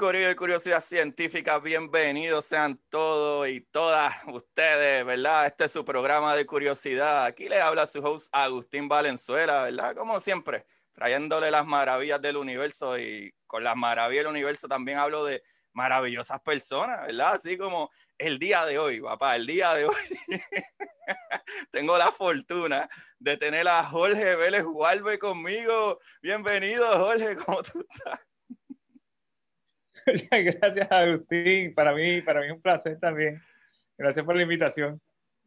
Corillo de Curiosidad Científica. Bienvenidos sean todos y todas ustedes, ¿verdad? Este es su programa de curiosidad. Aquí le habla su host Agustín Valenzuela, ¿verdad? Como siempre, trayéndole las maravillas del universo y con las maravillas del universo también hablo de maravillosas personas, ¿verdad? Así como el día de hoy, papá, el día de hoy. Tengo la fortuna de tener a Jorge Vélez Gualbe conmigo. Bienvenido, Jorge, ¿cómo tú estás? Muchas gracias, Agustín. Para mí, para mí es un placer también. Gracias por la invitación.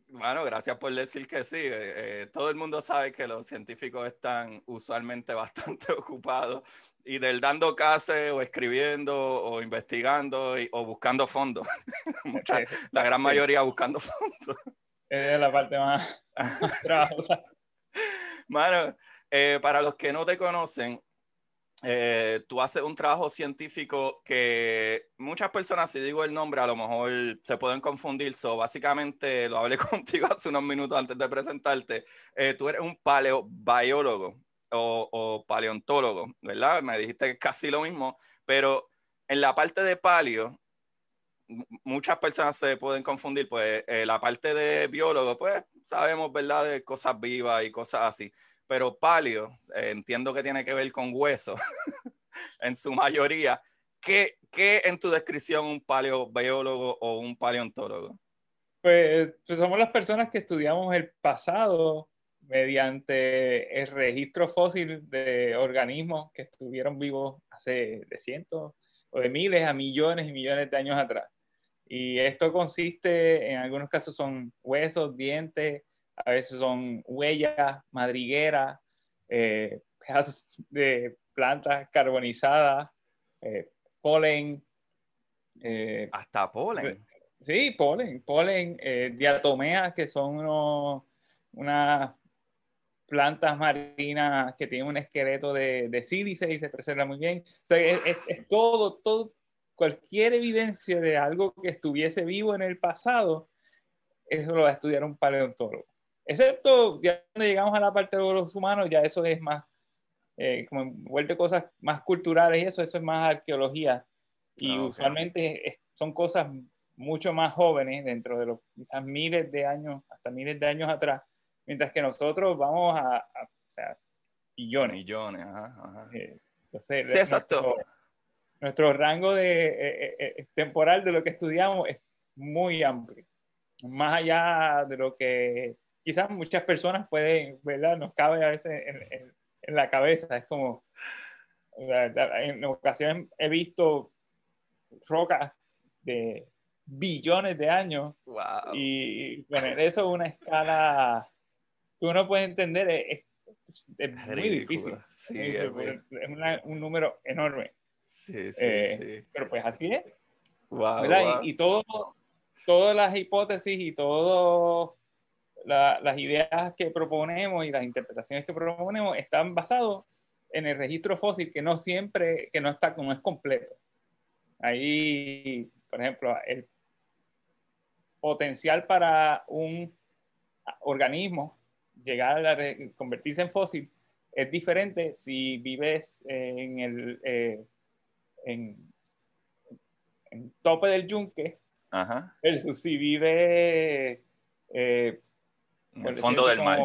Bueno, gracias por decir que sí. Eh, eh, todo el mundo sabe que los científicos están usualmente bastante ocupados y del dando clases o escribiendo o investigando o buscando fondos. Mucha, la gran mayoría buscando fondos. Esa es la parte más, más Mano, eh, para los que no te conocen, eh, tú haces un trabajo científico que muchas personas, si digo el nombre, a lo mejor se pueden confundir. So, básicamente, lo hablé contigo hace unos minutos antes de presentarte. Eh, tú eres un paleobiólogo o, o, paleontólogo, ¿verdad? Me dijiste casi lo mismo, pero en la parte de paleo, muchas personas se pueden confundir, pues eh, la parte de biólogo, pues sabemos, ¿verdad? De cosas vivas y cosas así pero paleo, eh, entiendo que tiene que ver con hueso en su mayoría. ¿Qué, ¿Qué, en tu descripción un paleobiólogo o un paleontólogo? Pues, pues, somos las personas que estudiamos el pasado mediante el registro fósil de organismos que estuvieron vivos hace de cientos o de miles a millones y millones de años atrás. Y esto consiste, en algunos casos son huesos, dientes, a veces son huellas, madrigueras, eh, pedazos de plantas carbonizadas, eh, polen. Eh, Hasta polen. Sí, polen, polen, diatomeas, que son unas plantas marinas que tienen un esqueleto de, de sílice y se preserva muy bien. O sea, es, es, todo, todo, cualquier evidencia de algo que estuviese vivo en el pasado, eso lo va a estudiar un paleontólogo. Excepto ya cuando llegamos a la parte de los humanos, ya eso es más, eh, como vuelve cosas más culturales y eso, eso es más arqueología. Y ah, usualmente son cosas mucho más jóvenes, dentro de los quizás miles de años, hasta miles de años atrás, mientras que nosotros vamos a, o sea, billones. Millones, ajá, ajá. Eh, entonces, sí, exacto. Nuestro, rango de, eh, temporal de lo que estudiamos es muy amplio, más allá de lo que quizás muchas personas pueden, ¿verdad? Nos cabe a veces en, en, la cabeza. Es como, en ocasiones he visto rocas de billones de años y bueno, eso es una escala que uno puede entender, es, es, muy difícil. Sí, es, un número enorme. Sí, sí, eh. Pero pues así es. Wow, Y, y, todo, todas las hipótesis y todo las ideas que proponemos y las interpretaciones que proponemos están basados en el registro fósil que no siempre, que no está, no es completo. Ahí, por ejemplo, el potencial para un organismo llegar a convertirse en fósil es diferente si vives en el eh, en, tope del yunque Ajá. versus si vive eh, en el fondo del mar.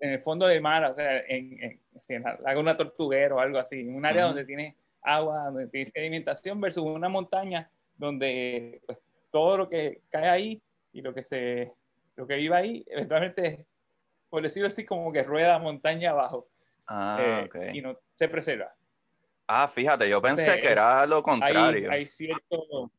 en el fondo del mar, o sea, en, en, la laguna tortuguero o algo así, en un área donde tiene agua, donde tiene sedimentación versus una montaña donde pues, todo lo que cae ahí y lo que se lo que vive ahí eventualmente por decirlo así como que rueda montaña abajo Ah, eh, y no se preserva. Ah, fíjate, yo pensé que era lo contrario. Hay, cierto...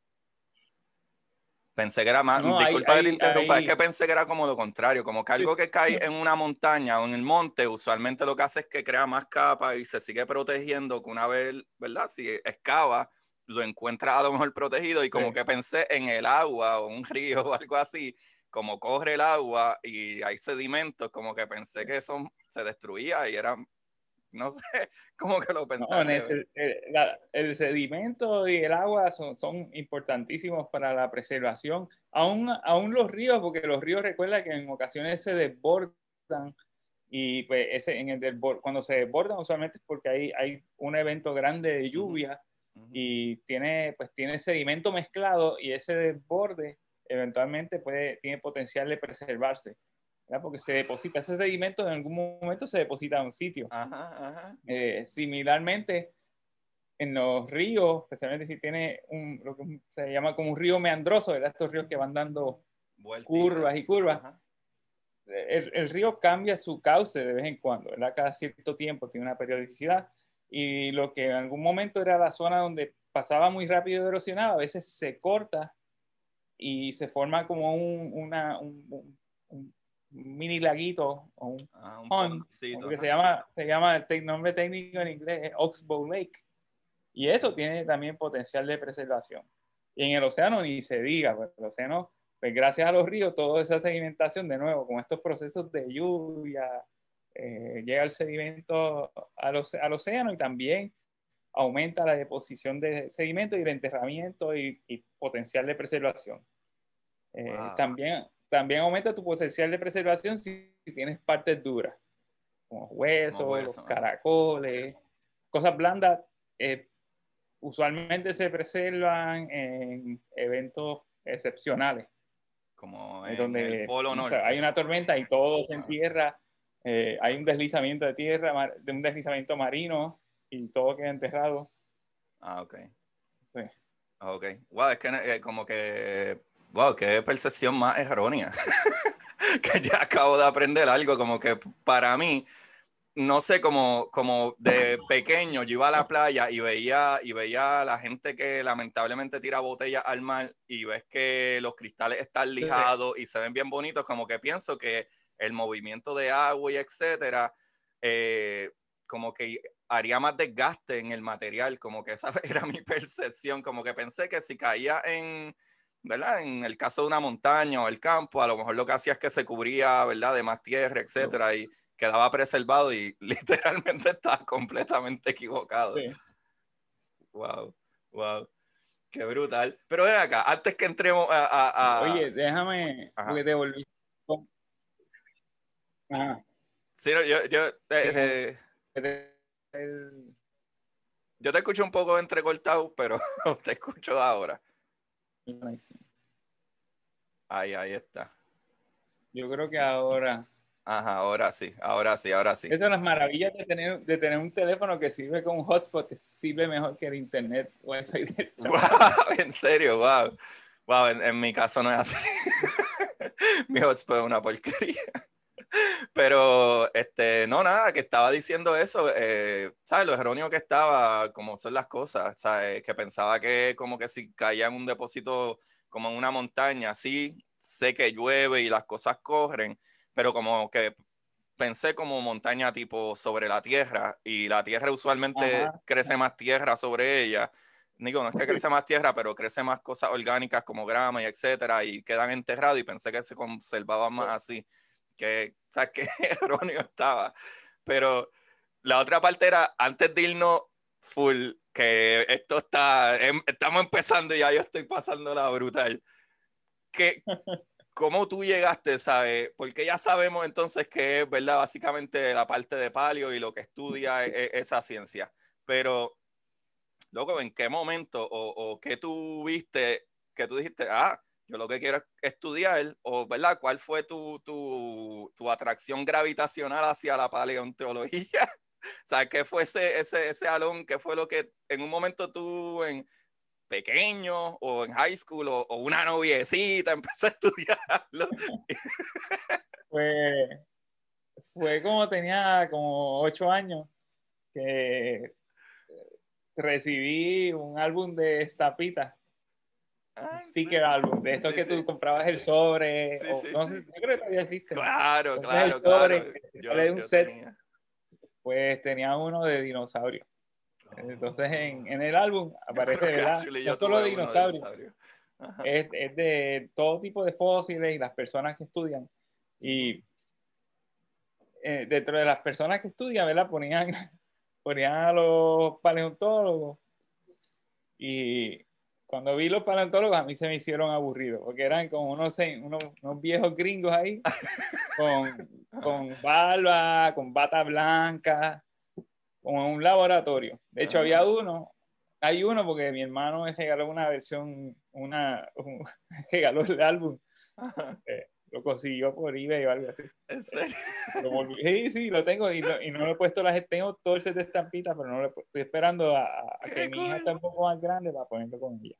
Pensé que era más, disculpa que te interrumpa, es que pensé que era como lo contrario, como que algo que cae en una montaña o en el monte, usualmente lo que hace es que crea más capas y se sigue protegiendo, que una vez, ¿verdad? Si excava, lo encuentra a lo mejor protegido y como que pensé en el agua o un río o algo así, como corre el agua y hay sedimentos, como que pensé que eso se destruía y era, no sé, como que lo pensé. el, sedimento y el agua son, son, importantísimos para la preservación, aún, aún los ríos, porque los ríos recuerda que en ocasiones se desbordan y pues ese, en el cuando se desbordan usualmente es porque hay, hay un evento grande de lluvia y tiene, pues, tiene sedimento mezclado y ese desborde eventualmente puede, tiene potencial de preservarse. Porque se deposita, ese sedimento en algún momento se deposita en un sitio. Eh, similarmente, en los ríos, especialmente si tiene un, lo que se llama como un río meandroso, ¿verdad? estos ríos que van dando curvas y curvas. El, el, río cambia su cauce de vez en cuando, ¿verdad? cada cierto tiempo tiene una periodicidad y lo que en algún momento era la zona donde pasaba muy rápido y erosionaba, a veces se corta y se forma como un, una, un, mini laguito o un, ah, pond, que se llama, se llama el nombre técnico en inglés Oxbow Lake. Y eso tiene también potencial de preservación. Y en el océano ni se diga, pues el océano, pues gracias a los ríos, toda esa sedimentación de nuevo, con estos procesos de lluvia, eh, llega el sedimento al, al, océano y también aumenta la deposición de sedimento y el enterramiento y, potencial de preservación. Eh, también, también aumenta tu potencial de preservación si, tienes partes duras, como huesos, caracoles, cosas blandas. Eh, usualmente se preservan en eventos excepcionales. Como en donde, el Polo Norte. hay una tormenta y todo se entierra eh, hay un deslizamiento de tierra, de un deslizamiento marino y todo queda enterrado. Ah, ok. Sí. Ah, ok. Wow, es que eh, como que, wow, qué percepción más errónea. que ya acabo de aprender algo, como que para mí, no sé, como, como de pequeño yo iba a la playa y veía, y veía a la gente que lamentablemente tira botellas al mar y ves que los cristales están lijados y se ven bien bonitos, como que pienso que el movimiento de agua y etcétera, eh, como que haría más desgaste en el material, como que esa era mi percepción, como que pensé que si caía en, ¿verdad? En el caso de una montaña o el campo, a lo mejor lo que hacía es que se cubría, ¿verdad? De más tierra, etcétera, y quedaba preservado y literalmente estaba completamente equivocado. Wow, wow. Qué brutal. Pero ven acá, antes que entremos a... Oye, déjame, porque te volví Sí, yo, yo, eh, eh, yo te escucho un poco entrecortado, pero te escucho ahora. Ahí, ahí está. Yo creo que ahora. Ajá, ahora sí, ahora sí, ahora sí. Esas son las maravillas de tener, de tener un teléfono que sirve como un hotspot, que sirve mejor que el internet wifi. Wow, en serio, wow. Wow, en, en mi caso no es así. mi hotspot es una porquería. Pero, este, no, nada, que estaba diciendo eso, eh, ¿sabes? Lo erróneo que estaba, como son las cosas, ¿sabes? Que pensaba que como que si caía en un depósito como en una montaña, sí, sé que llueve y las cosas corren, pero como que pensé como montaña tipo sobre la tierra y la tierra usualmente crece más tierra sobre ella. Digo, no es que crece más tierra, pero crece más cosas orgánicas como grama y etcétera y quedan enterrados y pensé que se conservaba más así que, o sea, que erróneo estaba. Pero la otra parte era, antes de irnos full, que esto está, em, estamos empezando y ya yo estoy pasando la brutal. Que, ¿Cómo tú llegaste, sabes? Porque ya sabemos entonces que es, ¿verdad? Básicamente la parte de palio y lo que estudia e, e, esa ciencia. Pero, loco, ¿en qué momento o, o qué tú viste que tú dijiste, ah, yo lo que quiero es estudiar, o, ¿verdad? ¿Cuál fue tu, tu, tu atracción gravitacional hacia la paleontología? o ¿qué fue ese, ese, ese alón? ¿Qué fue lo que en un momento tú en pequeño o en high school o, una noviecita empezó a estudiarlo? fue como tenía como ocho años que recibí un álbum de estapitas. Ah, sticker sí. álbum, de estos Sí, que sí. tú comprabas el sobre. Sí, o- sí, no sé, yo creo que todavía existe. Claro, Entonces, claro, el sobre, claro. Yo, sale un yo set. tenía. Pues tenía uno de dinosaurio. Oh. Entonces en, en el álbum aparece, ¿verdad? yo No solo dinosaurios, dinosaurio. Es, es de todo tipo de fósiles y las personas que estudian. Y eh, dentro de las personas que estudian, ¿verdad? Ponían, ponían a los paleontólogos. Y cuando vi los paleontólogos, a mí se me hicieron aburridos, porque eran como unos, unos, unos viejos gringos ahí, con, con barba, con bata blanca, como en un laboratorio. De hecho, había uno, hay uno porque mi hermano me regaló una versión, una, un- regaló el álbum, Ajá. Lo consiguió por eBay o algo así. ¿En serio? Lo sí, sí, lo tengo y, no- y no le he puesto las, tengo todo el set de estampitas, pero no le he estoy esperando a, que mi hija esté un poco más grande para ponerlo con ella.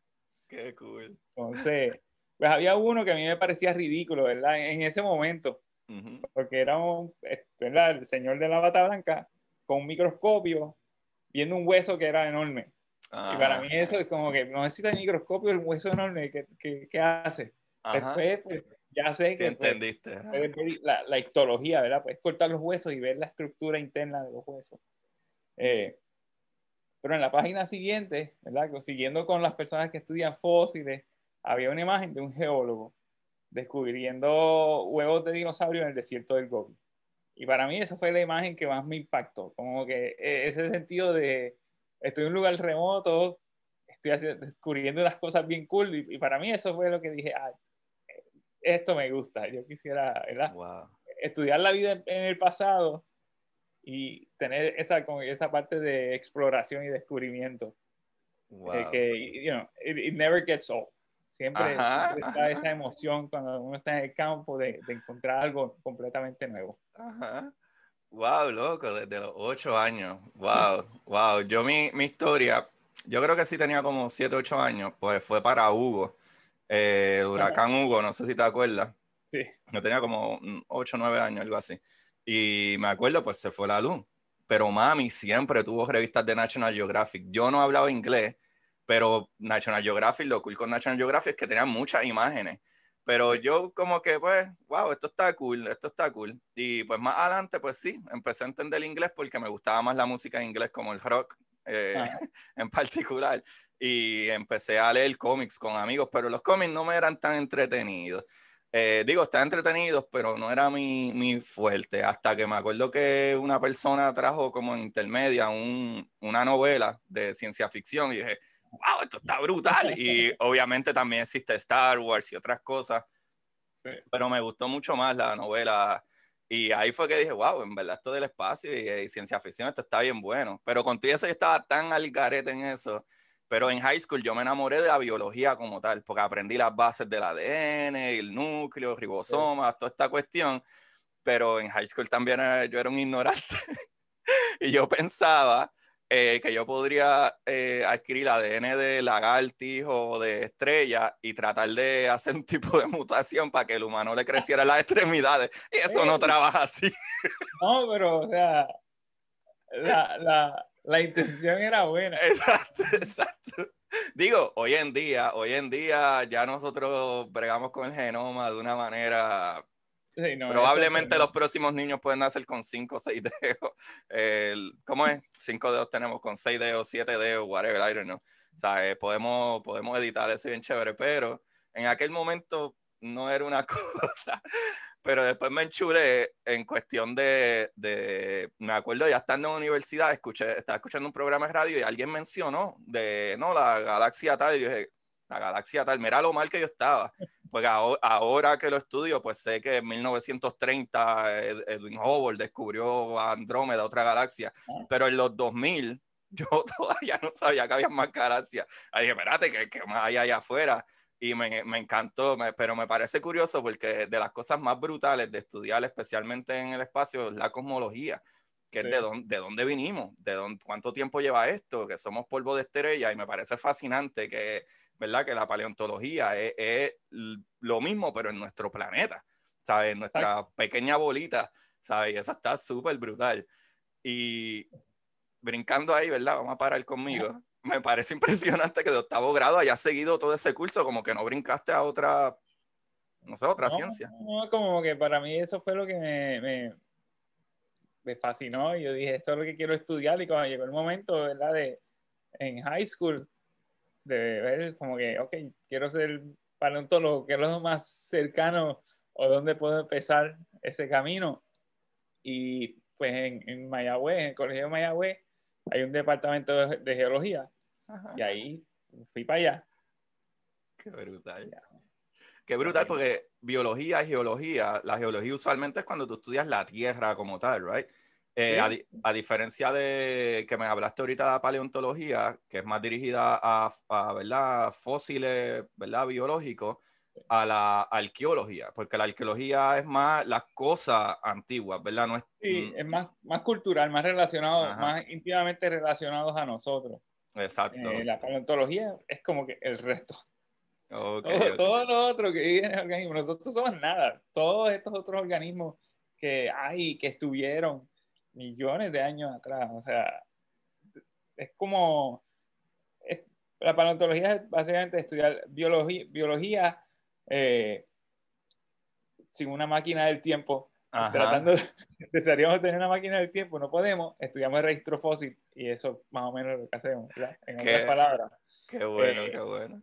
Qué cool. Entonces, pues había uno que a mí me parecía ridículo, ¿verdad? En ese momento, porque era un, eh, ¿verdad? el señor de la bata blanca con un microscopio viendo un hueso que era enorme. Y para mí eso es como que no necesita microscopio, el hueso enorme, ¿qué, qué, qué hace? Ajá. Después, pues, ya sé Sí, que pues, entendiste. Puedes ver la, la histología, ¿verdad? Puedes cortar los huesos y ver la estructura interna de los huesos. Eh, pero en la página siguiente, ¿verdad? Siguiendo con las personas que estudian fósiles, había una imagen de un geólogo descubriendo huevos de dinosaurio en el desierto del Gobi. Y para mí esa fue la imagen que más me impactó, como que eh, ese sentido de estoy en un lugar remoto, estoy haciendo- descubriendo unas cosas bien cool, y, y para mí eso fue lo que dije, ah, esto me gusta, yo quisiera. Wow. estudiar la vida en, en el pasado y tener esa, como esa parte de exploración y descubrimiento. Wow. eh, que, you know, it, it never gets old. Siempre, Ajá, siempre está ajá. esa emoción cuando uno está en el campo de, de encontrar algo completamente nuevo. Ajá. Wow, loco, desde los ocho años. Wow, wow. Yo mi, mi historia, yo creo que sí tenía como siete, ocho años, pues fue para Hugo, eh, huracán Hugo, no sé si te acuerdas. Sí. Yo tenía como mm, ocho, nueve años, algo así. Y me acuerdo, pues se fue la luz. Pero mami siempre tuvo revistas de National Geographic. Yo no hablaba inglés, pero National Geographic, lo cool con National Geographic es que tenían muchas imágenes. Pero yo como que, pues, wow, esto está cool, esto está cool. Y pues más adelante, pues sí, empecé a entender el inglés porque me gustaba más la música en inglés como el rock eh, en particular. Y empecé a leer cómics con amigos, pero los cómics no me eran tan entretenidos. Eh, digo, están entretenidos, pero no era mi, mi fuerte. Hasta que me acuerdo que una persona trajo como en intermedia un- una novela de ciencia ficción y dije, wow, esto está brutal. Y obviamente también existe Star Wars y otras cosas, Sí. pero me gustó mucho más la novela. Y ahí fue que dije, wow, en verdad esto del espacio y, y ciencia ficción, esto está bien bueno. Pero contigo eso yo estaba tan al garete en eso. Pero en high school yo me enamoré de la biología como tal, porque aprendí las bases del ADN, el núcleo, ribosomas, toda esta cuestión. Pero en high school también era- yo era un ignorante. y yo pensaba eh, que yo podría eh, adquirir ADN de lagartijo o de estrella y tratar de hacer un tipo de mutación para que el humano le creciera las extremidades. Y eso no Ey. trabaja así. No, pero, o sea, la, la, la intención era buena. Exacto, exacto. Digo, hoy en día, hoy en día ya nosotros bregamos con el genoma de una manera Sí, no, Probablemente los próximos niños pueden nacer con 5 o 6 dedos. El- ¿Cómo es? 5 dedos tenemos con 6 dedos, 7 dedos, whatever, I don't know. O sea, eh, podemos, podemos editar eso bien chévere, pero en aquel momento no era una cosa. Pero después me enchulé en cuestión de, de, me acuerdo ya estando en la universidad, escuché, estaba escuchando un programa de radio y alguien mencionó de, no, la galaxia tal, y yo dije, la galaxia tal, mira lo mal que yo estaba. Aho- ahora que lo estudio, pues sé que en 1930 Ed- Edwin Hubble descubrió Andrómeda, otra galaxia, Ah. pero en los 2000 yo todavía no sabía que había más galaxias. Ahí dije, espérate, que, que más hay allá afuera. Y me, me encantó, me- pero me parece curioso porque de las cosas más brutales de estudiar, especialmente en el espacio, es la cosmología, que es Sí. de, dónde, de dónde vinimos, de dónde, cuánto tiempo lleva esto, que somos polvo de estrella, y me parece fascinante que, ¿verdad? Que la paleontología es, es lo mismo, pero en nuestro planeta, ¿sabes? En nuestra pequeña bolita. ¿sabes? Y esa está súper brutal. Y brincando ahí, ¿verdad? Vamos a parar conmigo. Me parece impresionante que de octavo grado hayas seguido todo ese curso, como que no brincaste a otra, no sé, otra ciencia. No, como que para mí eso fue lo que me, me, me, fascinó. Yo dije, esto es lo que quiero estudiar. Y cuando llegó el momento, ¿verdad? De, en high school, de ver como que, ok, quiero ser paleontólogo, que es lo más cercano o dónde puedo empezar ese camino. Y pues en, en Mayagüez, en el Colegio de Mayagüez, hay un departamento de, geología. Y ahí fui para allá. Qué brutal. Qué brutal porque biología y geología, la geología usualmente es cuando tú estudias la tierra como tal, ¿right? Eh, a, diferencia de que me hablaste ahorita de la paleontología, que es más dirigida a, a ¿verdad? fósiles ¿verdad? biológicos, a la arqueología, porque la arqueología es más las cosas antiguas, ¿verdad? No es, sí, es más, más cultural, más relacionado, más íntimamente relacionados a nosotros. Exacto. Eh, la paleontología es como que el resto. todo, lo otro que vive en el organismo, nosotros somos nada. Todos estos otros organismos que hay, que estuvieron millones de años atrás, o sea, es como... la paleontología es básicamente estudiar biología, biología eh, sin una máquina del tiempo, tratando, desearíamos tener una máquina del tiempo, no podemos, estudiamos el registro fósil y eso más o menos lo que hacemos, En otras palabras. Qué bueno, eh, qué bueno.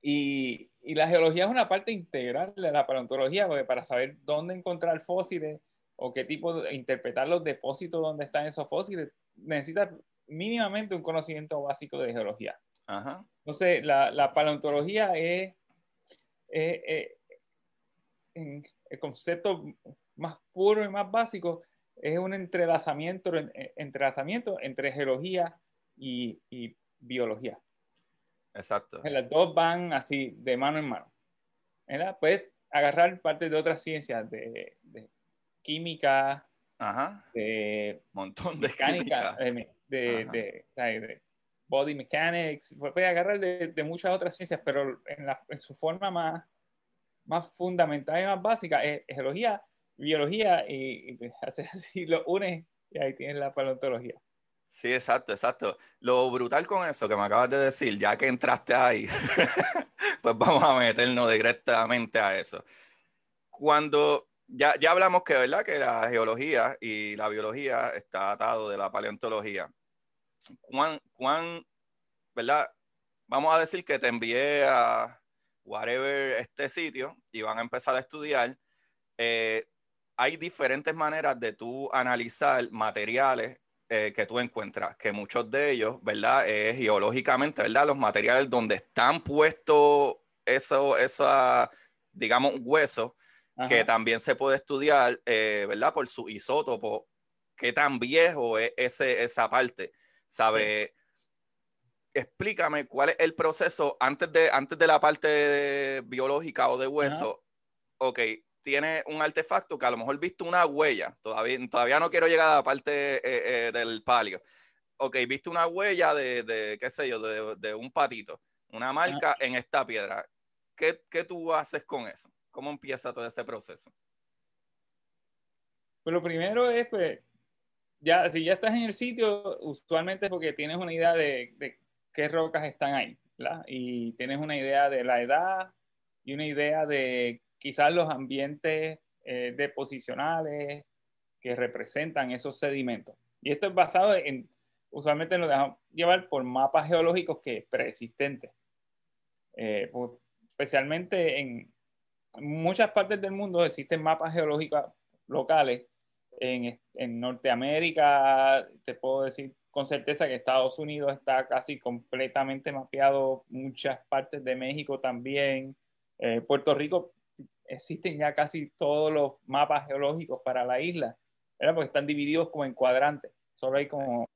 Y, y, la geología es una parte integral de la paleontología, porque para saber dónde encontrar fósiles o qué tipo de interpretar los depósitos donde están esos fósiles, necesitas mínimamente un conocimiento básico de geología. Ajá. Entonces, la, la paleontología es eh, eh, en el concepto más puro y más básico es un entrelazamiento, eh, entrelazamiento entre geología y, y biología. Exacto. Las dos van así de mano en mano. ¿verdad? Puedes agarrar partes de otras ciencias, de, de química, Ajá. de montón de mecánica, de, de, de, body mechanics, puede agarrar de, de, muchas otras ciencias, pero en, la, en, su forma más, más fundamental y más básica es, geología, biología y, y así lo une y ahí tienes la paleontología. Sí, exacto, exacto. Lo brutal con eso que me acabas de decir, ya que entraste ahí, pues vamos a meternos directamente a eso. Cuando ya, ya hablamos que, ¿verdad? Que la geología y la biología está atado de la paleontología cuán, cuán, ¿verdad? Vamos a decir que te envié a whatever este sitio y van a empezar a estudiar. Eh, hay diferentes maneras de tú analizar materiales eh, que tú encuentras, que muchos de ellos, ¿verdad? Es geológicamente, ¿verdad? Los materiales donde están puestos eso, esa, digamos, hueso, que también se puede estudiar, eh, ¿verdad? Por su isótopo, qué tan viejo es ese, esa parte. ¿Sabe? Explícame cuál es el proceso antes de, antes de la parte biológica o de hueso. Ok, tiene un artefacto que a lo mejor viste una huella, todavía, todavía no quiero llegar a la parte eh, eh, del palio. Ok, viste una huella de, de qué sé yo, de, de un patito, una marca en esta piedra. ¿Qué, ¿Qué, tú haces con eso? ¿Cómo empieza todo ese proceso? Pues lo primero es, pues, ya, si ya estás en el sitio, usualmente es porque tienes una idea de, de qué rocas están ahí, ¿verdad? Y tienes una idea de la edad y una idea de quizás los ambientes eh, deposicionales que representan esos sedimentos. Y esto es basado en, usualmente lo dejamos llevar por mapas geológicos que preexistentes. Eh, pues, especialmente en muchas partes del mundo existen mapas geológicos locales en, Norteamérica, te puedo decir con certeza que Estados Unidos está casi completamente mapeado, muchas partes de México también. Eh, Puerto Rico existen ya casi todos los mapas geológicos para la isla, porque están divididos como en cuadrantes. Solo hay como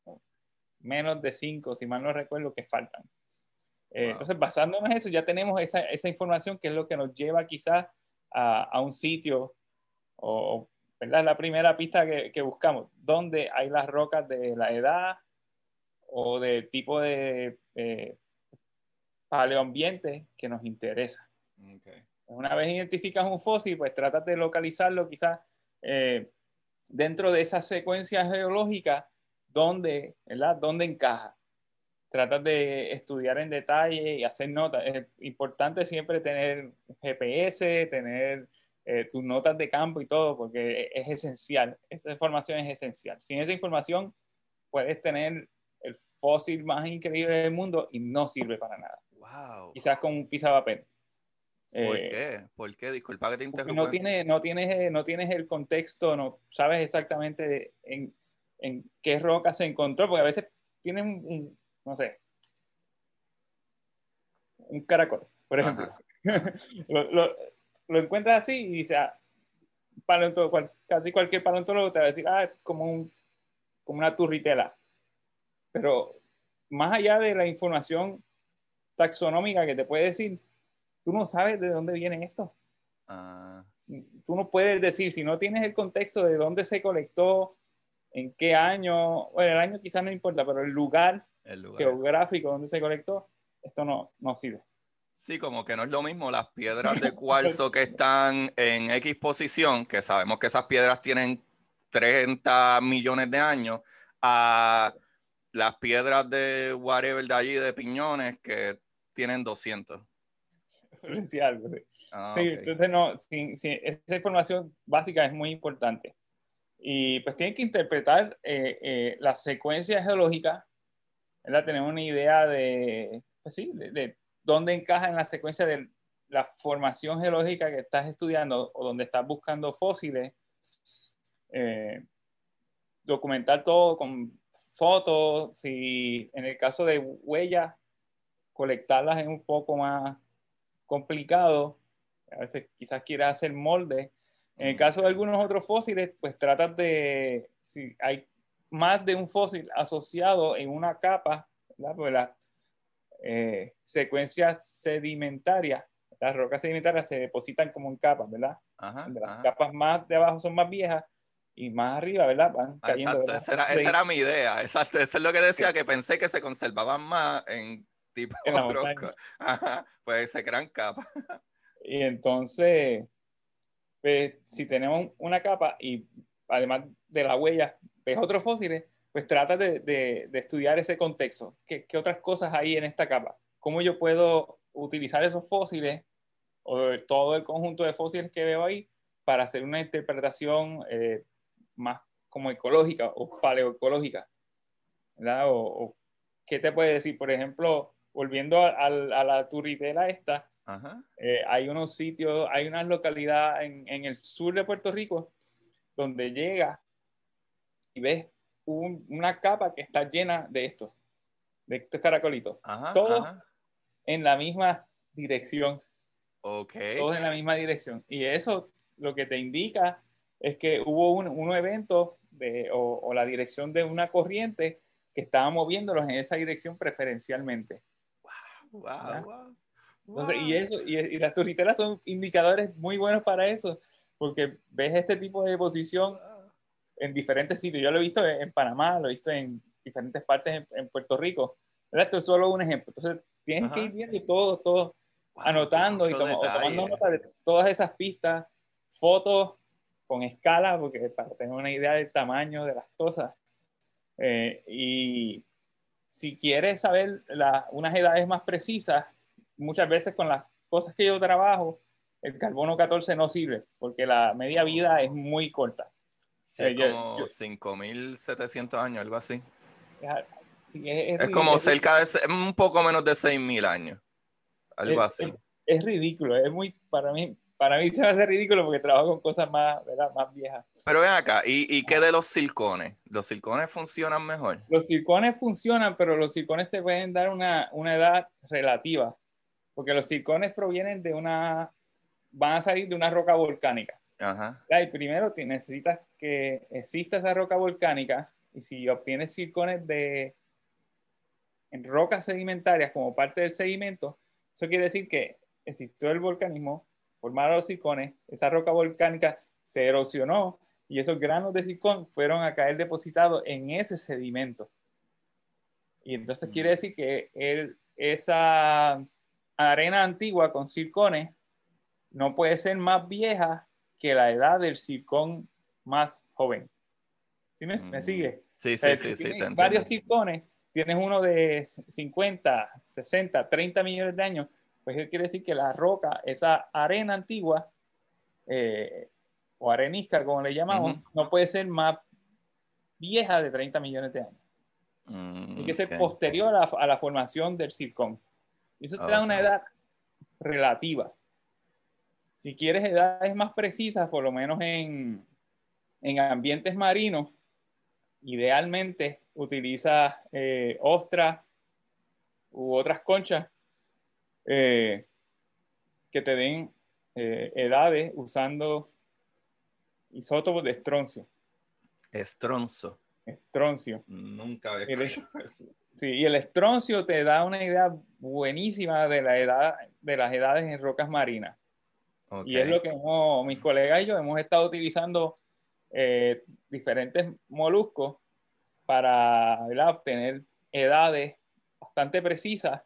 menos de cinco, si mal no recuerdo, que faltan. Eh, entonces, basándonos en eso, ya tenemos esa, esa, información que es lo que nos lleva quizás a, a un sitio o, ¿verdad? la primera pista que, que, buscamos. ¿Dónde hay las rocas de la edad o del tipo de eh, paleoambiente que nos interesa? Una vez identificas un fósil, pues trata de localizarlo quizás eh, dentro de esa secuencia geológica, ¿dónde, ¿verdad? ¿Dónde encaja? Tratas de estudiar en detalle y hacer notas. Es importante siempre tener GPS, tener eh, tus notas de campo y todo, porque es esencial. Esa información es esencial. Sin esa información puedes tener el fósil más increíble del mundo y no sirve para nada. Wow. Quizás con un papel. ¿Por eh, qué? ¿Por qué? Disculpa que te interrumpa. No, tiene, no, tienes, no tienes el contexto, no sabes exactamente en, en qué roca se encontró, porque a veces tienes un, no sé, un caracol, por ejemplo. lo, lo, encuentras así y dice, ah, casi cualquier paleontólogo te va a decir, ah, como, un, como una turritela. Pero más allá de la información taxonómica que te puede decir, tú no sabes de dónde viene esto. Ah. Tú no puedes decir, si no tienes el contexto de dónde se colectó, en qué año, bueno, el año quizás no importa, pero el lugar, geográfico donde se colectó, esto no, no sirve. Sí, como que no es lo mismo las piedras de cuarzo que están en X posición, que sabemos que esas piedras tienen 30 millones de años, a las piedras de whatever de allí, de piñones, que tienen 200. Sí, algo, sí. Ah, sí entonces no, esa información básica es muy importante. Y pues tienen que interpretar eh, eh, la secuencia geológica, ¿verdad? Tener una idea de, pues sí, de, dónde encaja en la secuencia de la formación geológica que estás estudiando o donde estás buscando fósiles. Eh, documentar todo con fotos, si en el caso de huellas, colectarlas es un poco más complicado. A veces quizás quieras hacer molde. En el caso de algunos otros fósiles, pues tratas de, si hay más de un fósil asociado en una capa, ¿verdad? Pues las eh, secuencias sedimentarias, las rocas sedimentarias se depositan como en capas, ¿verdad? las capas más de abajo son más viejas y más arriba, ¿verdad? Van ah, cayendo. Exacto, esa era, mi idea, exacto, eso es lo que decía, que pensé que se conservaban más en tipo en pues se crean capas. Y entonces, pues, si tenemos una capa y además de la huella ves otros fósiles, pues trata de, de, estudiar ese contexto. ¿Qué, ¿Qué, otras cosas hay en esta capa? ¿Cómo yo puedo utilizar esos fósiles o todo el conjunto de fósiles que veo ahí para hacer una interpretación eh, más como ecológica o paleoecológica. ¿verdad? O, ¿Qué te puede decir? Por ejemplo, volviendo a, la turritela esta, eh, hay unos sitios, hay unas localidades en, el sur de Puerto Rico donde llega y ves una capa que está llena de esto, de estos caracolitos. todos en la misma dirección. Ok. Todos en la misma dirección. Y eso lo que te indica es que hubo un, un evento de, o, la dirección de una corriente que estaba moviéndolos en esa dirección preferencialmente. Wow, wow, Entonces, y, eso, y, las turriteras son indicadores muy buenos para eso, porque ves este tipo de posición en diferentes sitios. Yo lo he visto en, Panamá, lo he visto en diferentes partes en, Puerto Rico. Esto es solo un ejemplo. Entonces, tienes que ir viendo todo, todo, anotando y tomando nota de todas esas pistas, fotos con escala, porque para tener una idea del tamaño de las cosas. Eh, y si quieres saber unas edades más precisas, muchas veces con las cosas que yo trabajo, el carbono 14 no sirve, porque la media vida es muy corta. Sí, eh, como 5.700 años, algo así. es, es, como cerca de, un poco menos de 6.000 años, algo así. Es, ridículo, es muy, para mí, para mí se me hace ridículo porque trabajo con cosas más, ¿verdad? más viejas. Pero ven acá, ¿y, ¿y, qué de los circones? ¿Los circones funcionan mejor? Los circones funcionan, pero los circones te pueden dar una, una edad relativa, porque los circones provienen de una, van a salir de una roca volcánica. Ajá. Y primero necesitas que exista esa roca volcánica, y si obtienes circones de en rocas sedimentarias como parte del sedimento, eso quiere decir que existió el volcanismo, formaron los circones, esa roca volcánica se erosionó y esos granos de circón fueron a caer depositados en ese sedimento. Y entonces quiere mm. decir que el, esa arena antigua con circones no puede ser más vieja que la edad del circón más joven. ¿Sí me, me Mm. sigue? Sí, sí, sí, si sí. te varios circones, tienes uno de 50, 60, 30 millones de años, pues eso quiere decir que la roca, esa arena antigua, eh, o arenisca, como le llamamos, no puede ser más vieja de 30 millones de años. Mm, Tiene que ser ok. posterior a, a la formación del circón. Eso te da una edad relativa. Si quieres edades más precisas, por lo menos en, en ambientes marinos, idealmente utiliza eh, ostras u otras conchas eh, que te den eh, edades usando isótopos de estroncio. Estronzo. Estroncio. Nunca había escuchado eso. Sí, y el estroncio te da una idea buenísima de la edad de las edades en rocas marinas. Ok. Y es lo que hemos- mis colegas y yo hemos estado utilizando eh, diferentes moluscos para ¿verdad? obtener edades bastante precisas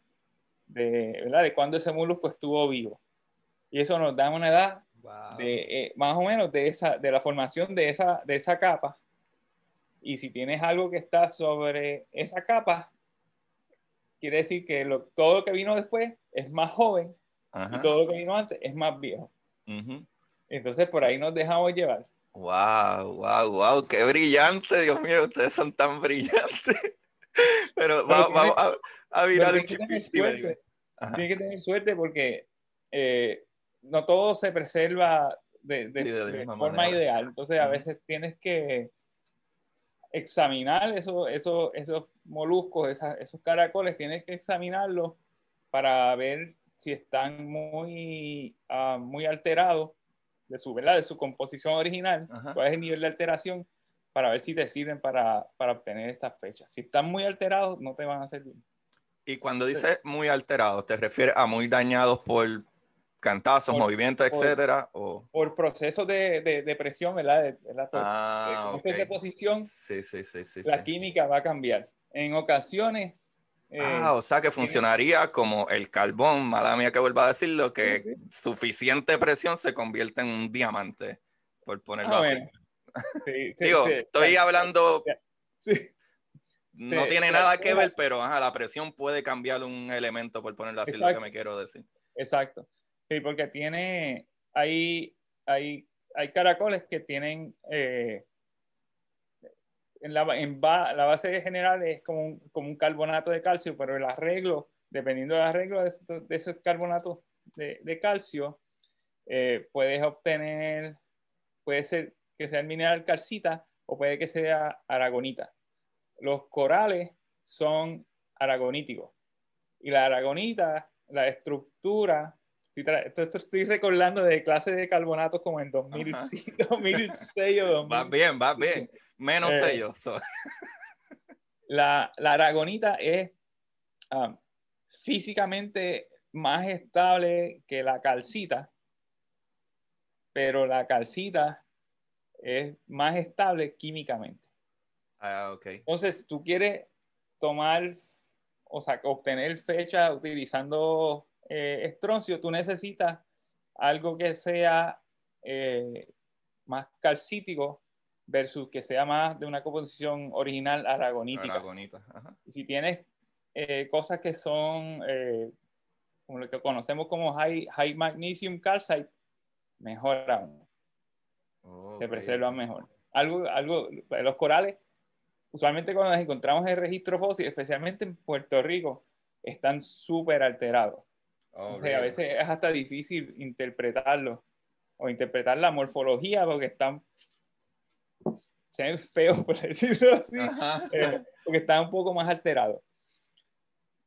de, ¿verdad? de cuando ese molusco estuvo vivo. Y eso nos da una edad Wow. de, eh, más o menos de, esa, de la formación de esa, de esa capa. Y si tienes algo que está sobre esa capa, quiere decir que lo- todo lo que vino después es más joven Ajá. y todo lo que vino antes es más viejo. Entonces por ahí nos dejamos llevar. Wow, wow, wow, qué brillante, Dios mío, ustedes son tan brillantes. Pero va- tiene- vamos a, a virar un chiquito. Tienes que tener suerte porque eh, no todo se preserva de, de- Sí, de la de misma forma manera. ideal. Entonces a veces tienes que examinar eso- eso- esos moluscos, esos caracoles, tienes que examinarlos para ver si están muy, ah, muy alterados de su, ¿verdad? de su composición original, Ajá. cuál es el nivel de alteración, para ver si te sirven para, para obtener estas fechas. Si están muy alterados, no te van a servir. Y cuando dices muy alterados, ¿te refieres a muy dañados por cantazos, Por- movimientos, por- etcétera? O... Por procesos de, de, de presión, ¿verdad? De, Ah, de ok. cambios de posición, Sí, sí, sí, sí. la química va a cambiar. En ocasiones, eh, Ah, o sea que funcionaría como el carbón, mala mía que vuelva a decirlo, que Sí, suficiente presión se convierte en un diamante, por ponerlo así. bueno. Sí, sí, Digo, estoy hablando, no tiene nada que ver, pero ajá, la presión puede cambiar un elemento, por ponerlo así, lo que me quiero decir. exacto. Sí, porque tiene, hay, hay, hay caracoles que tienen, eh, en, la, en ba- la base general es como un, como un carbonato de calcio, pero el arreglo, dependiendo del arreglo de, de esos carbonatos de, de calcio, eh, puedes obtener, puede ser que sea el mineral calcita o puede que sea aragonita. Los corales son aragoníticos. Y la aragonita, la estructura, esto, esto estoy recordando de clases de carbonatos como en 2006, 2006 o 2000. Va bien, va bien. Menos Eh, sellos. so- La, la aragonita es ah, físicamente más estable que la calcita, pero la calcita es más estable químicamente. Ah, ok. Entonces, si tú quieres tomar, o sea, obtener fecha utilizando eh, estroncio, tú necesitas algo que sea eh, más calcítico versus que sea más de una composición original aragonítica. Aragonita. Ajá. Y si tienes eh, cosas que son eh, como lo que conocemos como high, high magnesium calcite, mejor aún se Ok. preservan mejor. Algo, algo, los corales, usualmente cuando nos encontramos en registro fósil, especialmente en Puerto Rico, están súper alterados. Oh, O sea, a veces es hasta difícil interpretarlo o interpretar la morfología porque están, se ven feos, por decirlo así, eh, porque están un poco más alterados.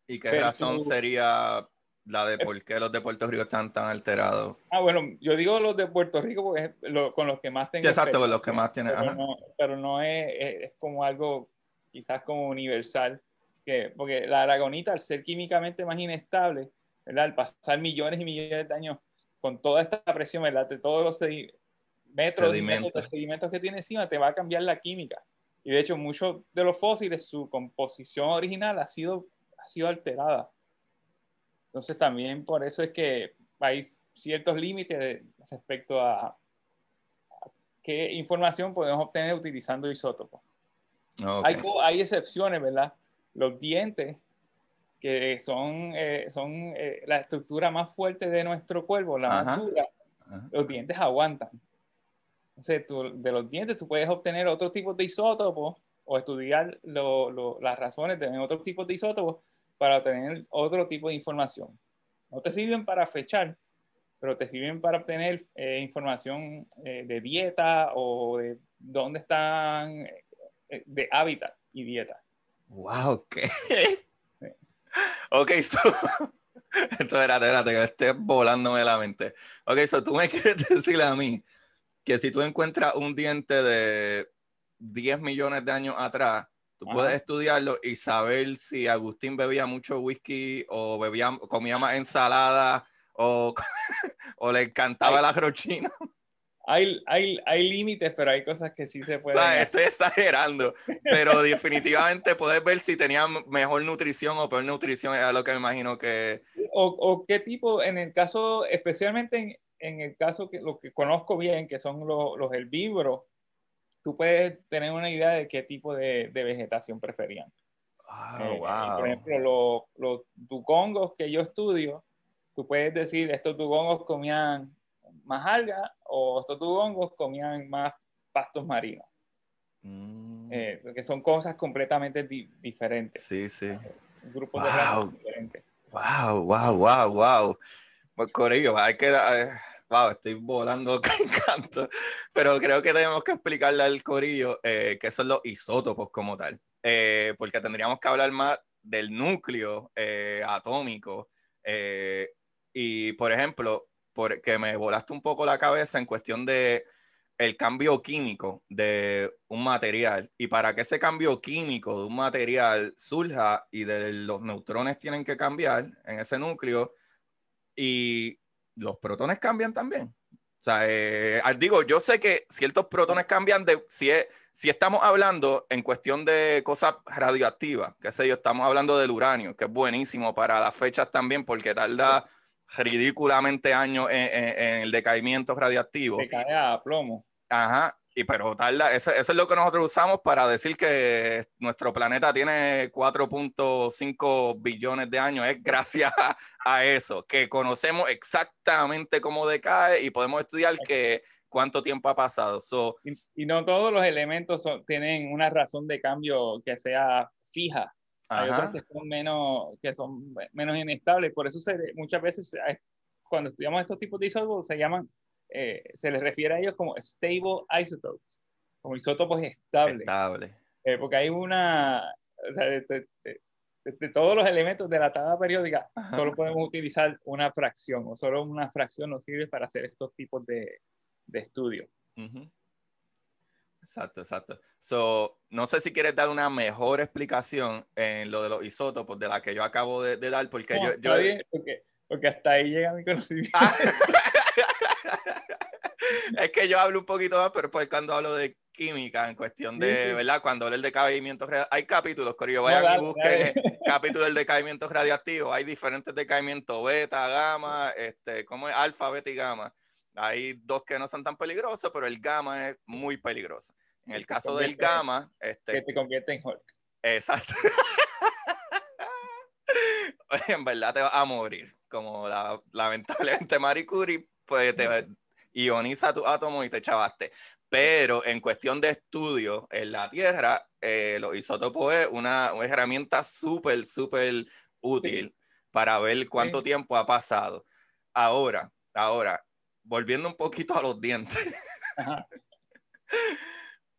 ¿Y qué pero razón tú- sería la de por qué los de Puerto Rico están tan alterados? Ah, bueno, yo digo los de Puerto Rico porque es lo- con los que más tengo Sí, exacto, con los que más tienen, Pero no, pero no es, es, es como algo quizás como universal, que, porque la aragonita, al ser químicamente más inestable, ¿verdad? al pasar millones y millones de años con toda esta presión, ¿verdad? de todos los metros Sedimentos. de sedimentos que tiene encima, te va a cambiar la química. Y de hecho, muchos de los fósiles, su composición original ha sido, ha sido alterada. Entonces también por eso es que hay ciertos límites respecto a, qué información podemos obtener utilizando isótopos. Hay, hay, excepciones, ¿verdad? Los dientes, que son, eh, son eh, la estructura más fuerte de nuestro cuerpo, la más dura, los dientes aguantan. Entonces, de los dientes tú puedes obtener otro tipo de isótopos o estudiar las razones de otros tipos de isótopos para obtener otro tipo de información. No te sirven para fechar, pero te sirven para obtener eh, información eh, de dieta o de dónde están, eh, de hábitat y dieta. ¡Wow! ¿Qué? Ok, so, entonces, espérate, espérate, que esté volándome la mente. Ok, so tú me quieres decir a mí que si tú encuentras un diente de 10 millones de años atrás, tú puedes estudiarlo y saber si Agustín bebía mucho whisky o bebía, comía más ensalada o, o le encantaba el arrochino. Hay, hay, hay límites, pero hay cosas que sí se pueden. O sea, estoy exagerando, pero definitivamente puedes ver si tenía mejor nutrición o peor nutrición, es lo que me imagino que. O, o qué tipo, en el caso, especialmente en, en el caso que lo que conozco bien, que son los, los herbívoros, tú puedes tener una idea de qué tipo de, de vegetación preferían. Oh, wow. Por ejemplo, los, los dugongos que yo estudio, tú puedes decir, estos dugongos comían más algas o estos dugongos comían más pastos marinos. Mm. Eh, porque son cosas completamente diferentes. Sí, sí. Grupos de plantas diferentes. Wow, wow, wow, wow. Pues Corillo, hay que... Eh, wow, estoy volando, qué encanto. Pero creo que tenemos que explicarle al Corillo eh, qué son los isótopos como tal. Eh, porque tendríamos que hablar más del núcleo eh, atómico. y, por ejemplo, porque me volaste un poco la cabeza en cuestión de el cambio químico de un material y para que ese cambio químico de un material surja y de los neutrones tienen que cambiar en ese núcleo y los protones cambian también. O sea, eh, digo, yo sé que ciertos protones cambian de si, si estamos hablando en cuestión de cosas radioactivas, qué sé yo, estamos hablando del uranio, que es buenísimo para las fechas también porque tarda ridículamente años en, el decaimiento radioactivo. Decae a plomo. Ajá, y pero tarda, eso, eso, es lo que nosotros usamos para decir que nuestro planeta tiene 4.5 billones de años, es gracias a, eso, que conocemos exactamente cómo decae y podemos estudiar que cuánto tiempo ha pasado. y, no todos los elementos tienen una razón de cambio que sea fija. Hay otros que son menos, que son menos inestables, por eso se, muchas veces cuando estudiamos estos tipos de isótopos se llaman eh, se les refiere a ellos como stable isotopes, como isótopos estables. Estable. Eh, porque hay una, o sea, de, todos los elementos de la tabla periódica, solo podemos utilizar una fracción, o solo una fracción nos sirve para hacer estos tipos de, de estudios. Exacto, exacto. So, no sé si quieres dar una mejor explicación en lo de los isótopos de la que yo acabo de, dar, porque yo... yo... porque, porque, hasta ahí llega mi conocimiento. Ah. es que yo hablo un poquito más, pero pues cuando hablo de química, en cuestión de, ¿verdad? Cuando hablo del decaimiento, hay capítulos, yo vayan y busquen capítulos del decaimiento radioactivo, hay diferentes decaimientos, beta, gamma, este, como es alfa, beta y gamma. Hay dos que no son tan peligrosos, pero el gamma es muy peligroso. En el caso del gamma, este... Que te convierte en Hulk. Exacto. en verdad te vas a morir, como la, lamentablemente Marie Curie, pues te, ioniza tu átomo y te chavaste. Pero en cuestión de estudio en la Tierra, eh, los isótopos es una, herramienta súper, súper útil para ver cuánto tiempo ha pasado. Ahora, ahora, volviendo un poquito a los dientes.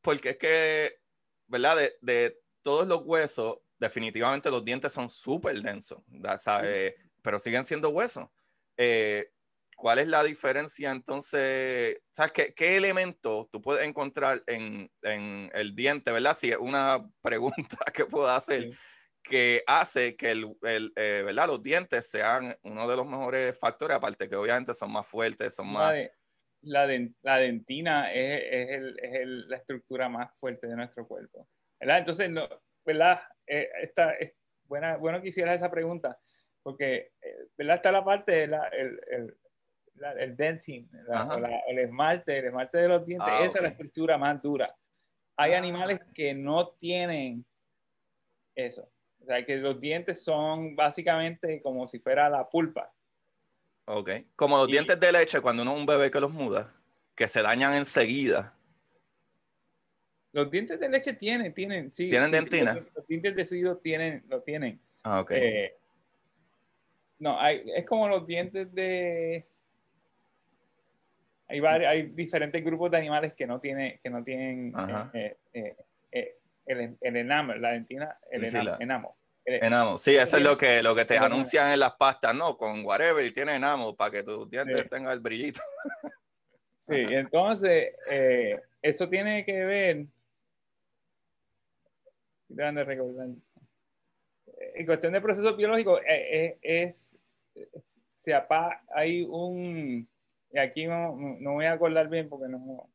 Porque es que, ¿verdad? De, de, todos los huesos, definitivamente los dientes son súper densos, ¿sabes? Pero siguen siendo huesos. Eh, ¿Cuál es la diferencia entonces? ¿Sabes qué, qué elemento tú puedes encontrar en, en, el diente, verdad? Si es una pregunta que puedo hacer, que hace que el, el eh, ¿verdad? los dientes sean uno de los mejores factores, aparte que obviamente son más fuertes, son más... La, la dentina es, es, el, es la estructura más fuerte de nuestro cuerpo, ¿verdad? Entonces, no, ¿verdad? Eh, esta, es buena, bueno que hicieras esa pregunta, porque, eh, ¿verdad? Está la parte, de la, el, el dentin, el esmalte, el esmalte de los dientes, ah, esa es la estructura más dura. Hay ah. animales que no tienen eso. O sea, que los dientes son básicamente como si fuera la pulpa. Ok. Como los dientes de leche cuando uno es un bebé que los muda, que se dañan enseguida. Los dientes de leche tienen, tienen, sí. ¿Tienen dentina? Los, dientes de suido tienen, lo tienen. Ah, ok. Eh, no, hay, es como los dientes de... Hay, hay diferentes grupos de animales que no, tiene, que no tienen eh, eh, el, el enamel, la dentina, el enamo. enamo. Sí, eso es lo que, lo que te anuncian en las pastas, ¿no? Con whatever y tiene enamo para que tus dientes tengan el brillito. Sí, entonces, eso tiene que ver de recordar. En cuestión de procesos biológicos, eh, eh, es, se apaga, hay un, y aquí no, no, voy a acordar bien porque no,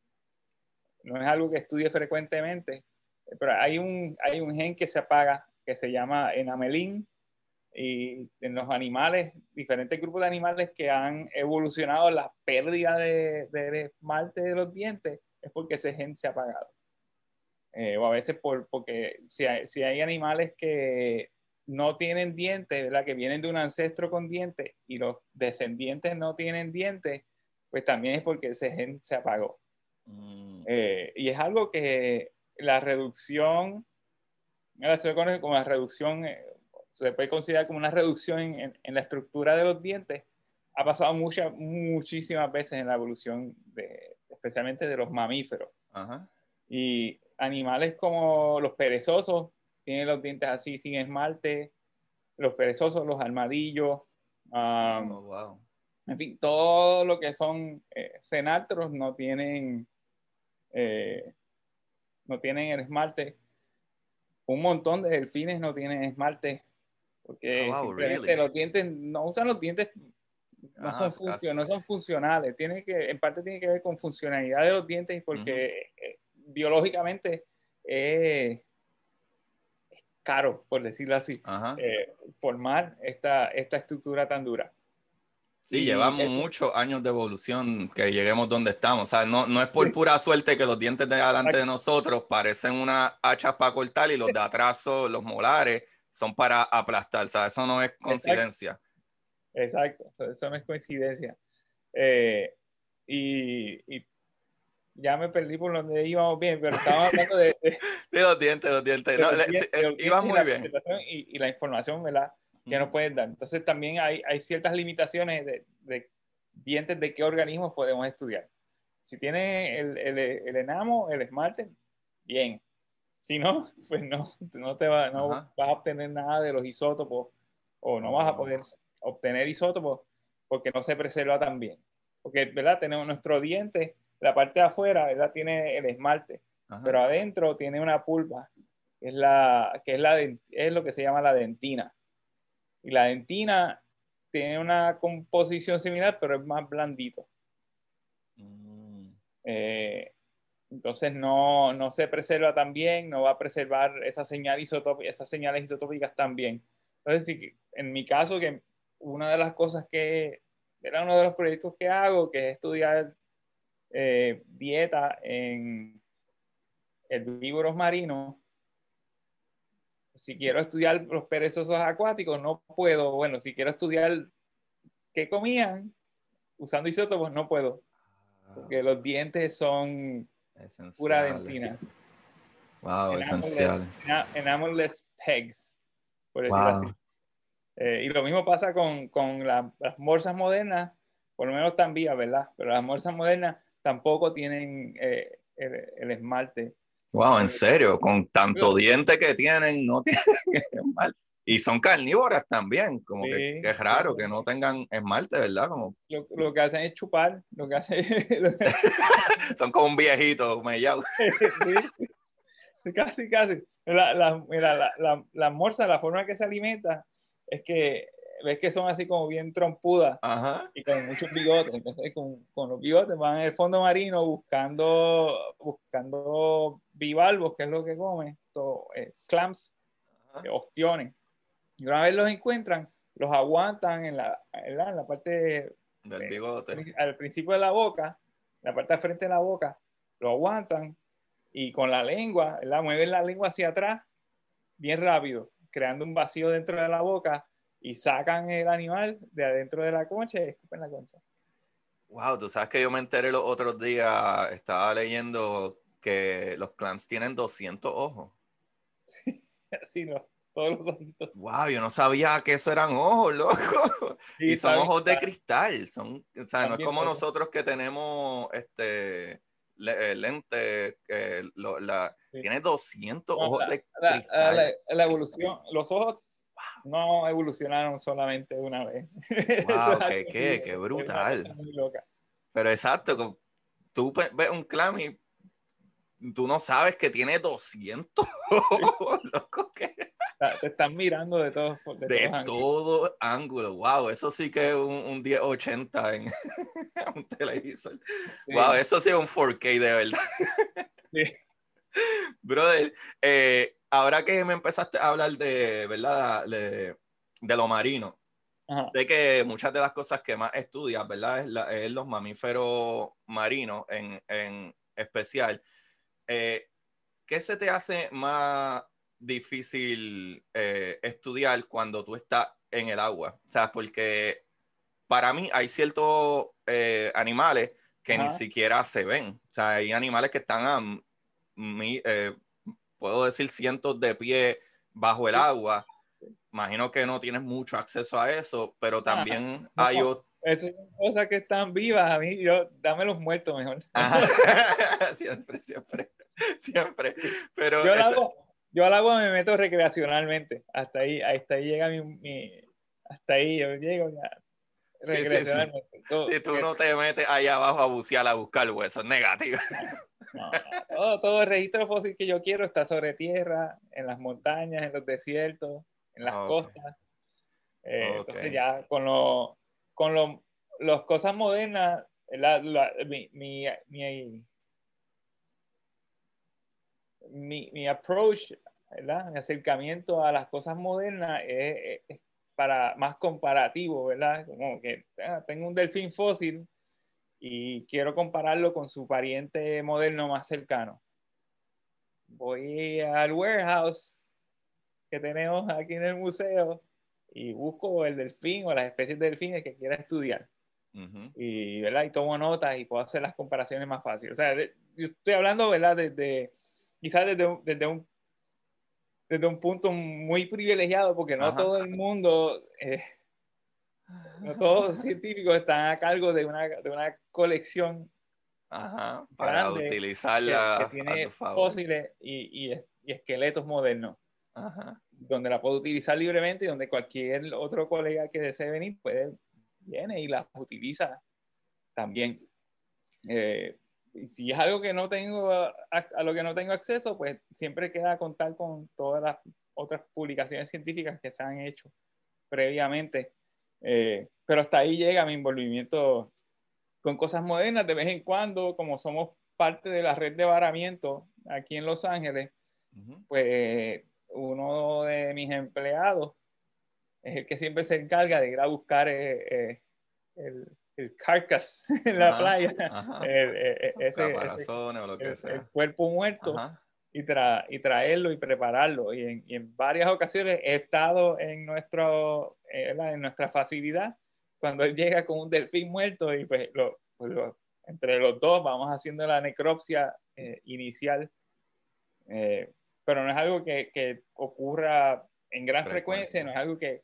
no es algo que estudie frecuentemente, pero hay un, hay un gen que se apaga que se llama enamelín y en los animales, diferentes grupos de animales que han evolucionado la pérdida de, de esmalte de los dientes, es porque ese gen se ha apagado. Eh, o a veces por, porque si hay, si hay, animales que no tienen dientes, ¿verdad? que vienen de un ancestro con dientes y los descendientes no tienen dientes, pues también es porque ese gen se apagó. Mm. Eh, y es algo que la reducción, se conoce como la reducción, eh, se puede considerar como una reducción en, en, la estructura de los dientes, ha pasado muchas, muchísimas veces en la evolución, de, especialmente de los mamíferos. Ajá. Y animales como los perezosos tienen los dientes así sin esmalte, los perezosos, los armadillos, oh, en fin, todo lo que son eh, cenatros no tienen, eh, no tienen el esmalte. Un montón de delfines no tienen esmalte porque oh, los dientes no usan los dientes no, son ah, no son funcionales tiene que en parte tiene que ver con funcionalidad de los dientes porque biológicamente es caro, por decirlo así, eh, formar esta, esta estructura tan dura. Sí, llevamos muchos años de evolución que lleguemos donde estamos. O sea, no, no es por pura suerte que los dientes de adelante de nosotros parecen una hacha para cortar y los de atrás, los molares, son para aplastar. O sea, eso no es coincidencia. Exacto, eso no es coincidencia. Eh, y, y ya me perdí por donde íbamos bien, pero estábamos hablando de... De, de los dientes, los dientes. No, iba muy bien. Y, la información, ¿verdad? Que nos pueden dar. Entonces también hay, hay ciertas limitaciones de, de, dientes de qué organismos podemos estudiar. Si tiene el, el, el enamo, el esmalte, bien. Si no, pues no, no, te va, no vas a obtener nada de los isótopos o no vas a poder obtener isótopos porque no se preserva tan bien. Porque, ¿verdad? Tenemos nuestro diente la parte de afuera ¿verdad? tiene el esmalte, pero adentro tiene una pulpa, que es, la, que es, la es lo que se llama la dentina. Y la dentina tiene una composición similar, pero es más blandito. Mm. Eh, entonces no, no, se preserva tan bien, no va a preservar esa señal esas señales isotópicas tan bien. Entonces, sí, en mi caso, que una de las cosas que era uno de los proyectos que hago, que es estudiar eh, dieta en herbívoros marinos, si quiero estudiar los perezosos acuáticos, no puedo. Bueno, si quiero estudiar qué comían usando isótopos, no puedo. Porque los dientes son pura dentina. Wow, esencial. Enameless pegs, por decirlo así. Eh, y lo mismo pasa con, con las morsas modernas, por lo menos vivas, ¿verdad? Pero las morsas modernas tampoco tienen eh, el, esmalte. Wow, en serio, con tanto diente que tienen, no tienen esmalte. Y son carnívoras también, como que, es raro que no tengan esmalte, ¿verdad? Como... Lo, que hacen es chupar, lo que hacen... son como un viejito, me llamo. casi, casi. La, la, mira, la, la, la morsa, la forma que se alimenta, es que ves que son así como bien trompudas y con muchos bigotes. Entonces, con, con, los bigotes van en el fondo marino buscando, buscando bivalvos, que es lo que comen, eh, clams, eh, ostiones. Y una vez los encuentran, los aguantan en la, en la, parte Del Eh, bigote. al principio de la boca, la parte de frente de la boca, lo aguantan y con la lengua, ¿verdad? mueven la lengua hacia atrás bien rápido, creando un vacío dentro de la boca y sacan el animal de adentro de la concha y escupen la concha. Wow, tú sabes que yo me enteré los otros días, estaba leyendo que los clams tienen 200 ojos. Así, no, todos los ojitos. Wow, yo no sabía que eso eran ojos, loco. Y son ojos de cristal. Son, o sea, no es como nosotros que tenemos este eh, lente. eh, lo- la, Sí. Tiene 200 No, ojos de la, cristal. la- la evolución, los ojos no evolucionaron solamente una vez. Wow, qué- qué- brutal. Pero exacto, tú pe- ves un clam y tú no sabes que tiene 200 ojos, loco, que Te están mirando de todos de de todos ángulos. todo ángulo. Wow, eso sí que es un, un 1080 en un televisor. Sí. Wow, eso sí es un 4K de verdad. Sí. Brother, eh, ahora que me empezaste a hablar de, ¿verdad? De, de lo marino, Ajá. sé que muchas de las cosas que más estudias, ¿verdad? Es, la- es los mamíferos marinos en, en especial. Eh, ¿Qué se te hace más difícil eh, estudiar cuando tú estás en el agua? O sea, porque para mí hay ciertos eh, animales que ni siquiera se ven. O sea, hay animales que están a, mi- eh, puedo decir, cientos de pies bajo el agua. Imagino que no tienes mucho acceso a eso, pero también Ah, no. hay otros. Esas son cosas que están vivas. A mí, yo, dame los muertos mejor. siempre, siempre, siempre. Pero Yo al eso- agua, yo al agua me meto recreacionalmente. Hasta ahí, hasta ahí llega mi, mi- hasta ahí yo llego ya. Sí, sí, sí. Si tú no te metes ahí abajo a bucear a buscar huesos, negativo. no, no, todo, todo el registro fósil que yo quiero está sobre tierra, en las montañas, en los desiertos, en las costas. Eh. Entonces ya con lo, con lo, las cosas modernas, la- la- mi, mi, mi, mi, mi approach, ¿verdad? mi acercamiento a las cosas modernas es, es para más comparativo, ¿verdad? Como que ah, tengo un delfín fósil y quiero compararlo con su pariente moderno más cercano. Voy al warehouse que tenemos aquí en el museo y busco el delfín o las especies de delfines que quiera estudiar Ujú. y, ¿verdad? y tomo notas y puedo hacer las comparaciones más fáciles. O sea, de- yo estoy hablando, ¿verdad? Desde, quizás desde, desde, un, desde un punto muy privilegiado, porque no Ajá. todo el mundo, eh, no todos los científicos están a cargo de una, de una colección Ajá, para que, utilizarla que a tiene tu favor. fósiles y, y- y esqueletos modernos, Ajá. donde la puedo utilizar libremente y donde cualquier otro colega que desee venir puede, viene y las utiliza también. Eh, y si es algo que no tengo, a, a lo que no tengo acceso, pues siempre queda contar con todas las otras publicaciones científicas que se han hecho previamente. Eh, pero hasta ahí llega mi envolvimiento con cosas modernas de vez en cuando, como somos parte de la red de varamiento aquí en Los Ángeles, Ujú. pues uno de mis empleados es el que siempre se encarga de ir a buscar eh, eh, el, el carcass en la Ajá, playa, ajá. el, eh, eh, ese, ese- o lo que el- el cuerpo muerto y, tra- y traerlo y prepararlo. Y en, y en varias ocasiones he estado en, nuestro, eh, en nuestra facilidad cuando él llega con un delfín muerto y pues, lo- pues lo- entre los dos vamos haciendo la necropsia eh, inicial. Eh, pero no es algo que, que ocurra en gran Frecuencia. frecuencia, no es algo que,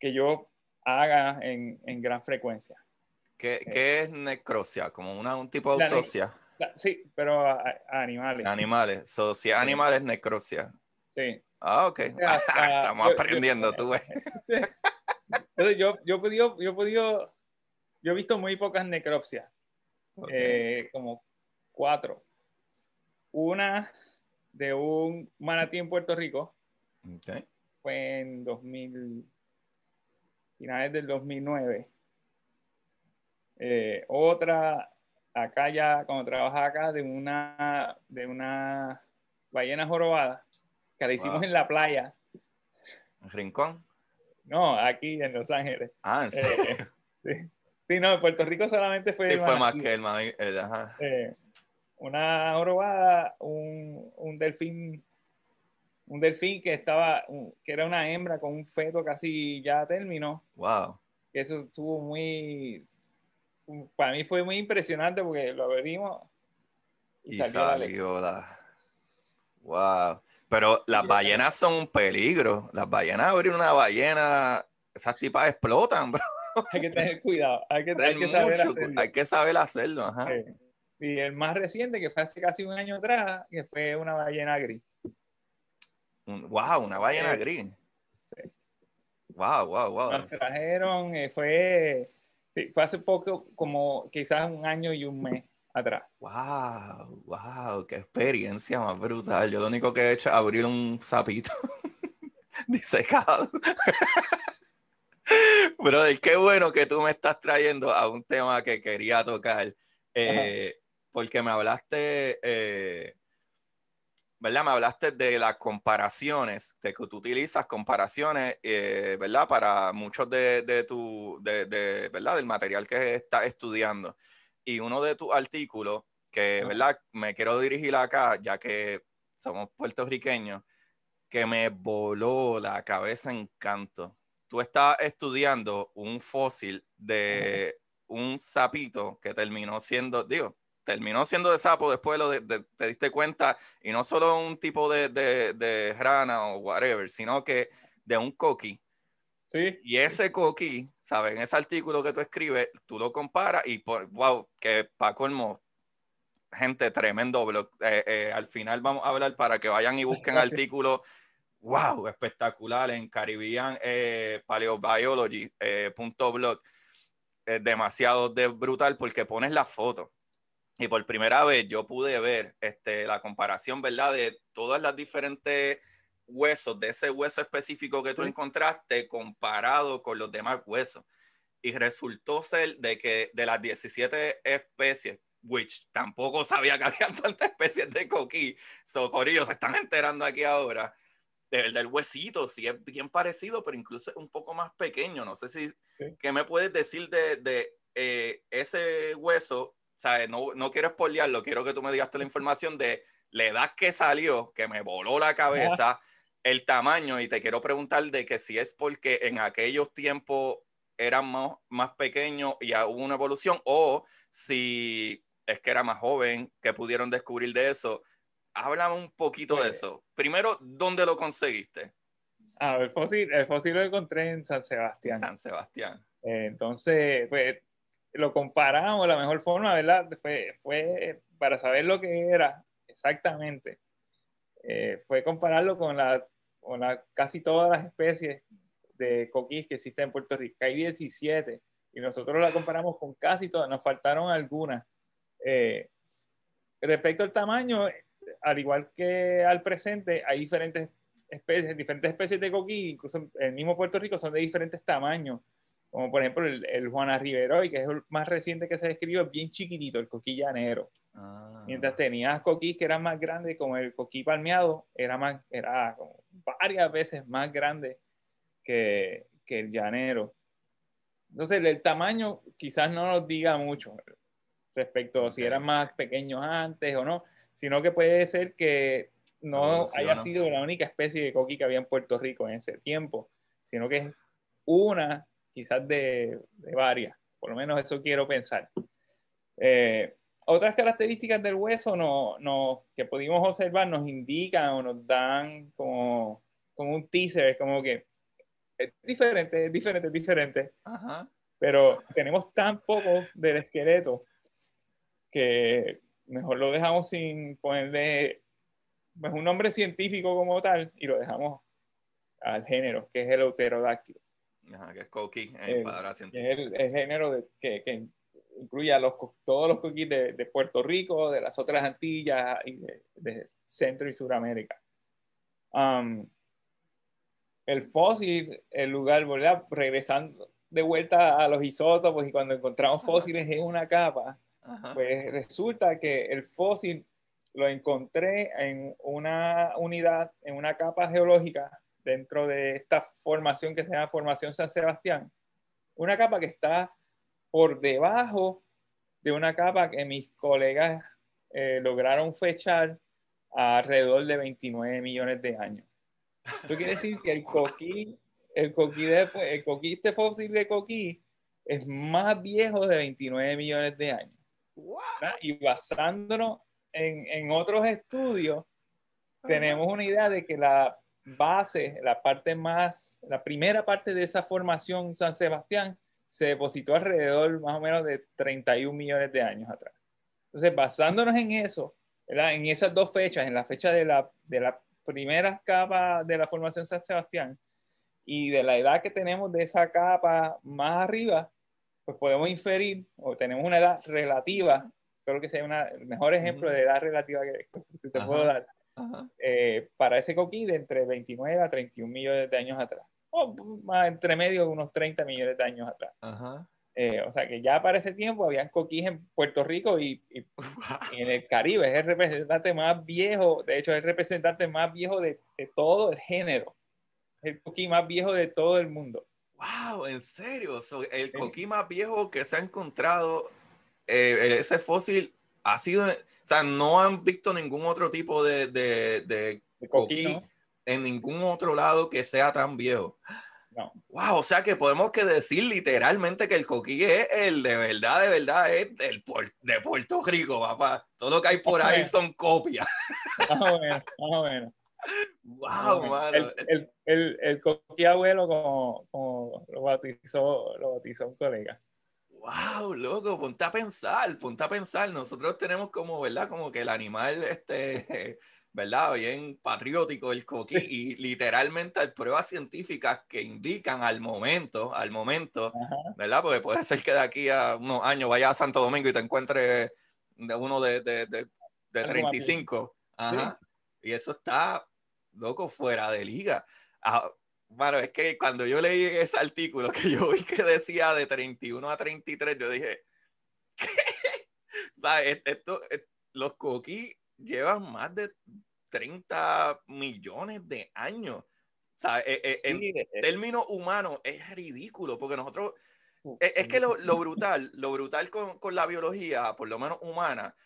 que yo haga en, en gran frecuencia. ¿Qué, qué es necrosia? Como una, un tipo de autopsia La- Sí, pero a, a animales. animales. So, si es animales, necrosia. Sí. Ah, ok. sea, hasta- Estamos yo- yo- aprendiendo, tú ves. Entonces, yo, yo, he podido, yo he podido, yo he visto muy pocas necropsias, eh, como cuatro. Una de un manatí en Puerto Rico, fue en 2000, finales del 2009. Eh, otra, acá ya, cuando trabajaba acá, de una, de una ballena jorobada, que la hicimos Wow. en la playa. Rincón. No, aquí en Los Ángeles. Ah, ¿en Eh, sí. Sí, no, en Puerto Rico solamente fue. Sí, fue más que el, el ajá. Eh, una jorobada, un, un delfín un delfín que estaba, que era una hembra con un feto casi ya término. Wow. Eso estuvo muy, para mí fue muy impresionante porque lo abrimos y, salió, la... Wow. Pero las ballenas son un peligro. Las ballenas, abrir una ballena, esas tipas explotan, bro. Hay que tener cuidado. Hay que, hay que saber hacerlo. Hay que saber hacerlo, ajá. Y el más reciente, que fue hace casi un año atrás, que fue una ballena gris. Wow, una ballena gris. Wow, wow, wow. Nos trajeron, eh, fue, sí, fue hace poco, como quizás un año y un mes atrás. Wow, wow, qué experiencia más brutal. Yo lo único que he hecho es abrir un sapito disecado. Brother, qué bueno que tú me estás trayendo a un tema que quería tocar. Eh, porque me hablaste, eh, ¿verdad? Me hablaste de las comparaciones, de que tú utilizas comparaciones, eh, ¿verdad? Para muchos de, de tu, de, de, ¿verdad? Del material que estás estudiando. Y uno de tus artículos, que, ¿verdad? Me quiero dirigir acá, ya que somos puertorriqueños, que me voló la cabeza en canto. Tú estás estudiando un fósil de un sapito que terminó siendo, digo, terminó siendo de sapo después lo de, te diste cuenta, y no solo un tipo de, de, rana o whatever, sino que de un coqui. Sí. Y ese coqui, ¿sabes? En ese artículo que tú escribes, tú lo comparas y, por, wow, que para colmo, gente, tremendo blog. Eh, eh, al final vamos a hablar para que vayan y busquen artículos, wow, espectacular en Caribbean eh, Paleobiology, punto blog. Es demasiado de brutal porque pones la foto y por primera vez yo pude ver este, la comparación, ¿verdad? De todas las diferentes huesos, de ese hueso específico que tú encontraste comparado con los demás huesos. Y resultó ser de que de las 17 especies, which tampoco sabía que había tantas especies de coquí, socorillos se están enterando aquí ahora, del, del huesito, sí es bien parecido, pero incluso un poco más pequeño. No sé si, ¿qué me puedes decir de, de eh, ese hueso no, no quiero spoilearlo, quiero que tú me digas la información de la edad que salió, que me voló la cabeza, el tamaño, y te quiero preguntar de que si es porque en aquellos tiempos eran más, más pequeños y hubo una evolución, o si es que era más joven, que pudieron descubrir de eso. Háblame un poquito de pues eso. Primero, ¿dónde lo conseguiste? Ah, el fósil, el fósil lo encontré en San Sebastián. San Sebastián. Eh, entonces, pues lo comparamos, la mejor forma, ¿verdad? Fue, fue para saber lo que era exactamente, eh, fue compararlo con, la, con la, casi todas las especies de coquís que existen en Puerto Rico. Hay 17 y nosotros la comparamos con casi todas, nos faltaron algunas. Eh, respecto al tamaño, al igual que al presente, hay diferentes especies, diferentes especies de coquí, incluso en el mismo Puerto Rico son de diferentes tamaños como por ejemplo el, el Juana Riveroy, que es el más reciente que se describió, es bien chiquitito, el coquí llanero. Ah. Mientras tenías coquís que eran más grandes, como el coquí palmeado, era, más, era como varias veces más grande que, que el llanero. Entonces, el, tamaño quizás no nos diga mucho respecto a si eran más pequeños antes o no, sino que puede ser que no haya sido la única especie de coquí que había en Puerto Rico en ese tiempo, sino que es una quizás de, varias, por lo menos eso quiero pensar. Eh, otras características del hueso no, no, que pudimos observar nos indican o nos dan como, como un teaser, como que es diferente, es diferente, es diferente. Pero tenemos tan poco del esqueleto que mejor lo dejamos sin ponerle pues, un nombre científico como tal y lo dejamos al género, que es el euterodáctilo que es coqui en palabras científicas. Es el, género de, que, que, incluye a los, todos los coquis de, de, Puerto Rico, de las otras Antillas y de, Centro y Suramérica. Um, el fósil, el lugar, ¿verdad? Regresando de vuelta a los isótopos y cuando encontramos fósiles en una capa, pues resulta que el fósil lo encontré en una unidad, en una capa geológica dentro de esta formación que se llama Formación San Sebastián, una capa que está por debajo de una capa que mis colegas eh, lograron fechar alrededor de 29 millones de años. Eso quiere decir que el coquí, el coquí, de, el coquí, este fósil de coquí es más viejo de 29 millones de años. Y basándonos en, en otros estudios, tenemos una idea de que la base, la parte más, la primera parte de esa formación San Sebastián se depositó alrededor más o menos de 31 millones de años atrás. Entonces, basándonos en eso, en esas dos fechas, en la fecha de la, de la primera capa de la formación San Sebastián y de la edad que tenemos de esa capa más arriba, pues podemos inferir, o tenemos una edad relativa, creo que sea el mejor ejemplo de edad relativa que, te puedo dar, eh, para ese coquí de entre 29 a 31 millones de años atrás, o más entre medio de unos 30 millones de años atrás. Eh, o sea que ya para ese tiempo habían coquís en Puerto Rico y, en el Caribe. Es el representante más viejo, de hecho, es el representante más viejo de, todo el género. Es el coquí más viejo de todo el mundo. ¡Wow! ¿En serio? el coquí más viejo que se ha encontrado, eh, ese fósil ha sido, o sea, no han visto ningún otro tipo de, de, coquí, en ningún otro lado que sea tan viejo. Wow, o sea que podemos que decir literalmente que el coquí es el de verdad, de verdad, es el de Puerto Rico, papá. Todo lo que hay por ahí son copias. Más o menos, más o menos. Wow, mano. El, el, el, coquí abuelo, como, como, lo, bautizó, lo bautizó un colega. Wow, loco, ponte a pensar, ponte a pensar. Nosotros tenemos como, ¿verdad? Como que el animal, este ¿verdad? Bien patriótico el coquí y literalmente hay pruebas científicas que indican al momento, al momento, ¿verdad? Porque puede ser que de aquí a unos años vaya a Santo Domingo y te encuentres de uno de, de, de, de 35. Ajá. Y eso está, loco, fuera de liga. Ah, bueno, es que cuando yo leí ese artículo que yo vi que decía de 31 a 33, yo dije, ¿qué? Esto, los coquí llevan más de 30 millones de años. O sea, eh, eh, en eh, términos humanos es ridículo, porque nosotros, es, que lo, brutal, lo brutal con, con, la biología, por lo menos humana,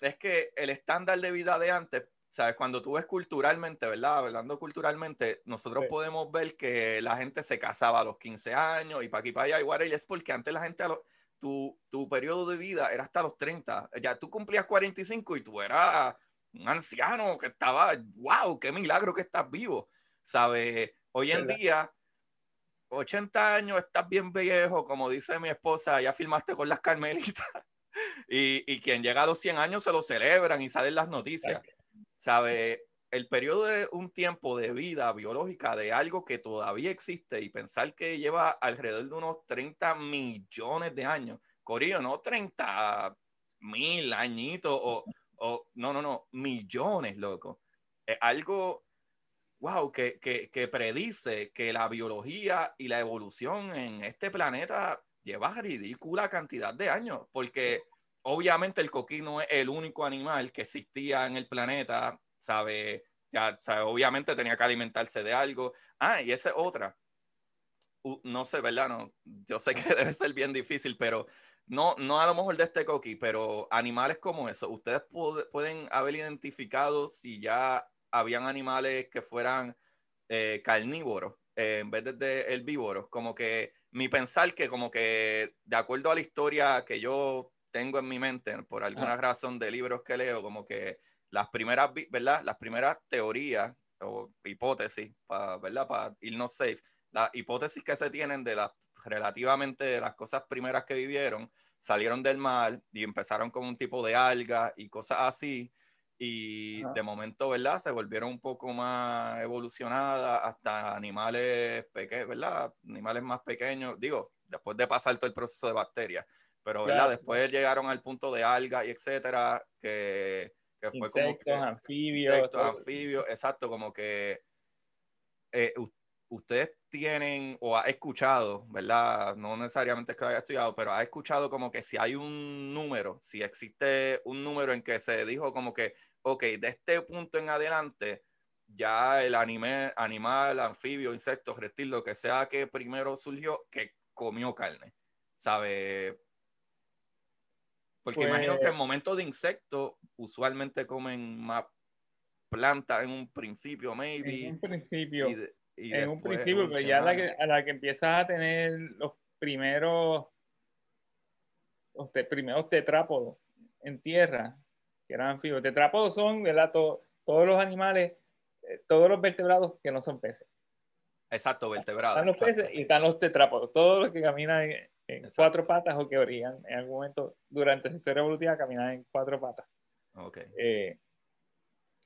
es que el estándar de vida de antes, ¿sabes? Cuando tú ves culturalmente, ¿verdad? Hablando culturalmente, nosotros podemos ver que la gente se casaba a los 15 años y para aquí para allá, igual, y es porque antes la gente, tu, tu periodo de vida era hasta los 30, ya tú cumplías 45 y tú eras un anciano que estaba, wow, qué milagro que estás vivo, ¿sabes? Hoy en día, 80 años, estás bien viejo, como dice mi esposa, ya filmaste con las carmelitas, y, y quien llega a los 100 años se lo celebran y salen las noticias, ¿sabes? El periodo de un tiempo de vida biológica de algo que todavía existe y pensar que lleva alrededor de unos 30 millones de años, Corillo, no 30 mil añitos o no, no, no, millones, loco. Es algo, wow, que, que, que, predice que la biología y la evolución en este planeta lleva ridícula cantidad de años, porque obviamente el coquí no es el único animal que existía en el planeta, sabe, ya, obviamente tenía que alimentarse de algo. Ah, y esa es otra. no sé, ¿verdad? No, yo sé que debe ser bien difícil, pero no, no a lo mejor de este coqui, pero animales como eso, ustedes pueden haber identificado si ya habían animales que fueran eh, carnívoros eh, en vez de, herbívoros, como que mi pensar que como que de acuerdo a la historia que yo tengo en mi mente, por alguna razón de libros que leo, como que las primeras, ¿verdad? Las primeras teorías o hipótesis, ¿verdad? Para irnos safe, las hipótesis que se tienen de las relativamente de las cosas primeras que vivieron, salieron del mar y empezaron con un tipo de alga y cosas así. Y de momento, ¿verdad? Se volvieron un poco más evolucionadas hasta animales pequeños, ¿verdad? Animales más pequeños, digo, después de pasar todo el proceso de bacterias. Pero, ¿verdad? Después llegaron al punto de alga y etcétera, que, que fue como que... anfibios. Insectos, anfibios, exacto, como que eh, ustedes tienen o ha escuchado, ¿verdad? No necesariamente es que haya estudiado, pero ha escuchado como que si hay un número, si existe un número en que se dijo como que, ok, de este punto en adelante, ya el anime, animal, anfibio, insecto, reptil, lo que sea que primero surgió, que comió carne. ¿sabe? Porque imagino que Pues en momentos de insectos usualmente comen más plantas en un principio, maybe. En un principio. y de- y en un principio, pero ya a la, que, a la que empiezas a tener los primeros, los te- primeros tetrápodos en tierra, que eran anfibios. Tetrápodos son, ¿verdad? To- todos los animales, eh, todos los vertebrados que no son peces. Exacto, vertebrados. Están los exacto, peces y están los tetrápodos, todos los que caminan en, Exacto. cuatro patas o que orían en algún momento durante su historia evolutiva caminan en cuatro patas. Ok. Eh,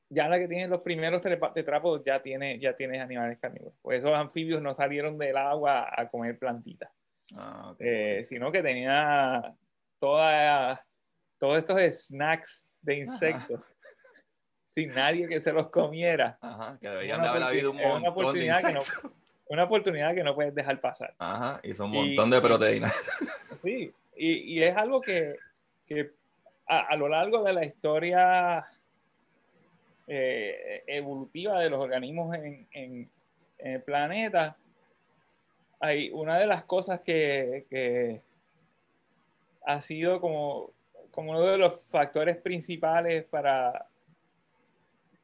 ya la que tiene los primeros tetrápodos ya tiene, ya tiene animales carnívoros. Pues esos anfibios no salieron del agua a comer plantitas, Ah, ok, eh, sí, sino que tenía toda, todos estos snacks de insectos sin nadie que se los comiera. Ajá, que deberían de haber habido un montón de insectos. Una oportunidad que no puedes dejar pasar. Ajá, hizo un Y- montón de proteínas. Sí, y, y es algo que, que a, a lo largo de la historia eh, evolutiva de los organismos en, en- en el planeta, hay una de las cosas que, que ha sido como, como uno de los factores principales para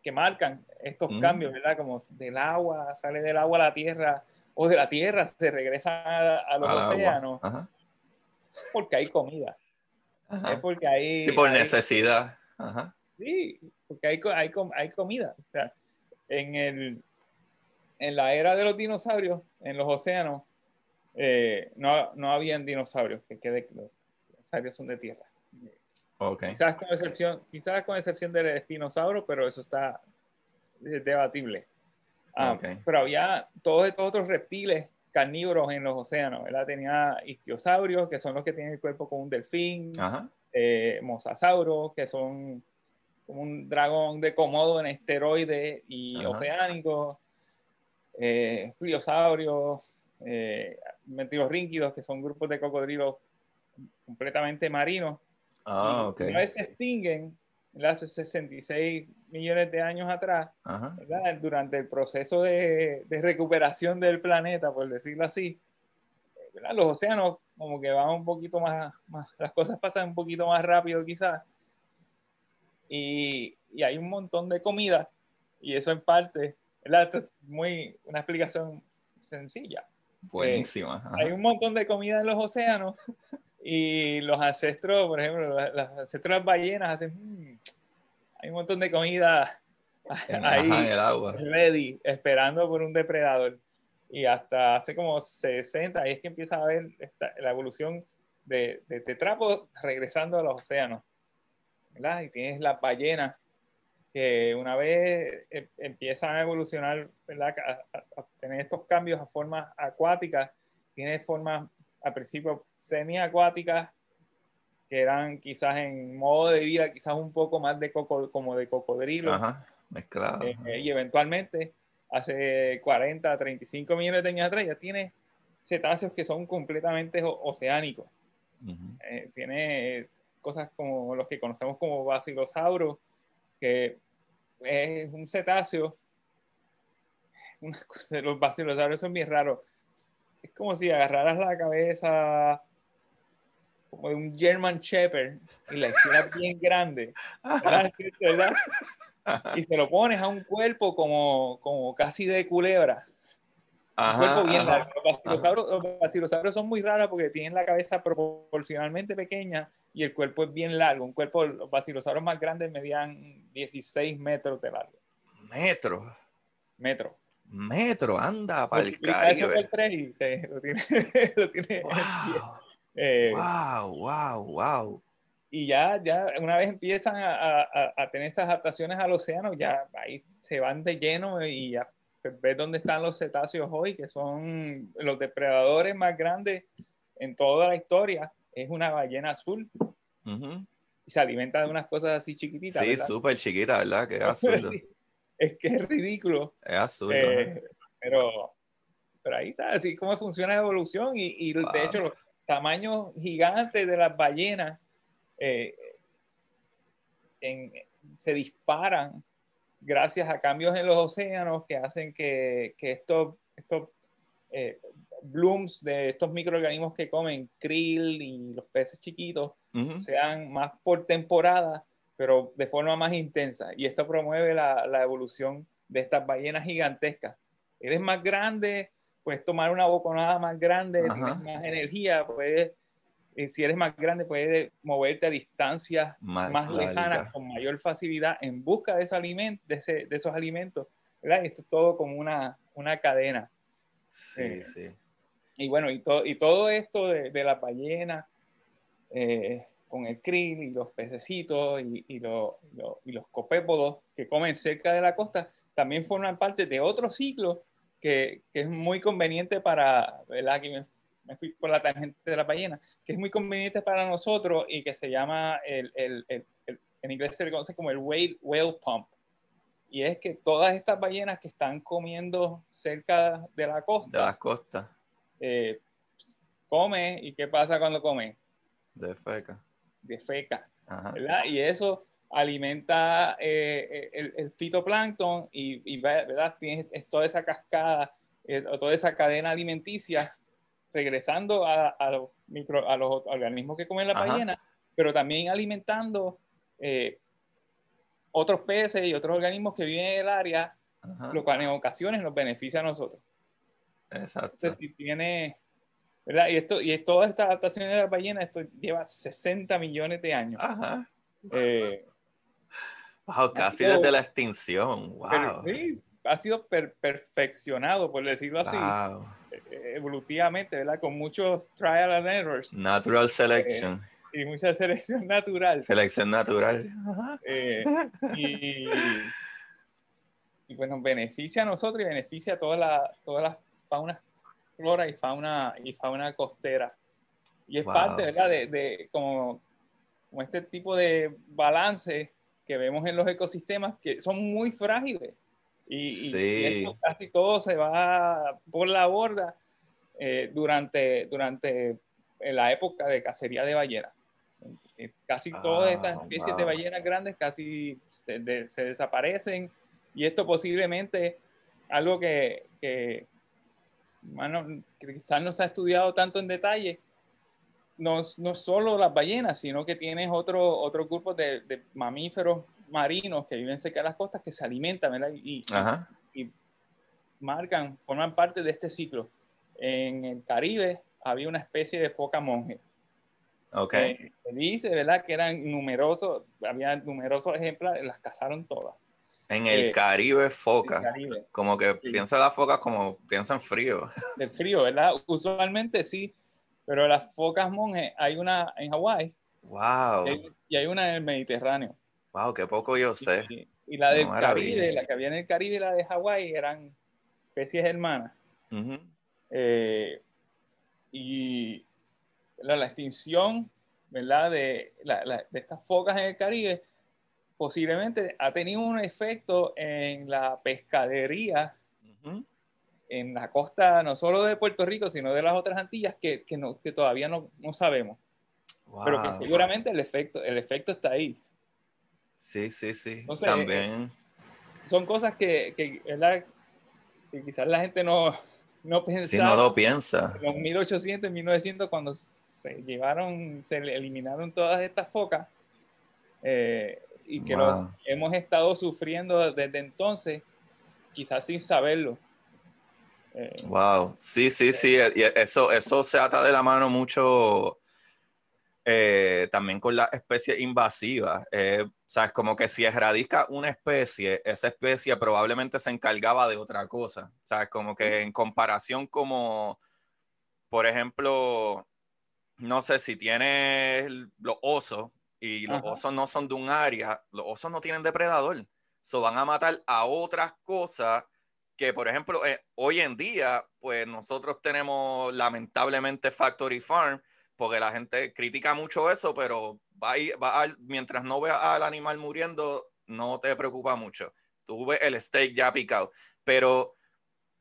que marcan estos Mm. cambios, ¿verdad? Como del agua, sale del agua a la tierra, o de la tierra se regresa a, a los océanos Ajá, porque hay comida. ajá. Es porque hay. Sí, por hay- necesidad. Ajá. Sí, porque hay, hay, hay comida. O sea, en, el, en la era de los dinosaurios, en los océanos, eh, no, no habían dinosaurios, que quede. Los dinosaurios son de tierra. Ok. Quizás con excepción, quizás con excepción del espinosaurio, pero eso está eh, debatible. Ah, Ok. Pero había todos estos otros reptiles carnívoros en los océanos, ¿verdad? Tenía istiosaurios, que son los que tienen el cuerpo como un delfín, Ajá. eh, mosasauros, que son como un dragón de Komodo en esteroide y Ajá. oceánico, eh, pliosaurios, eh, mentirorrínquidos, que son grupos de cocodrilos completamente marinos. Ah, ok. Una vez se extinguen, ¿verdad? hace 66 millones de años atrás, durante el proceso de, de recuperación del planeta, por decirlo así, ¿verdad? los océanos como que van un poquito más, más, las cosas pasan un poquito más rápido quizás, y, y hay un montón de comida, y eso en parte, ¿verdad? Esto es muy, una explicación sencilla. Buenísima. ajá. Hay un montón de comida en los océanos y los ancestros, por ejemplo, los ancestros de las ballenas hacen, "Mm, hay un montón de comida ahí el agua. ready, esperando por un depredador. Y hasta hace como 60, ahí es que empieza a ver esta- la evolución de, de tetrápodos regresando a los océanos. ¿verdad? Y tienes las ballenas que una vez eh, empiezan a evolucionar, ¿verdad? A, a- a tener estos cambios a formas acuáticas, tiene formas al principio semiacuáticas que eran quizás en modo de vida, quizás un poco más de coco, como de cocodrilo. Ajá. Mezclado. Eh, y eventualmente, hace 40, 35 millones de años atrás, ya tiene cetáceos que son completamente oceánicos. Ujú. Eh, tiene cosas como los que conocemos como basilosaurus, que es un cetáceo. Una cosa- los basilosaurios son bien raros. Es como si agarraras la cabeza como de un German Shepherd y la hicieras bien grande. ¿verdad? ¿verdad? y se lo pones a un cuerpo como, como casi de culebra. Un Ajá, cuerpo bien largo. Los basilosaurios son muy raros porque tienen la cabeza proporcionalmente pequeña y el cuerpo es bien largo. Un cuerpo, los basilosaurios más grandes medían 16 metros de largo. Metro. Metro. Metro, anda para el eso Caribe. te- lo tiene, lo tiene Wow. eh, Wow, wow, wow. y ya, ya una vez empiezan a, a- a tener estas adaptaciones al océano, ya ahí se van de lleno y ya pues, ves dónde están los cetáceos hoy, que son los depredadores más grandes en toda la historia. Es una ballena azul y se alimenta de unas cosas así chiquititas. Sí, súper chiquita, ¿verdad? Absurdo. Es que es ridículo. Es absurdo. Eh, pero, pero ahí está, así como funciona la evolución y, y Wow. de hecho los tamaños gigantes de las ballenas eh, en- se disparan gracias a cambios en los océanos que hacen que, que estos, estos eh, blooms de estos microorganismos que comen krill y los peces chiquitos sean más por temporada, pero de forma más intensa. Y esto promueve la, la evolución de estas ballenas gigantescas. Eres más grande, puedes tomar una boconada más grande, tienes más energía, puedes, eh, si eres más grande, puedes moverte a distancias más, lejanas con mayor facilidad en busca de, ese alimento, de, ese, de esos alimentos. ¿verdad? esto es todo como una, una cadena. Sí, eh, sí. Y bueno, y, todo y todo esto de, de la ballena, eh, con el krill y los pececitos y, y, y los copépodos que comen cerca de la costa, también forman parte de otro ciclo que, que es muy conveniente para, ¿verdad? Aquí me, fui por la tangente de la ballena, que es muy conveniente para nosotros y que se llama, el, el, el, en inglés se le conoce como el whale, whale pump. Y es que todas estas ballenas que están comiendo cerca de la costa. De la costa. Eh, come, ¿y qué pasa cuando comen? De feca. De feca. ¿verdad? Y eso alimenta eh, eh, el, fitoplancton y, ¿verdad? Tienes toda esa cascada, eh, toda esa cadena alimenticia regresando a, los, micro, a los organismos que comen la ballena, pero también alimentando otros peces y otros organismos que viven en el área, lo cual en ocasiones nos beneficia a nosotros. Exacto. tiene, ¿verdad? Y, esto, y toda esta adaptación de la ballena, esto lleva 60 millones de años. Ajá. Wow, casi desde la extinción. Wow. sí, ha sido perfeccionado, por decirlo así, eh, evolutivamente, ¿verdad? Con muchos trial and errors. Natural selection. Eh, y mucha selección natural. Selección natural. Eh, y, y, bueno, beneficia a nosotros y beneficia a toda la, todas las faunas, flora y fauna, y fauna costera. Y es parte, ¿verdad? De, de como, como este tipo de balance que vemos en los ecosistemas que son muy frágiles. Y, casi todo se va por la borda eh, durante, durante la época de cacería de ballenas. Eh, casi todas ah, estas especies de ballenas grandes casi se, desaparecen y esto posiblemente algo que, que, que quizás no se ha estudiado tanto en detalle, no, no solo las ballenas, sino que tienes otro, otro grupo de, de, mamíferos marinos que viven cerca de las costas que se alimentan ¿verdad? Y, y, marcan, forman parte de este ciclo. En el Caribe había una especie de foca monje. Ok. Eh, dice, ¿verdad? Que eran numerosos, había numerosos ejemplares, las cazaron todas. En el eh, Caribe, foca. Como que piensa la foca como piensa en frío. El frío, ¿verdad? Usualmente sí pero las focas monjes, hay una en Hawái. Wow. Y hay, una en el Mediterráneo. Wow, qué poco yo sé. Y, la del Caribe, la que había en el Caribe y la de Hawái eran especies hermanas. Eh, y la, extinción, ¿verdad? De, de estas focas en el Caribe posiblemente ha tenido un efecto en la pescadería en la costa no solo de Puerto Rico, sino de las otras Antillas que, que, no, que todavía no, no sabemos. Pero que seguramente el efecto, el efecto está ahí. Sí, sí, sí. También. son cosas que, que, que, quizás la gente no, no piensa. Si no lo piensa. En los 1800, 1900, cuando se llevaron, se eliminaron todas estas focas, eh, y que lo hemos estado sufriendo desde entonces, quizás sin saberlo. Wow, sí, sí, sí, y eso, eso se ata de la mano mucho eh, también con las especies invasivas. Eh, sabes, como que si erradica una especie, esa especie probablemente se encargaba de otra cosa. Sabes, como que en comparación como, por ejemplo, no sé si tienes los osos y los osos no son de un área, los osos no tienen depredador, so van a matar a otras cosas que, por ejemplo, eh, hoy en día, pues nosotros tenemos lamentablemente Factory Farm, porque la gente critica mucho eso, pero va, va mientras no veas al animal muriendo, no te preocupa mucho. Tú ves el steak ya picado. Pero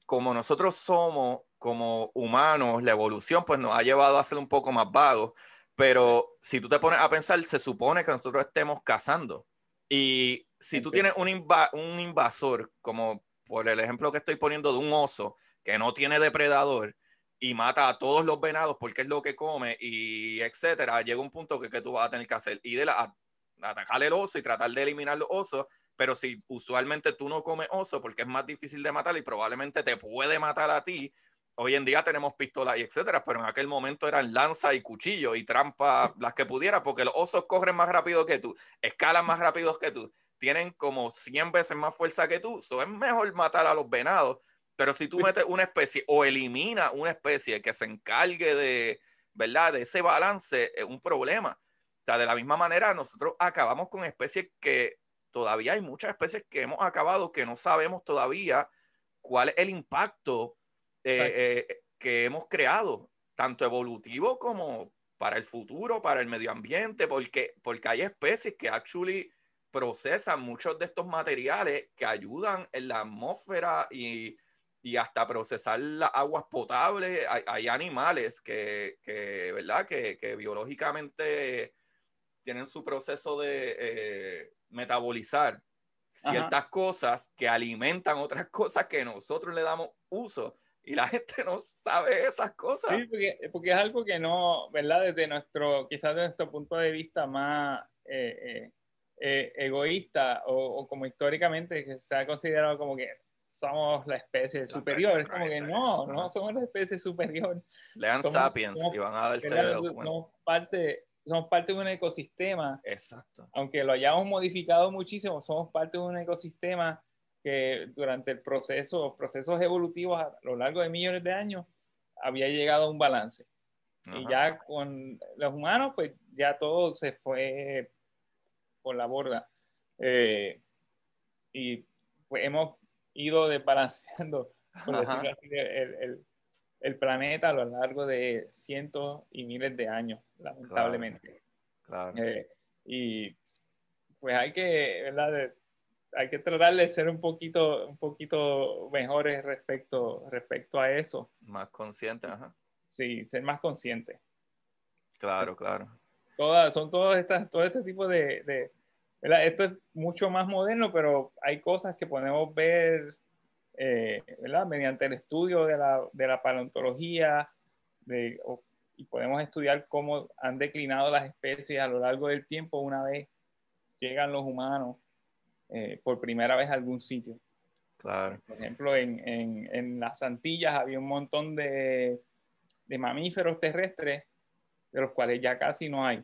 como nosotros somos como humanos, la evolución pues nos ha llevado a ser un poco más vagos. Pero si tú te pones a pensar, se supone que nosotros estemos cazando. Y si tú tienes un, un invasor como por el ejemplo que estoy poniendo de un oso que no tiene depredador y mata a todos los venados porque es lo que come y etcétera, llega un punto que, que tú vas a tener que hacer y de la, atacar el oso y tratar de eliminar los osos, pero si usualmente tú no comes oso porque es más difícil de matar y probablemente te puede matar a ti, hoy en día tenemos pistolas y etcétera, pero en aquel momento eran lanza y cuchillo y trampa las que pudiera porque los osos corren más rápido que tú, escalan más rápido que tú, tienen como 100 veces más fuerza que tú, eso es mejor matar a los venados pero si tú metes una especie o elimina una especie que se encargue de, ¿verdad? De ese balance, es un problema. O sea, de la misma manera, nosotros acabamos con especies que todavía hay muchas especies que hemos acabado que no sabemos todavía cuál es el impacto eh, eh, que hemos creado, tanto evolutivo como para el futuro, para el medio ambiente, porque, porque hay especies que actually procesan muchos de estos materiales que ayudan en la atmósfera y y hasta procesar las aguas potables. Hay, animales que, que, ¿verdad? Que, que, biológicamente tienen su proceso de eh, metabolizar ciertas cosas que alimentan otras cosas que nosotros le damos uso. Y la gente no sabe esas cosas. Sí, porque, porque es algo que no, ¿verdad? Desde nuestro, quizás desde nuestro punto de vista más eh, eh, egoísta o, o, como históricamente que se ha considerado como que somos la especie superior. es como que no, no somos la especie superior. Lean Sapiens y van a darse somos parte, somos parte de un ecosistema. Exacto. Aunque lo hayamos modificado muchísimo, somos parte de un ecosistema que durante el proceso, procesos evolutivos a lo largo de millones de años, había llegado a un balance. Y ya con los humanos, pues ya todo se fue por la borda. Eh, y pues hemos ido desbalanceando, el, planeta a lo largo de cientos y miles de años, lamentablemente. Eh, y pues hay que, ¿verdad? Hay que tratar de ser un poquito, un poquito mejores respecto, respecto a eso. Más consciente, ajá. Sí, ser más consciente. Claro, claro. Todas, son todas estas, todo este tipo de, esto es mucho más moderno, pero hay cosas que podemos ver eh, mediante el estudio de la, de la paleontología y podemos estudiar cómo han declinado las especies a lo largo del tiempo una vez llegan los humanos eh, por primera vez a algún sitio. Claro. Por ejemplo, en, en, en las Antillas había un montón de, de mamíferos terrestres, de los cuales ya casi no hay.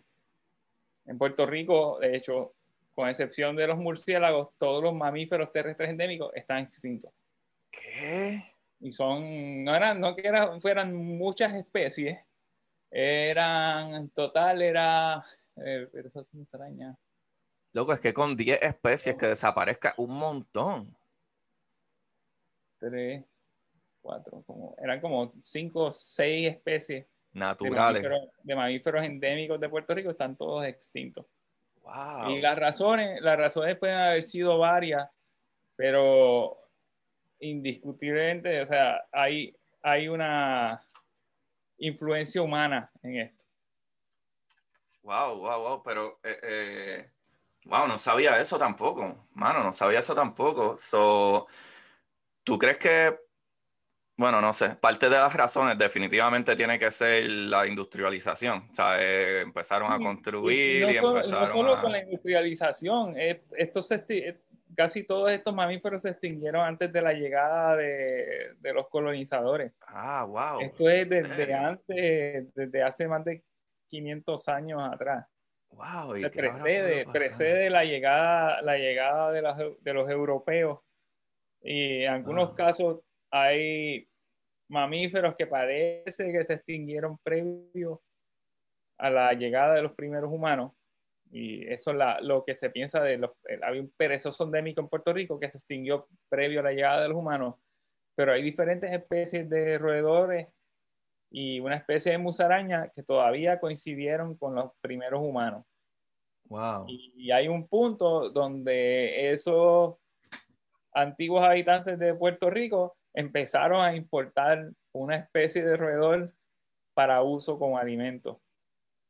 En Puerto Rico, de hecho, con excepción de los murciélagos, todos los mamíferos terrestres endémicos están extintos. ¿Qué? Y son, no eran, no que eran, fueran muchas especies, eran, en total era, eh, pero eso es extraña. Loco, es que con 10 especies que desaparezca un montón. Tres, cuatro, como, eran como cinco o seis especies naturales de mamíferos endémicos de Puerto Rico, están todos extintos. Wow. Y las razones, las razones pueden haber sido varias, pero indiscutiblemente, o sea, hay, hay una influencia humana en esto. Wow, wow, wow, pero eh, eh, wow, no sabía eso tampoco, mano, no sabía eso tampoco. So, ¿Tú crees que bueno, no sé, parte de las razones definitivamente tiene que ser la industrialización. O sea, eh, empezaron a construir y, empezaron no solo con la industrialización, esto casi todos estos mamíferos se extinguieron antes de la llegada de, de los colonizadores. Ah, wow. Esto es desde antes, desde hace más de 500 años atrás. Wow, ¿y precede, precede la llegada, la llegada de, los, de los europeos. Y en algunos casos hay mamíferos que parece que se extinguieron previo a la llegada de los primeros humanos. Y eso es lo que se piensa de los... Había un perezoso endémico en Puerto Rico que se extinguió previo a la llegada de los humanos, pero hay diferentes especies de roedores y una especie de musaraña que todavía coincidieron con los primeros humanos. Wow. Y, y hay un punto donde esos antiguos habitantes de Puerto Rico empezaron a importar una especie de roedor para uso como alimento.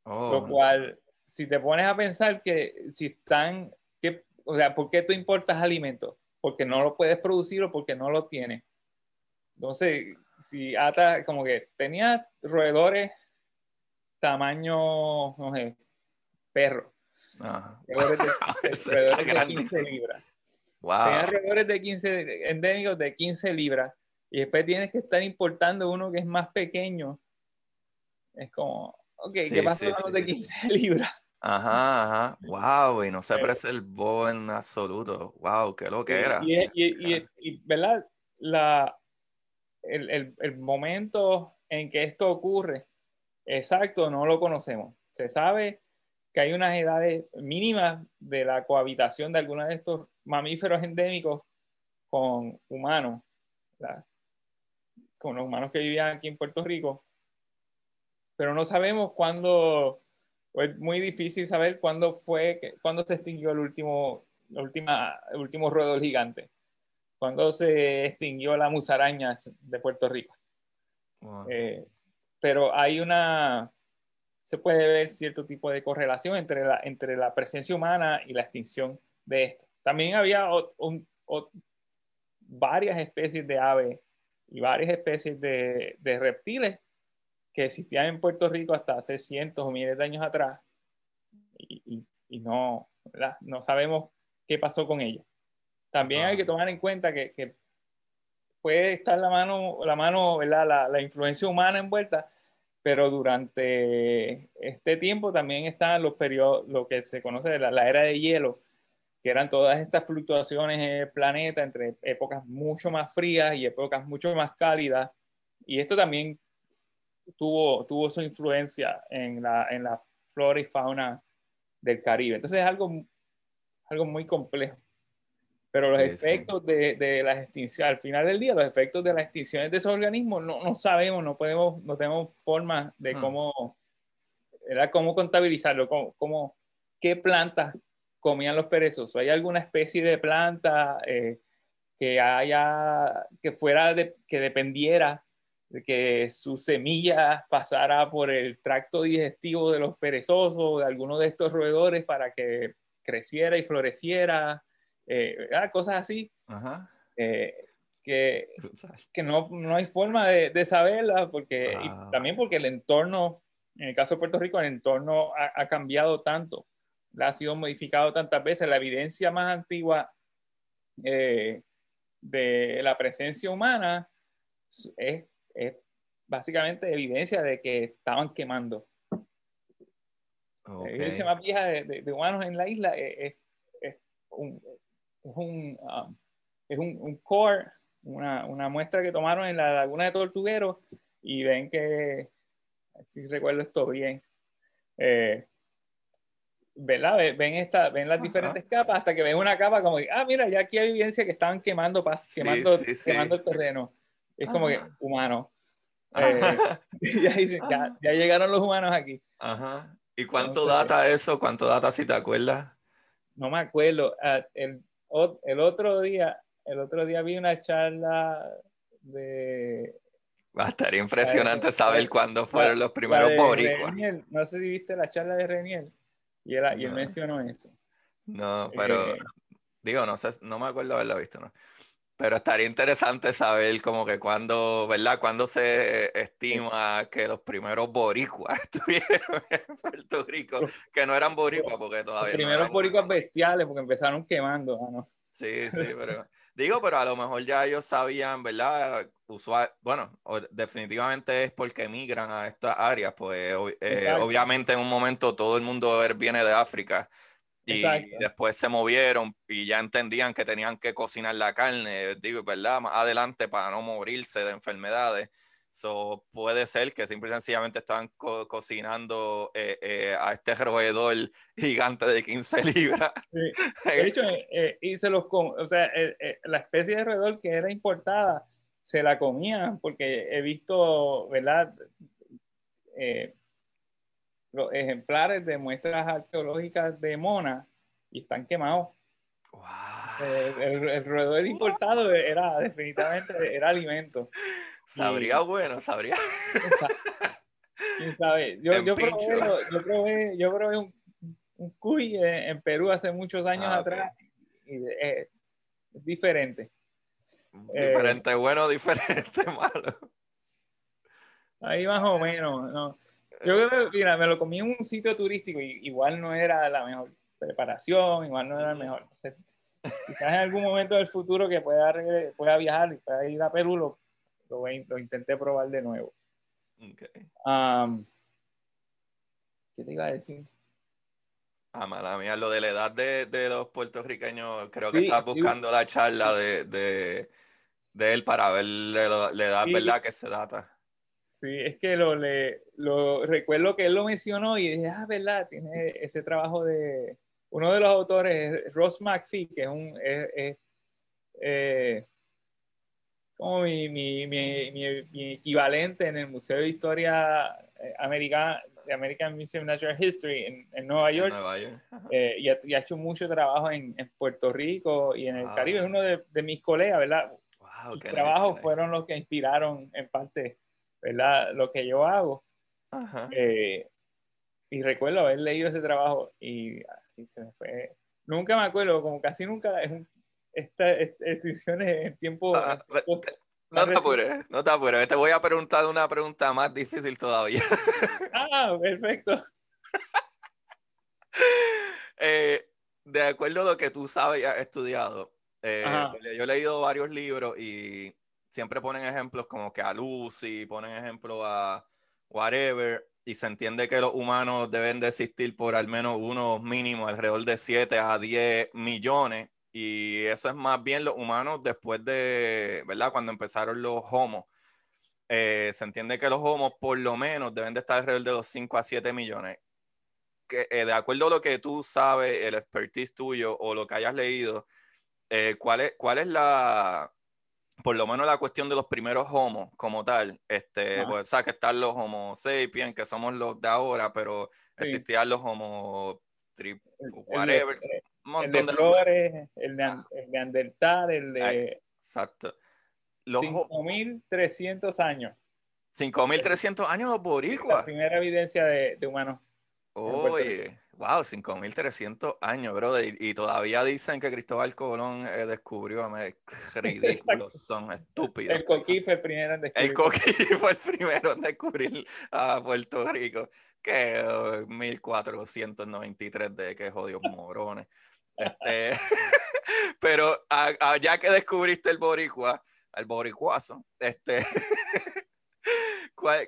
Oh, lo cual, si te pones a pensar que si están, que, o sea, ¿por qué tú importas alimento? Porque no lo puedes producir o porque no lo tienes. Entonces, si ata, como que tenía roedores tamaño, no sé, perro. Ajá. Roedores de, roedores está de 15 grandísimo. libras. Wow. Tenía roedores de 15, endémicos de 15 libras. Y después tienes que estar importando uno que es más pequeño. Es como, ok, Sí, ¿qué pasa sí, con los sí. de 15 libras? Ajá, ajá. Wow, y no se preservó en absoluto. Wow, qué lo que era. Y, y- y- y, ¿verdad? La, el, el- el momento en que esto ocurre, exacto, no lo conocemos. Se sabe que hay unas edades mínimas de la cohabitación de algunos de estos mamíferos endémicos con humanos, con los humanos que vivían aquí en Puerto Rico, pero no sabemos cuándo, es muy difícil saber cuándo fue, cuándo se extinguió el último, la última, el último gigante, cuándo se extinguió la musaraña de Puerto Rico. Wow. Eh, pero hay una, se puede ver cierto tipo de correlación entre la, entre la presencia humana y la extinción de esto. También había o- un- o- varias especies de aves y varias especies de, de reptiles que existían en Puerto Rico hasta hace cientos o miles de años atrás y, y- y no, ¿verdad? no sabemos qué pasó con ellos. También hay que tomar en cuenta que, que puede estar la mano, la mano, ¿verdad? La, la influencia humana envuelta, pero durante este tiempo también están los periodos, lo que se conoce de la, la era de hielo, que eran todas estas fluctuaciones en el planeta entre épocas mucho más frías y épocas mucho más cálidas. Y esto también tuvo, tuvo su influencia en la, en la flora y fauna del Caribe. Entonces es algo, algo muy complejo. Pero los Sí, sí. efectos de, de las extinciones, al final del día, los efectos de las extinciones de esos organismos no, no sabemos, no podemos, no tenemos forma de Hmm. cómo, ¿verdad? cómo contabilizarlo, cómo, cómo- qué plantas comían los perezosos. ¿Hay alguna especie de planta eh, que haya, que fuera, de, que dependiera de que sus semillas pasara por el tracto digestivo de los perezosos o de alguno de estos roedores para que creciera y floreciera? Eh, ¿verdad? Cosas así. Ajá. eh, que, que no, no hay forma de, de saberla, porque, y Wow. también porque el entorno, en el caso de Puerto Rico, el entorno ha, ha cambiado tanto, ha sido modificado tantas veces. La evidencia más antigua eh, de la presencia humana es, es básicamente evidencia de que estaban quemando. Ok. La evidencia más vieja de, de- de humanos en la isla es, es- es un, es un, um, es un, un core, una, una muestra que tomaron en la laguna de Tortuguero y ven que, si recuerdo esto bien, eh, ¿verdad? Ve- Ven, esta, ven las Ajá. diferentes capas hasta que ven una capa como que, ah, mira, ya aquí hay evidencia que estaban quemando, Sí, quemando, sí, sí. quemando el terreno. Es como que Ajá. humano. Eh, Ajá. ya, dicen, ya, ya llegaron los humanos aquí. Ajá. ¿Y cuánto Entonces- data eso? ¿Cuánto data si te acuerdas? no me acuerdo. Ah, El, o- el otro día, el otro día vi una charla de Va a estar impresionante saber cuándo fueron los primeros boricuas. No sé si viste la charla de Reniel. Y él, y él mencionó eso. No, pero Eh, digo, no sé, no me acuerdo haberla visto, ¿no? Pero estaría interesante saber como que cuándo, ¿verdad? Cuándo se estima que los primeros boricuas estuvieron en Puerto Rico, que no eran boricuas porque los todavía no primeros eran boricuas bestiales porque empezaron quemando. no. Sí, sí, pero digo, pero a lo mejor ya ellos sabían, ¿verdad? Usual, bueno, definitivamente es porque emigran a estas áreas, pues eh, obviamente en un momento todo el mundo er- viene de África y Exacto. después se movieron y ya entendían que tenían que cocinar la carne, digo, ¿verdad? Más adelante para no morirse de enfermedades. So, puede ser que simple y sencillamente estaban co- cocinando eh, eh, a este roedor gigante de 15 libras. Sí. De hecho, eh, eh, y se los o sea, eh, eh, la especie de roedor que era importada se la comían porque he visto, ¿verdad? Eh, los ejemplares de muestras arqueológicas de Mona y están quemados. Wow. Eh, el, el roedor importado era definitivamente era alimento. Sabría bueno, sabría. Yo, yo, probé, yo probé, yo probé un, un cuy en, en Perú hace muchos años Ah, atrás y eh, es diferente. Eh, Diferente bueno, diferente malo. Ahí más o menos, ¿no? Yo creo que, mira, me lo comí en un sitio turístico y igual no era la mejor preparación, igual no era el mejor. quizás en algún momento del futuro que pueda, pueda viajar y pueda ir a Perú, lo, lo, intenté probar de nuevo. Okay. ¿Qué te iba a decir? Ah, mala mía, lo de la edad de, de los puertorriqueños, creo que estás buscando la charla de, de, de, él para ver la, edad, ¿verdad? Que se data. Sí, es que lo, le, lo recuerdo que él lo mencionó y dije, ah, ¿verdad? Tiene ese trabajo de uno de los autores, Ross McPhee, que es un es, eh, como mi, mi, mi, mi, equivalente en el Museo de Historia eh, Americana, de American Museum of Natural History en, en Nueva York. Eh, y, ha, y, ha, hecho mucho trabajo en, en Puerto Rico y en el Caribe. Es uno de, de, mis colegas, ¿verdad? Wow, Sus trabajos fueron los que inspiraron en parte ¿verdad? Lo que yo hago. Eh, y recuerdo haber leído ese trabajo y así se me fue. Nunca me acuerdo, como casi nunca, es esta, ediciones en tiempo... Ah, no te apures, no te apures. Te voy a preguntar una pregunta más difícil todavía. ah, perfecto. Eh, de acuerdo a lo que tú sabes y has estudiado, eh, yo he leído varios libros y siempre ponen ejemplos como que a Lucy, ponen ejemplos a whatever, y se entiende que los humanos deben de existir por al menos unos mínimos, alrededor de 7 a 10 millones, y eso es más bien los humanos después de, ¿verdad? Cuando empezaron los homos. Eh, se entiende que los homos por lo menos deben de estar alrededor de los 5 a 7 millones. Que, eh, de acuerdo a lo que tú sabes, el expertise tuyo o lo que hayas leído, eh, ¿cuál, es, ¿cuál es la, por lo menos la cuestión de los primeros homos como tal, este, pues, sabes que están los homo sapiens, que somos los de ahora, pero existían los homo strip, whatever, el, un montón de, flores, el, el, neandertal, el de... Exacto. 5.300 años. 5.300 años los boricuas. La primera evidencia de, de humanos. Oye, Wow, 5.300 años, bro. Y, todavía dicen que Cristóbal Colón eh, descubrió. Ridículos, son estúpidos. El coquí fue el primero en descubrir. El coquí fue el primero en descubrir a Puerto Rico. Que 1493 de que jodidos morones. Este, pero ya que descubriste el boricua, el boricuazo, este,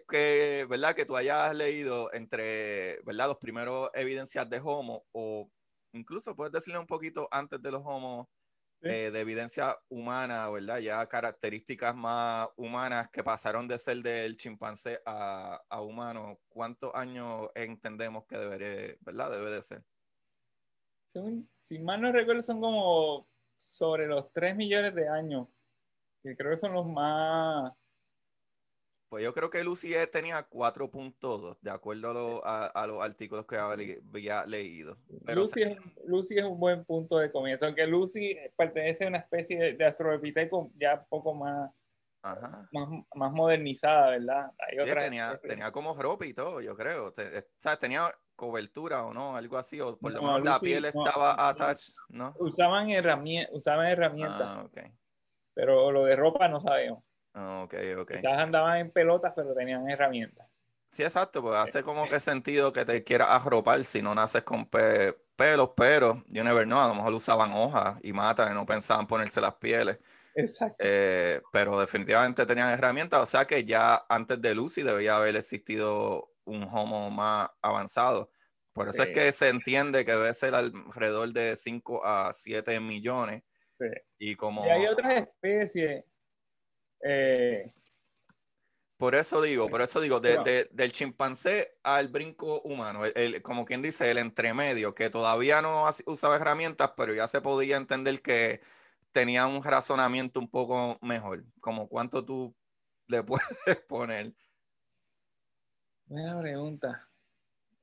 que, ¿verdad? que tú hayas leído entre ¿verdad? los primeros evidencias de Homo o incluso puedes decirle un poquito antes de los Homo eh, de evidencia humana, ¿verdad? Ya características más humanas que pasaron de ser del chimpancé a, a humano. ¿Cuántos años entendemos que debería, ¿verdad? Debe de ser. si mal no recuerdo, son como sobre los 3 millones de años, que creo que son los más pues yo creo que Lucy tenía 4.2, de acuerdo a, los artículos que había leído. Lucy, es, un buen punto de comienzo, aunque Lucy pertenece a una especie de, de ya un poco más, más, modernizada, ¿verdad? sí, tenía, tenía, como ropa y todo, yo creo. o sea, tenía cobertura o no, algo así, o por lo menos la piel estaba attached, ¿no? Usaban, herramientas, usaban herramientas. Ah, okay. Pero lo de ropa no sabemos. Ah, ok, ok. Quizás andaban en pelotas, pero tenían herramientas. Sí, exacto, pues hace como que sentido que te quieras arropar si no naces con pelos, pero yo never know, a lo mejor usaban hojas y matas y no pensaban ponerse las pieles. Exacto. Eh, pero definitivamente tenían herramientas, o sea que ya antes de Lucy debía haber existido un Homo más avanzado. Por eso es que se entiende que debe ser alrededor de 5 a 7 millones. Sí. Y como... Y hay otras especies eh, por eso digo, por eso digo, del chimpancé al brinco humano, el, como quien dice, el entremedio, que todavía no usaba herramientas, pero ya se podía entender que tenía un razonamiento un poco mejor. Como cuánto tú le puedes poner. Buena pregunta.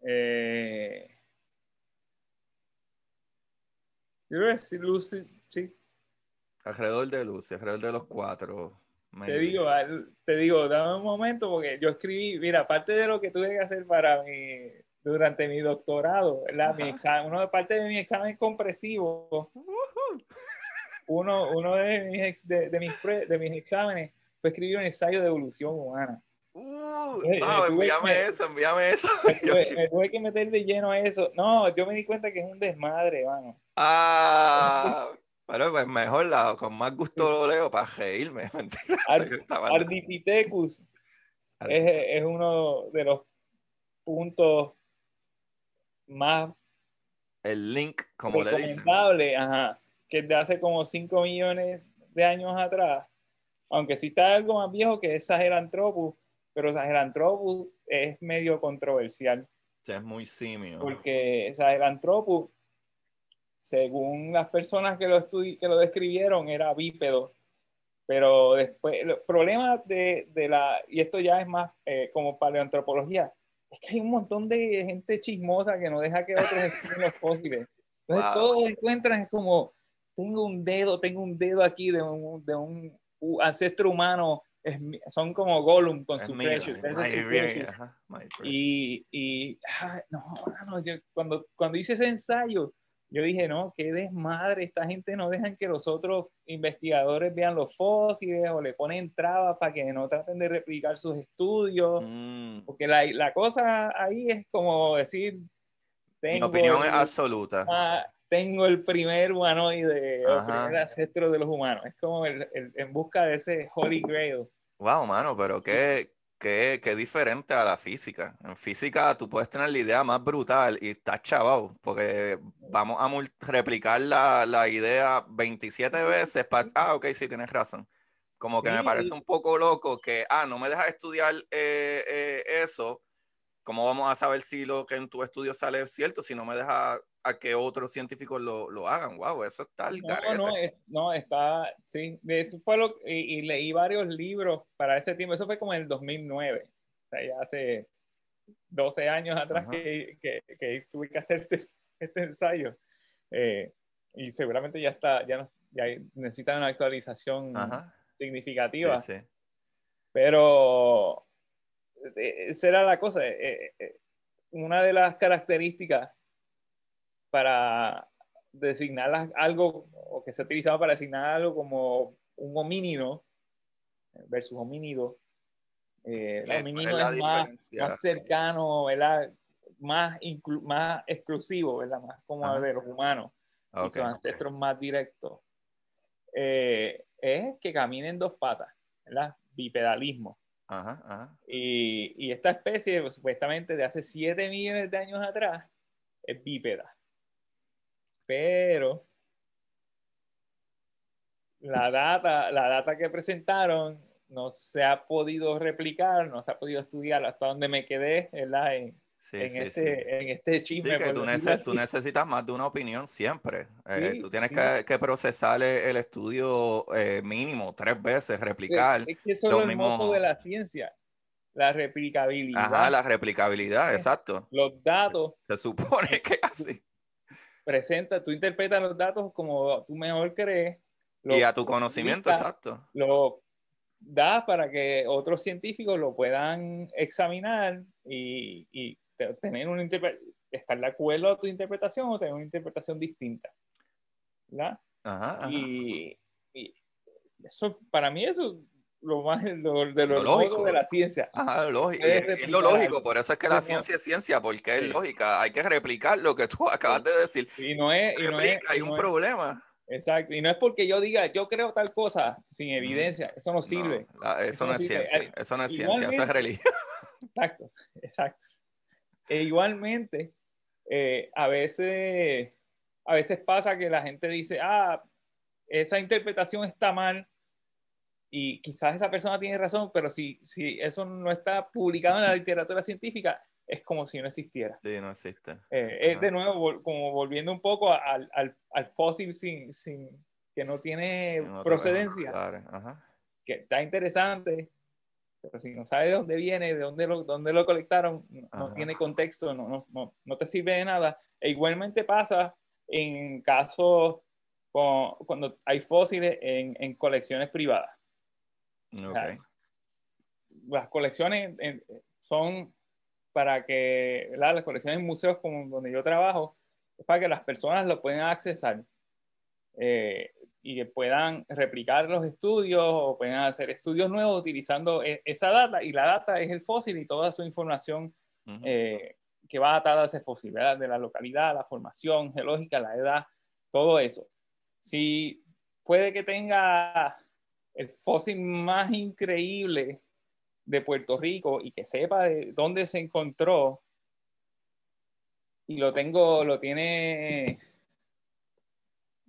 Eh... Yo creo que Lucy, sí. Alrededor de Lucy, alrededor de los cuatro. Te digo, te digo, dame un momento porque yo escribí, mira, aparte de lo que tuve que hacer para mi, durante mi doctorado. Mi examen, uno de parte de mi examen compresivo, uno, uno de, mis, de, mis de mis exámenes fue escribir un ensayo de evolución humana. dude. No, envíame eso, envíame eso. Me tuve, que meter de lleno a eso. No, yo me di cuenta que es un desmadre, mano. Ah, pero pues mejor la, con más gusto lo leo para reírme. Ardipithecus es, es uno de los puntos más el link, como le dicen. Ajá, que de hace como 5 millones de años atrás, aunque sí está algo más viejo que es Sahelanthropus, pero Sahelanthropus es medio controversial. es muy simio. Porque Sahelanthropus, según las personas que lo, que lo describieron, era bípedo. Pero después, el problema de, de la, y esto ya es más eh, como paleoantropología, es que hay un montón de gente chismosa que no deja que otros estén los fósiles. Entonces todos encuentran, es como, tengo un dedo, tengo un dedo aquí de un, de un ancestro humano, es, son como Gollum con su precious. Y, y no, no, yo, cuando, cuando hice ese ensayo, yo dije, no, qué desmadre, esta gente no dejan que los otros investigadores vean los fósiles o le ponen trabas para que no traten de replicar sus estudios, mm. porque la, la, cosa ahí es como decir, tengo... Mi opinión es absoluta. tengo el primer humanoide, el primer ancestro de los humanos, es como el, el, en busca de ese Holy Grail. Wow, mano, pero qué, qué, qué, diferente a la física. En física tú puedes tener la idea más brutal y estás chavado, porque vamos a replicar la, la idea 27 veces para... Ah, ok, sí, tienes razón. Como que me parece un poco loco que, ah, no me dejas estudiar eh, eh, eso. ¿Cómo vamos a saber si lo que en tu estudio sale cierto si no me dejas a que otros científicos lo, lo hagan. Wow, eso está el No, no, no, está, sí. Eso fue lo, y, leí varios libros para ese tiempo. Eso fue como en el 2009. O sea, ya hace 12 años atrás que, que, que, tuve que hacer este, este ensayo. Eh, y seguramente ya está, ya, no, ya necesita una actualización significativa. Sí, sí. Pero eh, esa era la cosa. Eh, una de las características para designar algo, o que se utilizaba para designar algo como un homínido versus homínido. Eh, el homínido es, más, cercano, Más, más exclusivo, ¿verdad? Más como de los humanos. y sus ancestros más directos. Eh, es que caminen en dos patas, ¿verdad? Bipedalismo. Y, y, esta especie, supuestamente de hace 7 millones de años atrás, es bípeda pero la data, la data que presentaron no se ha podido replicar, no se ha podido estudiar hasta donde me quedé, ¿verdad? En, en, este, en este chisme. que tú, necesitas más de una opinión siempre. Eh, tú tienes que, que, procesar el estudio eh, mínimo tres veces, replicar. Es, que eso es el modo de la ciencia, la replicabilidad. Ajá, la replicabilidad, exacto. Los datos. Se supone que así presenta, tú interpretas los datos como tú mejor crees. y a tu conocimiento, exacto. Lo das para que otros científicos lo puedan examinar y, y tener una estar de acuerdo a tu interpretación o tener una interpretación distinta. ¿verdad? Ajá, Y, y, eso, para mí eso lo más lo, de lo, lógico de la ciencia. lógico. Es, lo lógico, por eso es que la ciencia es ciencia, porque es lógica. Hay que replicar lo que tú acabas de decir. Y no es. Y no es hay un problema. Exacto. Y no es porque yo diga, yo creo tal cosa sin evidencia. Eso no sirve. eso, no es ciencia. Eso no es ciencia. Eso es religión. Exacto. Exacto. E igualmente, eh, a veces. A veces pasa que la gente dice, ah, esa interpretación está mal y quizás esa persona tiene razón, pero si, si eso no está publicado en la literatura científica, es como si no existiera. Sí, no existe. Eh, es de nuevo como volviendo un poco al, al, al fósil sin, sin, que no tiene procedencia. Ajá. Que está interesante, pero si no sabe de dónde viene, de dónde lo, dónde lo colectaron, no, tiene contexto, no, no, no, te sirve de nada. E igualmente pasa en casos cuando hay fósiles en, en colecciones privadas las colecciones eh, son para que las colecciones en museos como donde yo trabajo es para que las personas lo puedan accesar. eh, y que puedan replicar los estudios o puedan hacer estudios nuevos utilizando e, esa data y la data es el fósil y toda su información eh, que va atada a ese fósil, ¿verdad? de la localidad, la formación geológica, la edad, todo eso. Si puede que tenga el fósil más increíble de Puerto Rico y que sepa de dónde se encontró y lo tengo, lo tiene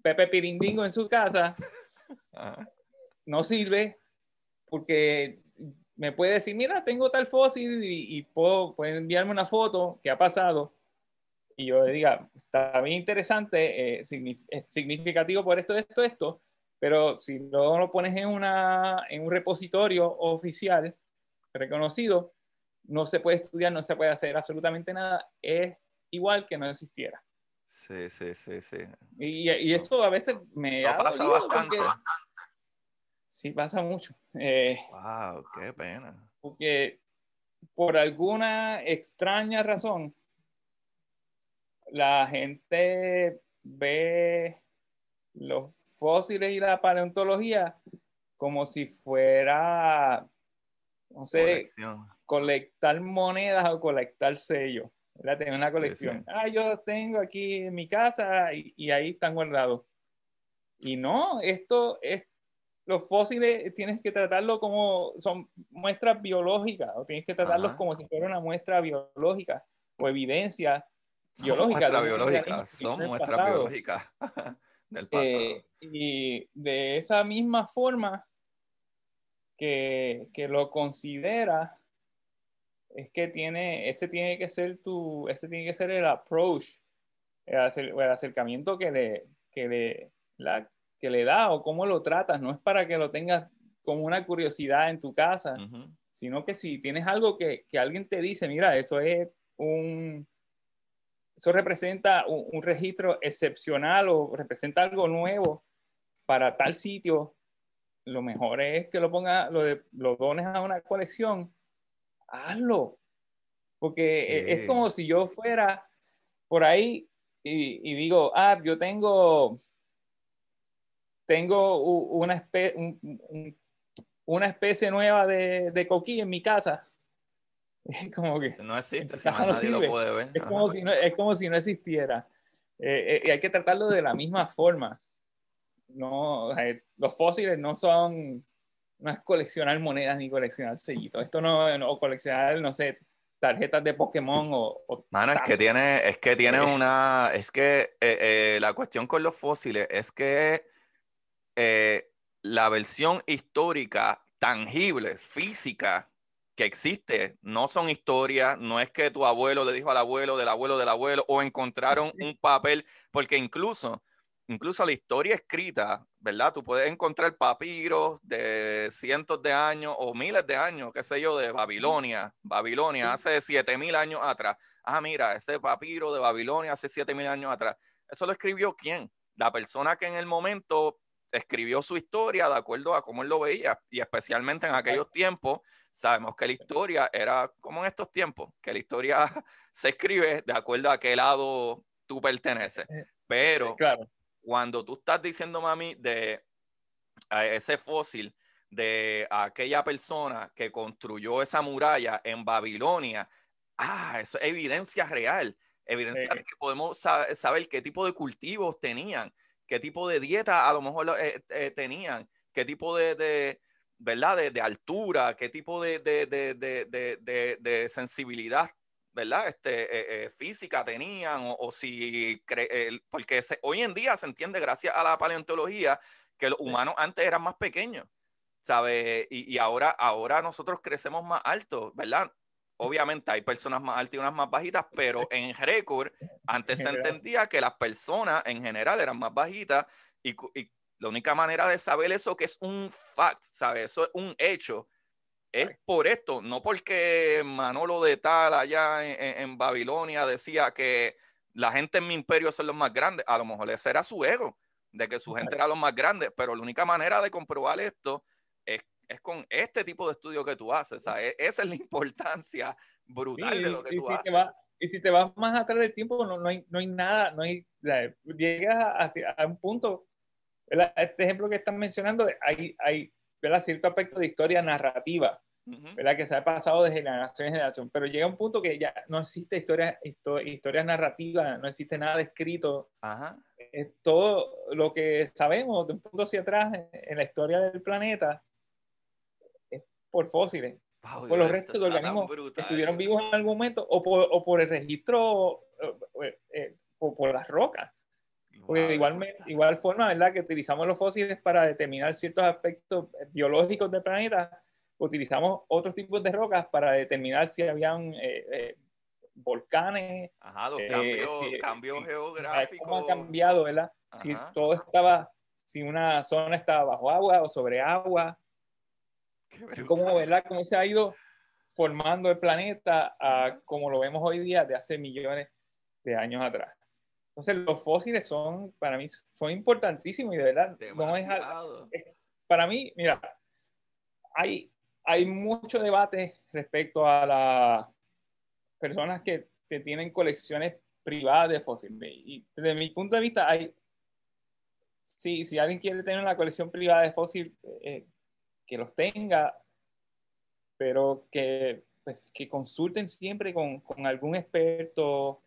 Pepe Pirindingo en su casa, no sirve porque me puede decir, mira, tengo tal fósil y, puedo, puede enviarme una foto que ha pasado y yo le diga, está bien interesante, eh, es significativo por esto, esto, esto, pero si no lo pones en, una, en un repositorio oficial reconocido, no se puede estudiar, no se puede hacer absolutamente nada, es igual que no existiera. Sí, sí, sí, sí. Y, y eso a veces me eso pasa bastante. sí, pasa mucho. Eh, wow, qué pena. Porque por alguna extraña razón, la gente ve los fósiles y la paleontología como si fuera, no sé, colectar monedas o colectar sellos. Tener una colección. Ah, yo tengo aquí en mi casa y, ahí están guardados. Y no, esto es, los fósiles tienes que tratarlo como son muestras biológicas, o tienes que tratarlos como si fuera una muestra biológica o evidencia biológica. Son biológicas, son muestras biológicas del pasado. Eh, y de esa misma forma que, que lo considera, es que tiene, ese tiene que ser tu, ese tiene que ser el approach, el, acercamiento que le, que le, la, que le da o cómo lo tratas, no es para que lo tengas como una curiosidad en tu casa, sino que si tienes algo que, que, alguien te dice, mira, eso es un, eso representa un, registro excepcional o representa algo nuevo para tal sitio, lo mejor es que lo ponga, lo, de, lo dones a una colección hazlo. Porque e, es como si yo fuera por ahí y, digo, ah, yo tengo, tengo una, especie, una especie nueva de, de coquí en mi casa. como que no existe, si nadie lo puede ver. Es como, si no, es como si no existiera. Eh, eh, y hay que tratarlo de la misma forma. No, los fósiles no son no es coleccionar monedas ni coleccionar sellitos. Esto no, o coleccionar, no sé, tarjetas de Pokémon o... Mano, es que tiene, es que tiene una, es que eh, eh, la cuestión con los fósiles es que eh, la versión histórica, tangible, física, que existe, no son historias, no es que tu abuelo le dijo al abuelo, del abuelo, del abuelo, o encontraron un papel, porque incluso incluso la historia escrita, ¿verdad? Tú puedes encontrar papiros de cientos de años o miles de años, qué sé yo, de Babilonia, Babilonia, hace siete mil años atrás. Ah, mira, ese papiro de Babilonia hace siete mil años atrás. ¿Eso lo escribió quién? La persona que en el momento escribió su historia de acuerdo a cómo él lo veía y especialmente en aquellos tiempos sabemos que la historia era como en estos tiempos, que la historia se escribe de acuerdo a qué lado tú perteneces. Eh, Pero claro. cuando tú estás diciendo, mami, de ese fósil de aquella persona que construyó esa muralla en Babilonia, ah, eso es evidencia real, evidencia de que podemos saber, qué tipo de cultivos tenían, qué tipo de dieta a lo mejor eh, eh, tenían, qué tipo de, ¿verdad? De, altura, qué tipo de, de, sensibilidad ¿verdad? Este, eh, eh, física tenían o, si, porque hoy en día se entiende gracias a la paleontología que los humanos antes eran más pequeños, ¿sabes? Y, ahora, ahora nosotros crecemos más altos, ¿verdad? Obviamente hay personas más altas y unas más bajitas, pero en récord antes se entendía que las personas en general eran más bajitas y, y la única manera de saber eso que es un fact, ¿sabes? Eso es un hecho es por esto, no porque Manolo de Tal allá en, Babilonia decía que la gente en mi imperio son los más grandes, a lo mejor ese era su ego, de que su gente era los más grandes, pero la única manera de comprobar esto es, con este tipo de estudio que tú haces, e, esa es la importancia brutal de lo que tú haces. y si te vas más atrás del tiempo, no, no, hay, no hay nada, no hay, llegas a, a un punto este ejemplo que están mencionando, hay, hay cierto aspecto de historia narrativa, ¿verdad? que se ha pasado de generación en generación, pero llega un punto que ya no existe historia, historia narrativa, no existe nada escrito. Ajá. todo lo que sabemos de un punto hacia atrás en la historia del planeta es por fósiles. por los restos de organismos que estuvieron vivos en algún momento o por, o por el registro eh, eh, o por las rocas. Porque de igual, igual forma, ¿verdad? Que utilizamos los fósiles para determinar ciertos aspectos biológicos del planeta, utilizamos otros tipos de rocas para determinar si habían eh, eh, volcanes. Ajá, los cambios, cambios geográficos. ¿Cómo ha cambiado, verdad? Si todo estaba, si una zona estaba bajo agua o sobre agua. Cómo, ¿verdad? Cómo se ha ido formando el planeta a como lo vemos hoy día de hace millones de años atrás. Entonces, los fósiles son, para mí, son importantísimos y de verdad, no es, para mí, mira, hay, hay mucho debate respecto a las personas que, que, tienen colecciones privadas de fósiles. Y desde mi punto de vista, hay, si, si alguien quiere tener una colección privada de fósiles, eh, que los tenga, pero que, pues, que consulten siempre con, con algún experto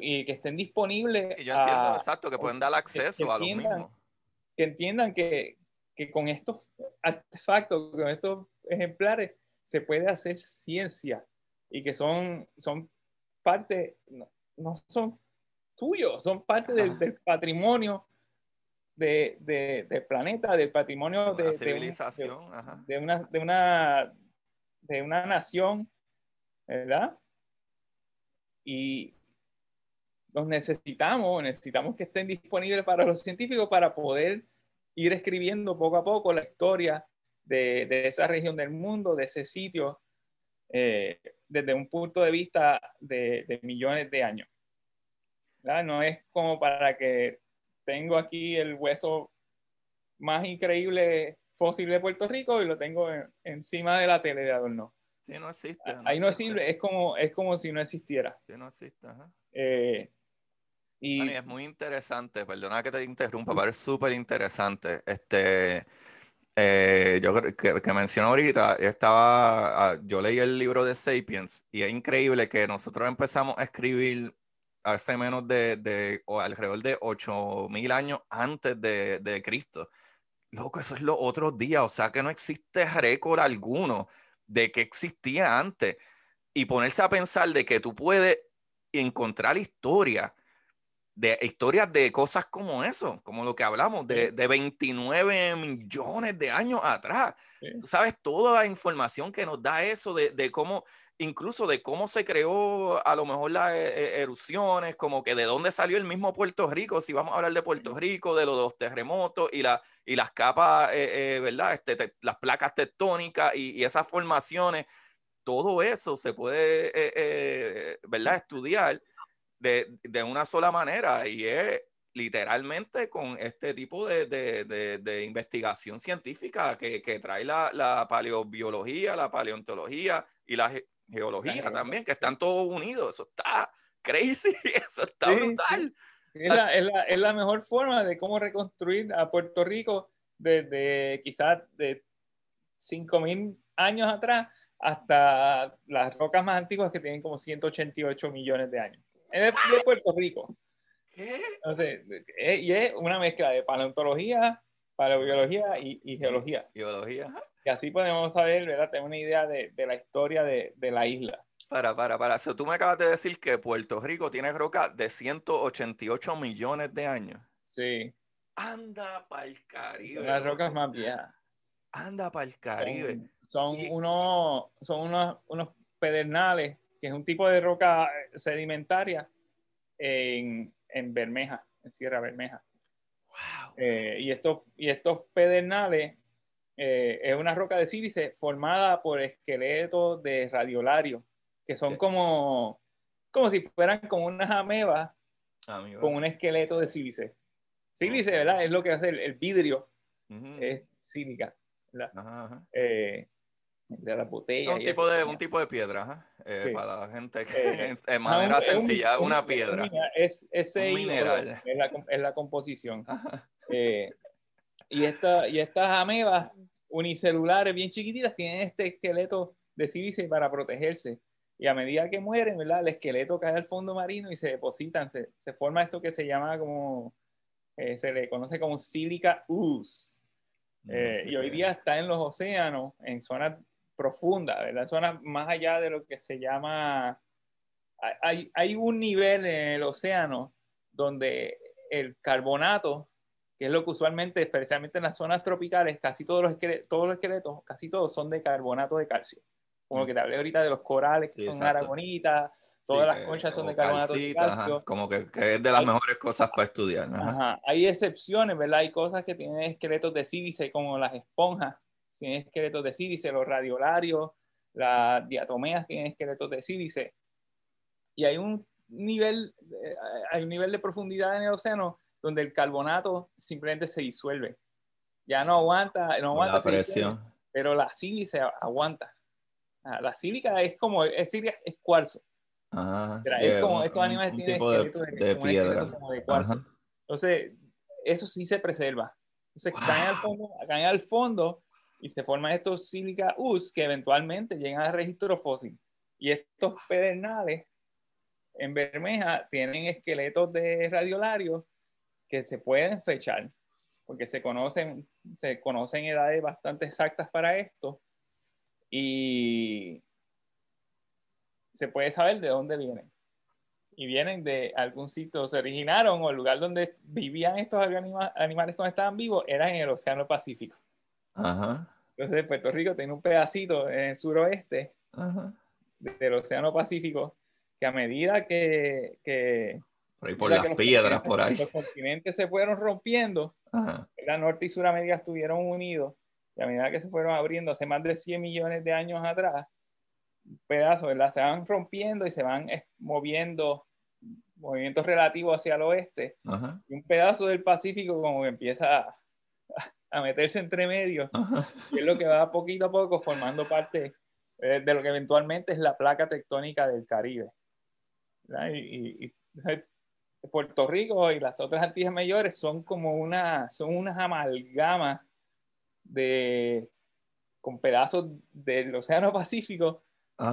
y que estén disponibles. Y yo entiendo, exacto, que pueden dar acceso a los mismos. Que entiendan que, que, con estos artefactos, con estos ejemplares, se puede hacer ciencia y que son, son parte, no, son tuyos, son parte del, del patrimonio de, de, del planeta, del patrimonio de, civilización, de, una, de, una, de una nación, ¿verdad? Y, los necesitamos, necesitamos que estén disponibles para los científicos para poder ir escribiendo poco a poco la historia de, de esa región del mundo, de ese sitio, eh, desde un punto de vista de, de millones de años. No es como para que tengo aquí el hueso más increíble fósil de Puerto Rico y lo tengo encima de la tele de adorno. Sí, no existe. Ahí no sirve, es como, es como si no existiera. Sí, no existe. Eh, y es muy interesante, perdona que te interrumpa, pero es súper interesante. Este, eh, yo que, que mencioné ahorita, estaba, ah, yo leí el libro de Sapiens y es increíble que nosotros empezamos a escribir hace menos de, de o alrededor de 8000 años antes de, de Cristo. Loco, eso es los otros días, o sea que no existe récord alguno de que existía antes. Y ponerse a pensar de que tú puedes encontrar historia de historias de cosas como eso, como lo que hablamos, de, de 29 millones de años atrás. Tú sabes toda la información que nos da eso, de, de, cómo, incluso de cómo se creó a lo mejor las e, e, erupciones, como que de dónde salió el mismo Puerto Rico, si vamos a hablar de Puerto Rico, de los dos terremotos y, la, y las capas, eh, eh, ¿verdad? Este, las placas tectónicas y, y, esas formaciones, todo eso se puede, eh, ¿verdad? Estudiar de, de, una sola manera y es literalmente con este tipo de, de, de investigación científica que, que trae la, la, paleobiología, la paleontología y la geología también, que están todos unidos. Eso está crazy, eso está brutal. Es, la, es, la, es, la, mejor forma de cómo reconstruir a Puerto Rico desde quizás de 5.000 años atrás hasta las rocas más antiguas que tienen como 188 millones de años es de Puerto Rico. ¿Qué? Entonces, eh, y es una mezcla de paleontología, paleobiología y, y geología. Geología. Y así podemos saber, ¿verdad? Tener una idea de, de la historia de, de, la isla. Para, para, para. So, tú me acabas de decir que Puerto Rico tiene roca de 188 millones de años. Sí. Anda para el Caribe. Son las rocas más viejas. Anda para el Caribe. Son, son unos, son unos, unos pedernales que es un tipo de roca sedimentaria en, en Bermeja, en Sierra Bermeja. Wow. Eh, y, estos, y estos pedernales eh, es una roca de sílice formada por esqueletos de radiolario, que son como, como si fueran como unas amebas con un esqueleto de sílice. Sílice, ¿verdad? Es lo que hace el, vidrio, es sílica. ¿verdad? Ajá, Eh, de la botella. Un, tipo de, un tipo de piedra, eh, para la gente que eh, de manera sencilla, una piedra. Es, es, un mineral. Es la, es la composición. Eh, y, esta, y estas amebas unicelulares bien chiquititas tienen este esqueleto de sílice para protegerse. Y a medida que mueren, ¿verdad? El esqueleto cae al fondo marino y se depositan, se, se forma esto que se llama como, eh, se le conoce como silica ooze. Eh, y hoy día está en los océanos, en zonas profundas, ¿verdad? Zonas más allá de lo que se llama... Hay, hay un nivel en el océano donde el carbonato que es lo que usualmente, especialmente en las zonas tropicales, casi todos los, esqueletos, todos los esqueletos, casi todos son de carbonato de calcio. Como lo que te hablé ahorita de los corales, que son aragonitas, todas las conchas son de carbonato de calcio. Como que, es de las mejores cosas para estudiar. Hay excepciones, ¿verdad? Hay cosas que tienen esqueletos de sílice, como las esponjas, tienen esqueletos de sílice, los radiolarios, las diatomeas tienen esqueletos de sílice. Y hay un nivel, eh, hay un nivel de profundidad en el océano donde el carbonato simplemente se disuelve. Ya no aguanta, no aguanta la presión. pero la sílice aguanta. Ah, la sílica es como, es, es cuarzo. Ajá, es como estos animales un tipo de, de, piedra. de cuarzo. Entonces, eso sí se preserva. Entonces, caen, al fondo, caen al fondo y se forman estos sílica us que eventualmente llegan al registro fósil. Y estos pedernales en Bermeja tienen esqueletos de radiolarios que se pueden fechar, porque se conocen, se conocen edades bastante exactas para esto y se puede saber de dónde vienen. Y vienen de algún sitio, se originaron o el lugar donde vivían estos animales cuando estaban vivos era en el Océano Pacífico. Entonces Puerto Rico tiene un pedacito en el suroeste del Océano Pacífico que a medida que, que por ahí por las piedras, por ahí. Los continentes se fueron rompiendo, la Norte y Suramérica estuvieron unidos, y a medida que se fueron abriendo hace más de 100 millones de años atrás, pedazos, ¿verdad? Se van rompiendo y se van moviendo movimientos relativos hacia el oeste. Y un pedazo del Pacífico como que empieza a, a meterse entre medio, y es lo que va poquito a poco formando parte eh, de lo que eventualmente es la placa tectónica del Caribe. Y, y, Puerto Rico y las otras Antillas mayores son como una, son unas amalgamas de, con pedazos del Océano Pacífico,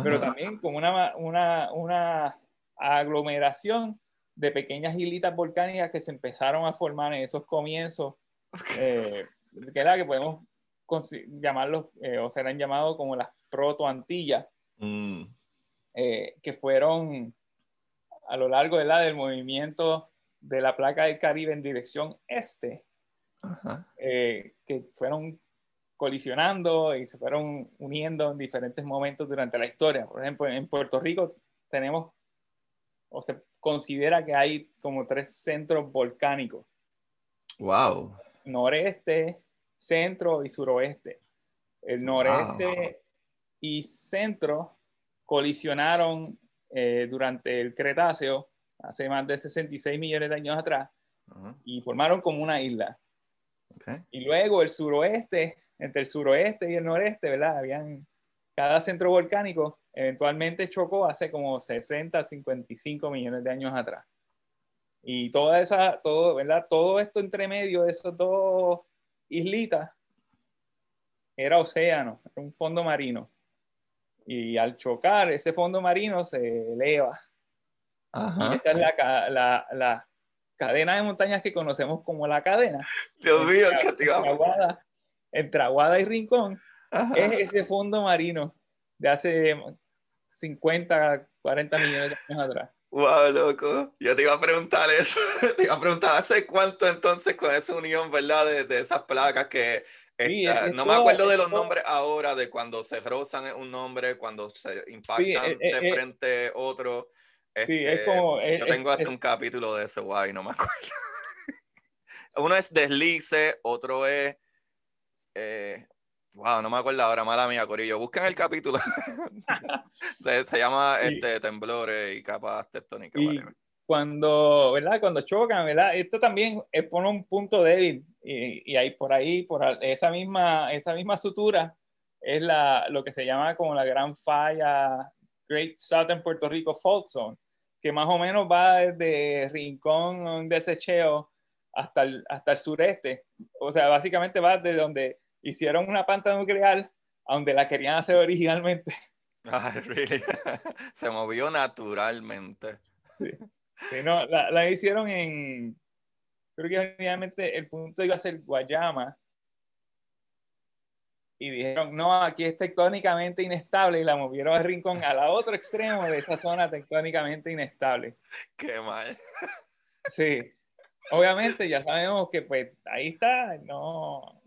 pero también como una, una, una aglomeración de pequeñas islitas volcánicas que se empezaron a formar en esos comienzos, eh, que era que podemos llamarlos, eh, o serán llamados como las proto-Antillas, mm. eh, que fueron a lo largo de la, del movimiento de la placa del Caribe en dirección este, eh, que fueron colisionando y se fueron uniendo en diferentes momentos durante la historia. Por ejemplo, en Puerto Rico tenemos, o se considera que hay como tres centros volcánicos. Wow. Noreste, centro y suroeste. El noreste y centro colisionaron eh, durante el Cretáceo, hace más de 66 millones de años atrás, y formaron como una isla. Y luego el suroeste, entre el suroeste y el noreste, ¿verdad? Habían cada centro volcánico eventualmente chocó hace como 60, 55 millones de años atrás. Y toda esa, todo, ¿verdad? Todo esto entre medio de esos dos islitas era océano, un fondo marino y al chocar ese fondo marino se eleva. esta es la, la, la, cadena de montañas que conocemos como la cadena. Dios mío, qué entre, Aguada, entre Aguada y Rincón es ese fondo marino de hace 50, 40 millones de años atrás. Wow, loco. Yo te iba a preguntar eso. te iba a preguntar, ¿hace cuánto entonces con esa unión, verdad, de, de esas placas que no me acuerdo de los nombres ahora, de cuando se rozan un nombre, cuando se impactan eh, de eh, frente otro. sí, es este, como. yo tengo hasta un capítulo de ese, guay, no me acuerdo. Uno es deslice, otro es. Eh, wow, no me acuerdo ahora, mala mía, Corillo. Busquen el capítulo. se, llama este, Temblores y Capas Tectónicas cuando, ¿verdad? Cuando chocan, ¿verdad? Esto también pone un punto débil y, y ahí por ahí, por esa misma, esa misma sutura, es la, lo que se llama como la gran falla Great Southern Puerto Rico Fault Zone, que más o menos va desde Rincón, Desecheo, hasta el, hasta el sureste. O sea, básicamente va de donde hicieron una planta nuclear a donde la querían hacer originalmente. Se movió naturalmente. Sí. no, la, la, hicieron en, creo que originalmente el punto iba a ser Guayama. Y dijeron, no, aquí es tectónicamente inestable y la movieron al rincón, al otro extremo de esa zona tectónicamente inestable. Qué mal. Sí. Obviamente ya sabemos que pues ahí está, no,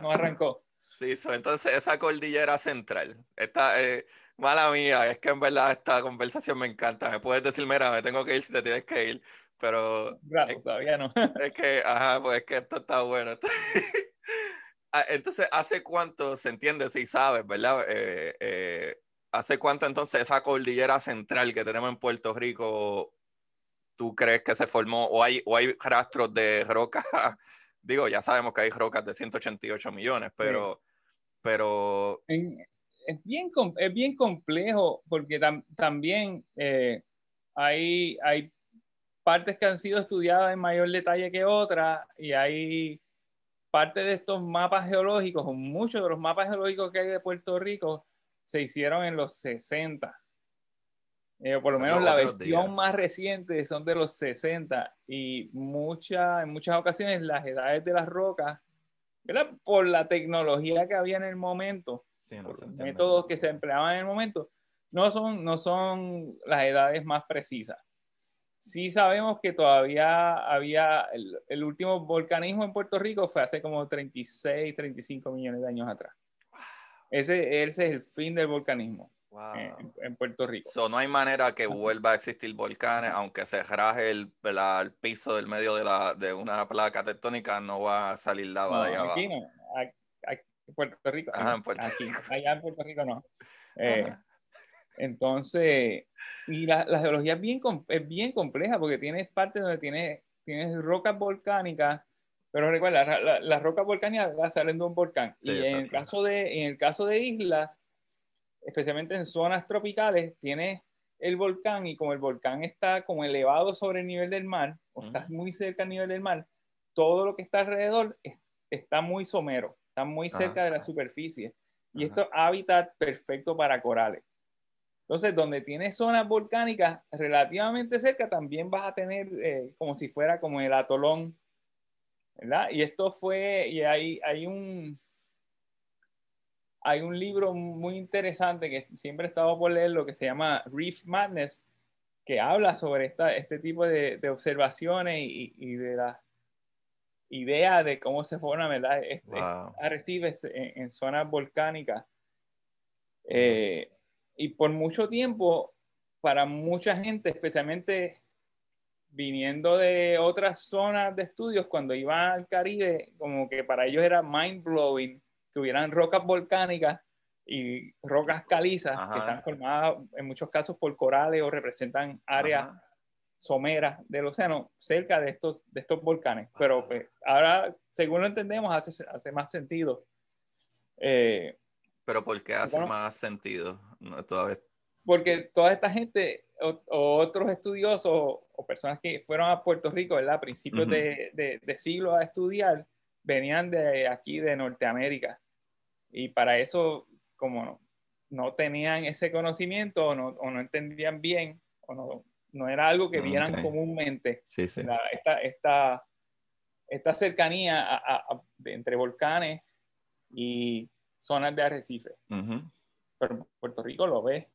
no, arrancó. Sí, entonces esa cordillera central, esta, eh, mala mía, es que en verdad esta conversación me encanta. Me puedes decir, mira, me tengo que ir si te tienes que ir, pero... Claro, todavía no. Es que, ajá, pues es que esto está bueno. Ah, entonces, ¿hace cuánto se entiende, si sabes, verdad? Eh, eh, ¿Hace cuánto entonces esa cordillera central que tenemos en Puerto Rico tú crees que se formó o hay, o hay rastros de rocas? Digo, ya sabemos que hay rocas de 188 millones, pero... pero... Es bien, es bien complejo porque también eh, hay, hay partes que han sido estudiadas en mayor detalle que otras y hay parte de estos mapas geológicos, o muchos de los mapas geológicos que hay de Puerto Rico, se hicieron en los 60. Eh, por lo menos la versión más reciente son de los 60 y mucha, en muchas ocasiones las edades de las rocas, por la tecnología que había en el momento, los métodos que se empleaban en el momento, no son, no son las edades más precisas. Sí sabemos que todavía había el, el último volcanismo en Puerto Rico fue hace como 36, 35 millones de años atrás. Ese, ese es el fin del volcanismo. En, Puerto Rico. So, no hay manera que vuelva a existir volcanes, aunque se raje el, el piso del medio de, la, de una placa tectónica, no va a salir lava de allá aquí No. Aquí, en Puerto Rico. Ajá, en Puerto aquí, allá en Puerto Rico no. Eh, entonces, y la, la, geología es bien, es bien compleja porque tienes partes donde tienes, tienes rocas volcánicas, pero recuerda, las rocas volcánicas salen de un volcán. y en el, caso de, en el caso de islas, especialmente en zonas tropicales, tienes el volcán y como el volcán está como elevado sobre el nivel del mar, o estás muy cerca al nivel del mar, todo lo que está alrededor está muy somero, está muy cerca de la superficie. Y esto es hábitat perfecto para corales. Entonces, donde tienes zonas volcánicas relativamente cerca, también vas a tener eh, como si fuera como el atolón, ¿verdad? Y esto fue, y hay, hay un, hay un libro muy interesante que siempre he estado por leer, lo que se llama Reef Madness, que habla sobre esta, este tipo de, de observaciones y, y, de la idea de cómo se forman ¿verdad? Este, arrecifes en, en, zonas volcánicas. Eh, y por mucho tiempo, para mucha gente, especialmente viniendo de otras zonas de estudios, cuando iban al Caribe, como que para ellos era mind blowing que hubieran rocas volcánicas y rocas calizas que están formadas en muchos casos por corales o representan áreas someras del océano cerca de estos, de estos volcanes. Pero pues, ahora, según lo entendemos, hace, hace más sentido. Eh, Pero ¿por qué hace más sentido? No, todavía... Porque toda esta gente o, otros estudiosos o, personas que fueron a Puerto Rico ¿verdad? a principios de, de, de siglo a estudiar, venían de aquí, de Norteamérica. Y para eso, como no, tenían ese conocimiento o no, o no, entendían bien, o no, no era algo que vieran comúnmente. Sí, sí. esta, esta, esta, cercanía entre volcanes y zonas de arrecife. Pero Puerto Rico lo ve.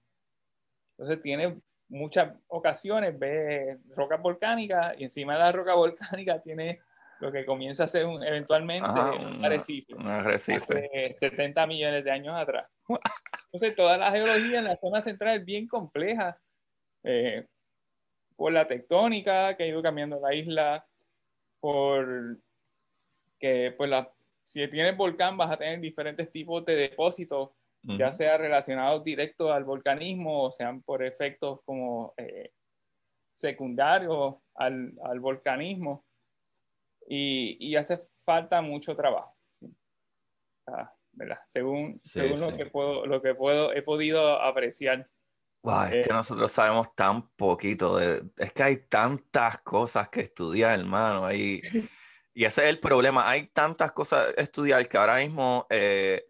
Entonces tiene muchas ocasiones, ve rocas volcánicas y encima de la roca volcánica tiene lo que comienza a ser eventualmente un arrecife. Un arrecife. 70 millones de años atrás. Entonces, toda la geología en la zona central es bien compleja eh, por la tectónica que ha ido cambiando la isla, por que pues la, si tienes volcán vas a tener diferentes tipos de depósitos, ya sea relacionados directos al volcanismo o sean por efectos como eh, secundarios al, al volcanismo y, hace falta mucho trabajo. Ah, ¿verdad? Según, según Lo, que puedo, lo que puedo, he podido apreciar. Wow, es que Eh, nosotros sabemos tan poquito. De, es que hay tantas cosas que estudiar, hermano. Hay, y ese es el problema. Hay tantas cosas estudiar que ahora mismo, eh,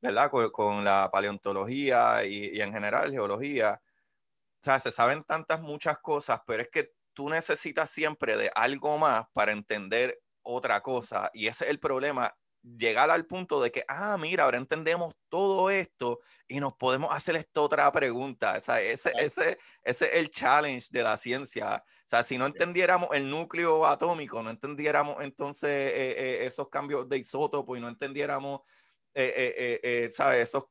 ¿verdad? Con, con la paleontología y, y en general geología, o sea, se saben tantas muchas cosas, pero es que tú necesitas siempre de algo más para entender otra cosa. Y ese es el problema. Llegar al punto de que, ah, mira, ahora entendemos todo esto y nos podemos hacer esta otra pregunta. O sea, ese, ese, ese es el challenge de la ciencia. O sea, si no entendiéramos el núcleo atómico, no entendiéramos entonces eh, eh, esos cambios de isótopo y no entendiéramos, eh, eh, eh, eh, ¿sabes? Esos,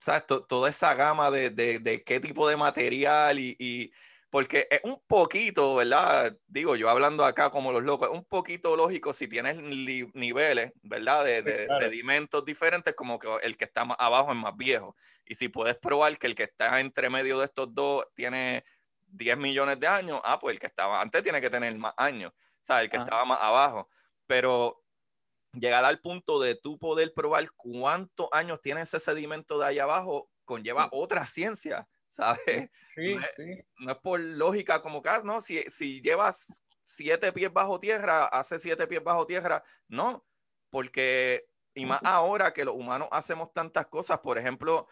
¿sabes? To- toda esa gama de, de- de qué tipo de material y, y- porque es un poquito, ¿verdad? Digo, yo hablando acá como los locos, es un poquito lógico si tienes niveles, ¿verdad? De, Sí, de claro. sedimentos diferentes, como que el que está más abajo es más viejo. Y si puedes probar que el que está entre medio de estos dos tiene 10 millones de años, ah, pues el que estaba antes tiene que tener más años, o sea, el que Ajá. estaba más abajo. Pero llegar al punto de tú poder probar cuántos años tiene ese sedimento de ahí abajo conlleva otra ciencia, ¿sabes? Sí, No es- sí. No es por lógica como que, no, si, si llevas siete pies bajo tierra, hace siete pies bajo tierra, no, porque, y más ahora que los humanos hacemos tantas cosas, por ejemplo,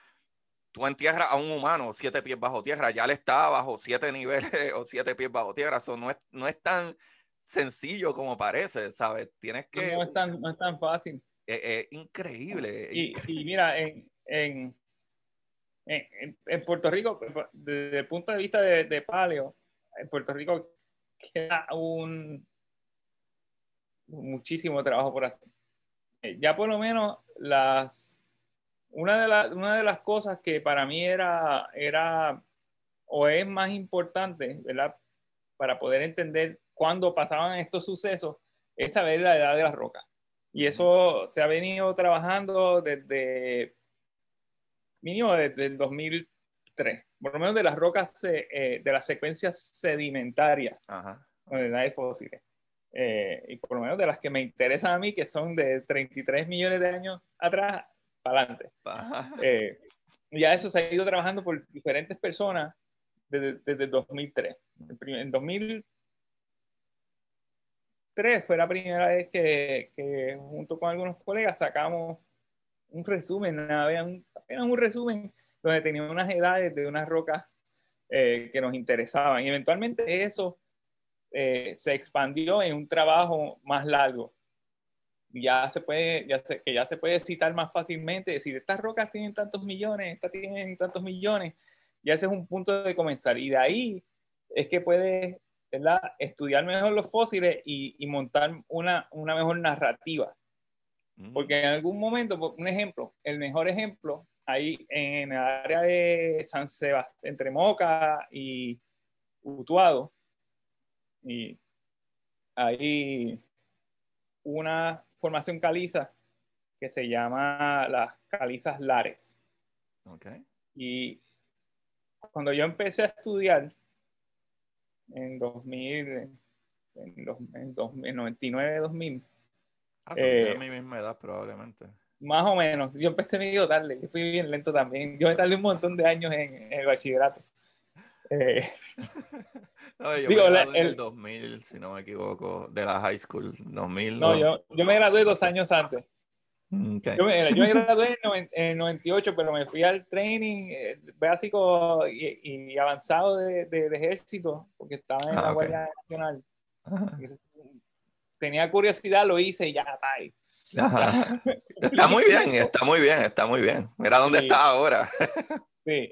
tú entierras a un humano siete pies bajo tierra, ya le está bajo siete niveles o siete pies bajo tierra, eso no es, no es tan sencillo como parece, ¿sabes? Tienes que... No es tan, no es tan fácil. Es, es increíble. Y, y mira, en, en, en, en Puerto Rico, desde el punto de vista de, de paleo, en Puerto Rico queda un muchísimo trabajo por hacer. Eh, Ya por lo menos las una de, las una de las cosas que para mí era, era o es más importante, ¿verdad? Para poder entender cuándo pasaban estos sucesos, es saber la edad de las rocas. Y eso se ha venido trabajando desde mínimo desde el 2003, por lo menos de las rocas, eh, de las secuencias sedimentarias Ajá. de edad de fósiles. Eh, y por lo menos de las que me interesan a mí, que son de 33 millones de años atrás para adelante. Eh, ya eso se ha ido trabajando por diferentes personas desde, desde 2003. En 2003 fue la primera vez que, que junto con algunos colegas sacamos un resumen, había un, apenas un resumen donde teníamos unas edades de unas rocas eh, que nos interesaban. Y eventualmente eso eh, se expandió en un trabajo más largo. Ya se puede, ya se, que ya se puede citar más fácilmente, decir, estas rocas tienen tantos millones, estas tienen tantos millones. Ya ese es un punto de comenzar. Y de ahí es que puedes ¿verdad? estudiar mejor los fósiles y, y montar una, una mejor narrativa. Porque en algún momento, un ejemplo, el mejor ejemplo, ahí en el área de San Sebastián, entre Moca y Utuado, y hay una formación caliza que se llama las calizas lares. Okay. Y cuando yo empecé a estudiar en 2000, en, los, en, dos, en 99, 2000, Ah, eh, mi misma edad probablemente. Más o menos. Yo empecé medio tarde. Yo fui bien lento también. Yo me tardé un montón de años en, en el bachillerato. Eh, no, yo digo, me gradué el, en el 2000, si no me equivoco, de la high school. 2000. No, yo, yo me gradué dos años antes. Okay. Yo, me, yo me gradué en, en 98, pero me fui al training eh, básico y, y avanzado de, de, de, ejército, porque estaba en ah, la okay. Guardia Nacional. Ajá. Tenía curiosidad, lo hice y ya, bye. Ajá. Está muy bien, está muy bien, está muy bien. Mira dónde sí. está ahora. Sí.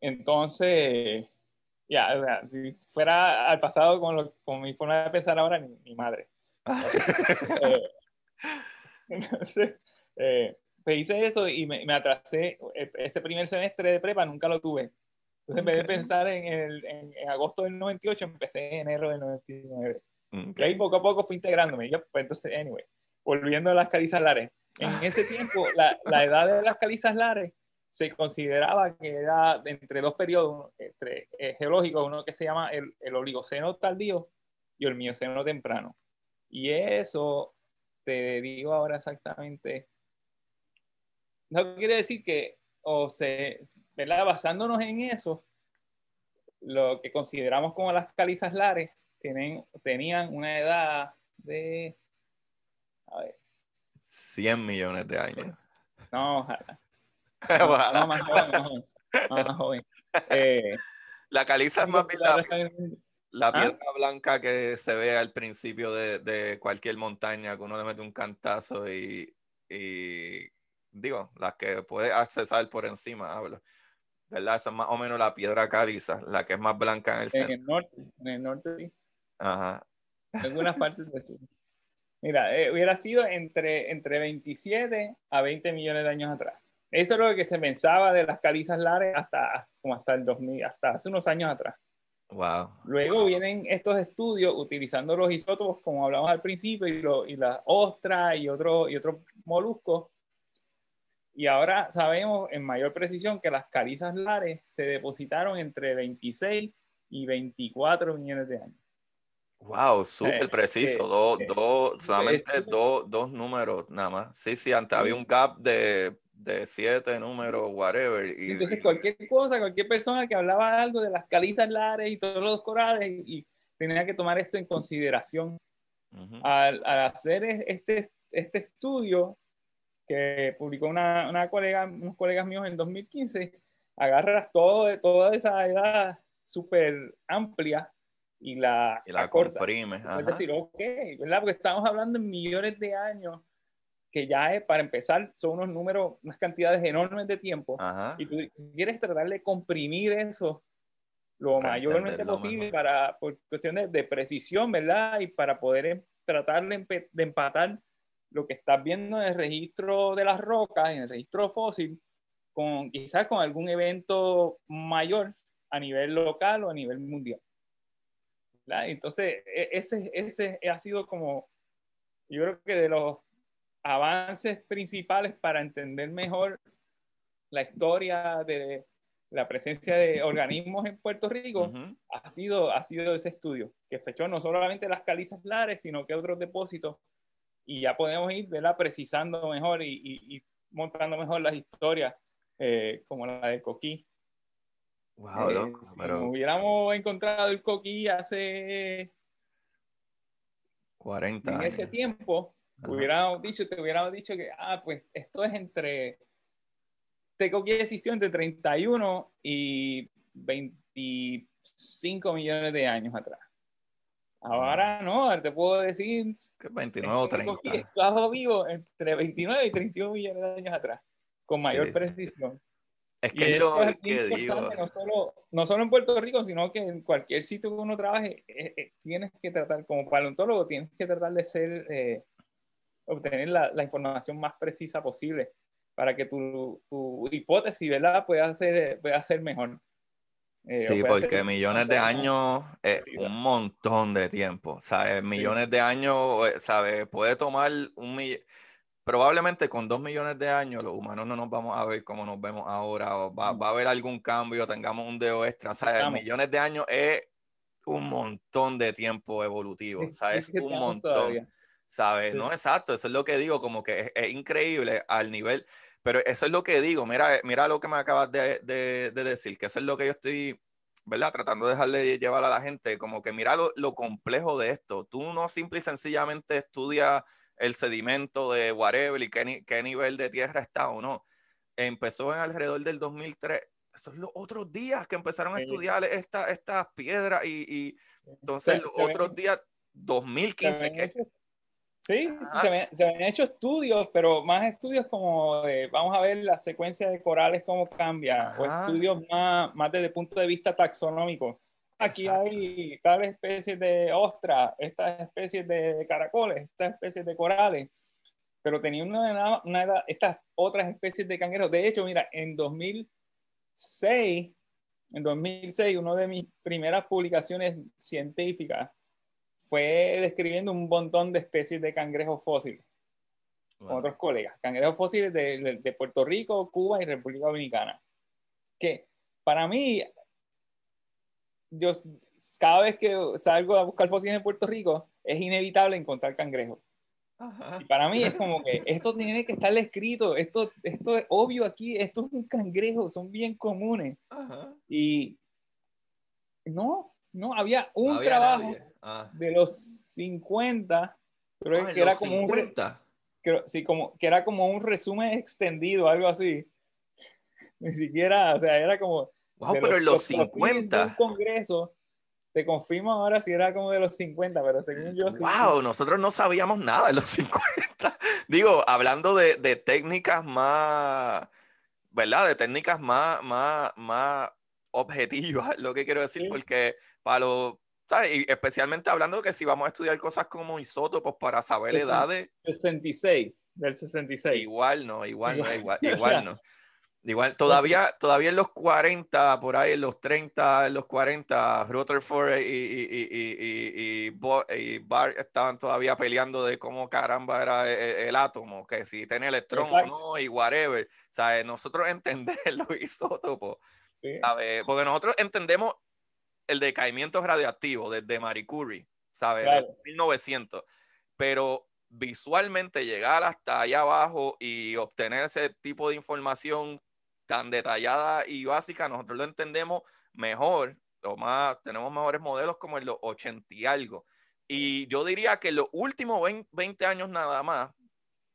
Entonces, ya, o sea, si fuera al pasado con, lo, con mi forma de pensar ahora, ni, mi madre. eh, entonces, eh, pues hice eso y me, me, atrasé. Ese primer semestre de prepa nunca lo tuve. Entonces, en vez de pensar en, el, en, en agosto del 98, empecé en enero del 99. Okay. Y ahí poco a poco fui integrándome. Yo, pues entonces, anyway, volviendo a las calizas lares. En ese tiempo, la, la, edad de las calizas lares se consideraba que era entre dos periodos entre, eh, geológicos, uno que se llama el, el, oligoceno tardío y el mioceno temprano. Y eso, te digo ahora exactamente, no quiere decir que o se, ¿verdad? Basándonos en eso, lo que consideramos como las calizas lares tienen, tenían una edad de, a ver, 100 millones de años. No, ojalá. No, más joven, más joven. Eh, la caliza es más bien la, la ¿Ah? piedra blanca que se ve al principio de, de, cualquier montaña, que uno le mete un cantazo y, y digo, las que puede accesar por encima, hablo. ¿Verdad? Esa es más o menos la piedra caliza, la que es más blanca en el centro. En el norte, en el norte sí. Ajá. En algunas partes de Chile. Mira, eh, hubiera sido entre, entre 27 a 20 millones de años atrás. Eso es lo que se pensaba de las calizas lares hasta, como hasta el 2000, hasta hace unos años atrás. Wow. Luego vienen estos estudios utilizando los isótopos, como hablamos al principio, y, lo, y las ostras y, otro, y otros moluscos. Y ahora sabemos en mayor precisión que las calizas lares se depositaron entre 26 y 24 millones de años. Wow, súper preciso. Eh, dos, eh, solamente dos, dos números nada más. Sí, sí, antes había un gap de de siete números, whatever. Y, Entonces, cualquier cosa, cualquier persona que hablaba algo de las calizas lares y todos los corales, y, tenía que tomar esto en consideración. al, hacer este, este estudio que publicó una, una, colega, unos colegas míos en 2015, agarras todo, toda esa edad súper amplia y la, y la, comprime. Es decir, ok, ¿verdad? Porque estamos hablando en millones de años que ya es, para empezar, son unos números, unas cantidades enormes de tiempo, y tú quieres tratar de comprimir eso lo mayormente posible para, por cuestiones de, precisión, ¿verdad? Y para poder em, tratar de, empatar lo que estás viendo en el registro de las rocas, en el registro fósil, con quizás con algún evento mayor a nivel local o a nivel mundial. Entonces, e, ese, ese ha sido como, yo creo que de los avances principales para entender mejor la historia de la presencia de organismos en Puerto Rico ha, sido, ha sido ese estudio, que fechó no solamente las calizas lares, sino que otros depósitos, y ya podemos ir ¿verdad? precisando mejor y, y, mostrando mejor las historias, eh, como la de Coquí. Wow, eh, si hubiéramos encontrado el Coquí hace 40 en ese tiempo, Hubiéramos dicho, te hubiéramos dicho que, ah, pues esto es entre, que existió entre 31 y 25 millones de años atrás. Ahora no, te puedo decir que 29 o 30. Estado vivo entre 29 y 31 millones de años atrás, con mayor precisión. Es que lo que digo. No solo, no solo, en Puerto Rico, sino que en cualquier sitio que uno trabaje, eh, eh, tienes que tratar, como paleontólogo, tienes que tratar de ser eh, obtener la, la, información más precisa posible para que tu, tu hipótesis ¿verdad? Pueda, ser, pueda ser mejor. Eh, sí, porque millones de años es un montón de tiempo, ¿sabes? Millones de años, eh, ¿sabes? Puede tomar un millón, probablemente con dos millones de años los humanos no nos vamos a ver como nos vemos ahora, o va, va a haber algún cambio, tengamos un dedo extra, ¿sabes? Millones de años es un montón de tiempo evolutivo, ¿sabes? Es un montón. ¿sabes? No, exacto, eso es lo que digo, como que es, increíble al nivel, pero eso es lo que digo, mira, mira lo que me acabas de, de, decir, que eso es lo que yo estoy, ¿verdad? Tratando de dejarle llevar a la gente, como que mira lo, lo complejo de esto, tú no simple y sencillamente estudias el sedimento de whatever y qué, qué nivel de tierra está o no. Empezó en alrededor del 2003, esos son los otros días que empezaron a estudiar estas esta piedras y, y entonces los otros días, 2015, que, Sí, se, han hecho estudios, pero más estudios como de, vamos a ver la secuencia de corales cómo cambia, o estudios más, más desde el punto de vista taxonómico. Aquí hay tales especies de ostras, estas especies de caracoles, estas especies de corales, pero tenía una, una, estas otras especies de cangueros. De hecho, mira, en 2006, en 2006, una de mis primeras publicaciones científicas fue describiendo un montón de especies de cangrejos fósiles con otros colegas, cangrejos fósiles de, de, Puerto Rico, Cuba y República Dominicana. Que para mí, yo cada vez que salgo a buscar fósiles en Puerto Rico, es inevitable encontrar cangrejos. Y para mí es como que esto tiene que estar escrito, esto, esto es obvio aquí, esto es un cangrejo, son bien comunes. Y no, no, había un trabajo ah. de los 50, creo que era como 50. un sí, como que era como un resumen extendido, algo así. Ni siquiera, o sea, era como Wow, pero en los, 50. Un congreso te confirmo ahora si era como de los 50, pero según yo. ¡Wow! nosotros no sabíamos nada de los 50. Digo, hablando de, de, técnicas más. ¿Verdad? De técnicas más, más, más objetivas, lo que quiero decir, porque para los. ¿sabes? Y especialmente hablando de que si vamos a estudiar cosas como isótopos para saber edades. 66, del 66. Igual no, igual no, igual, igual no. Igual, todavía, todavía en los 40, por ahí en los 30, en los 40, Rutherford y, y, y, y, Bart estaban todavía peleando de cómo caramba era e, e, el, átomo, que si tiene electrón o no, y whatever. ¿Sabes? Nosotros entendemos los isótopos, ¿sabes? Porque nosotros entendemos el decaimiento radioactivo desde Marie Curie, ¿sabes? 1900. Pero visualmente llegar hasta allá abajo y obtener ese tipo de información tan detallada y básica, nosotros lo entendemos mejor, o más, tenemos mejores modelos como en los 80 y algo. Y yo diría que los últimos 20 años nada más,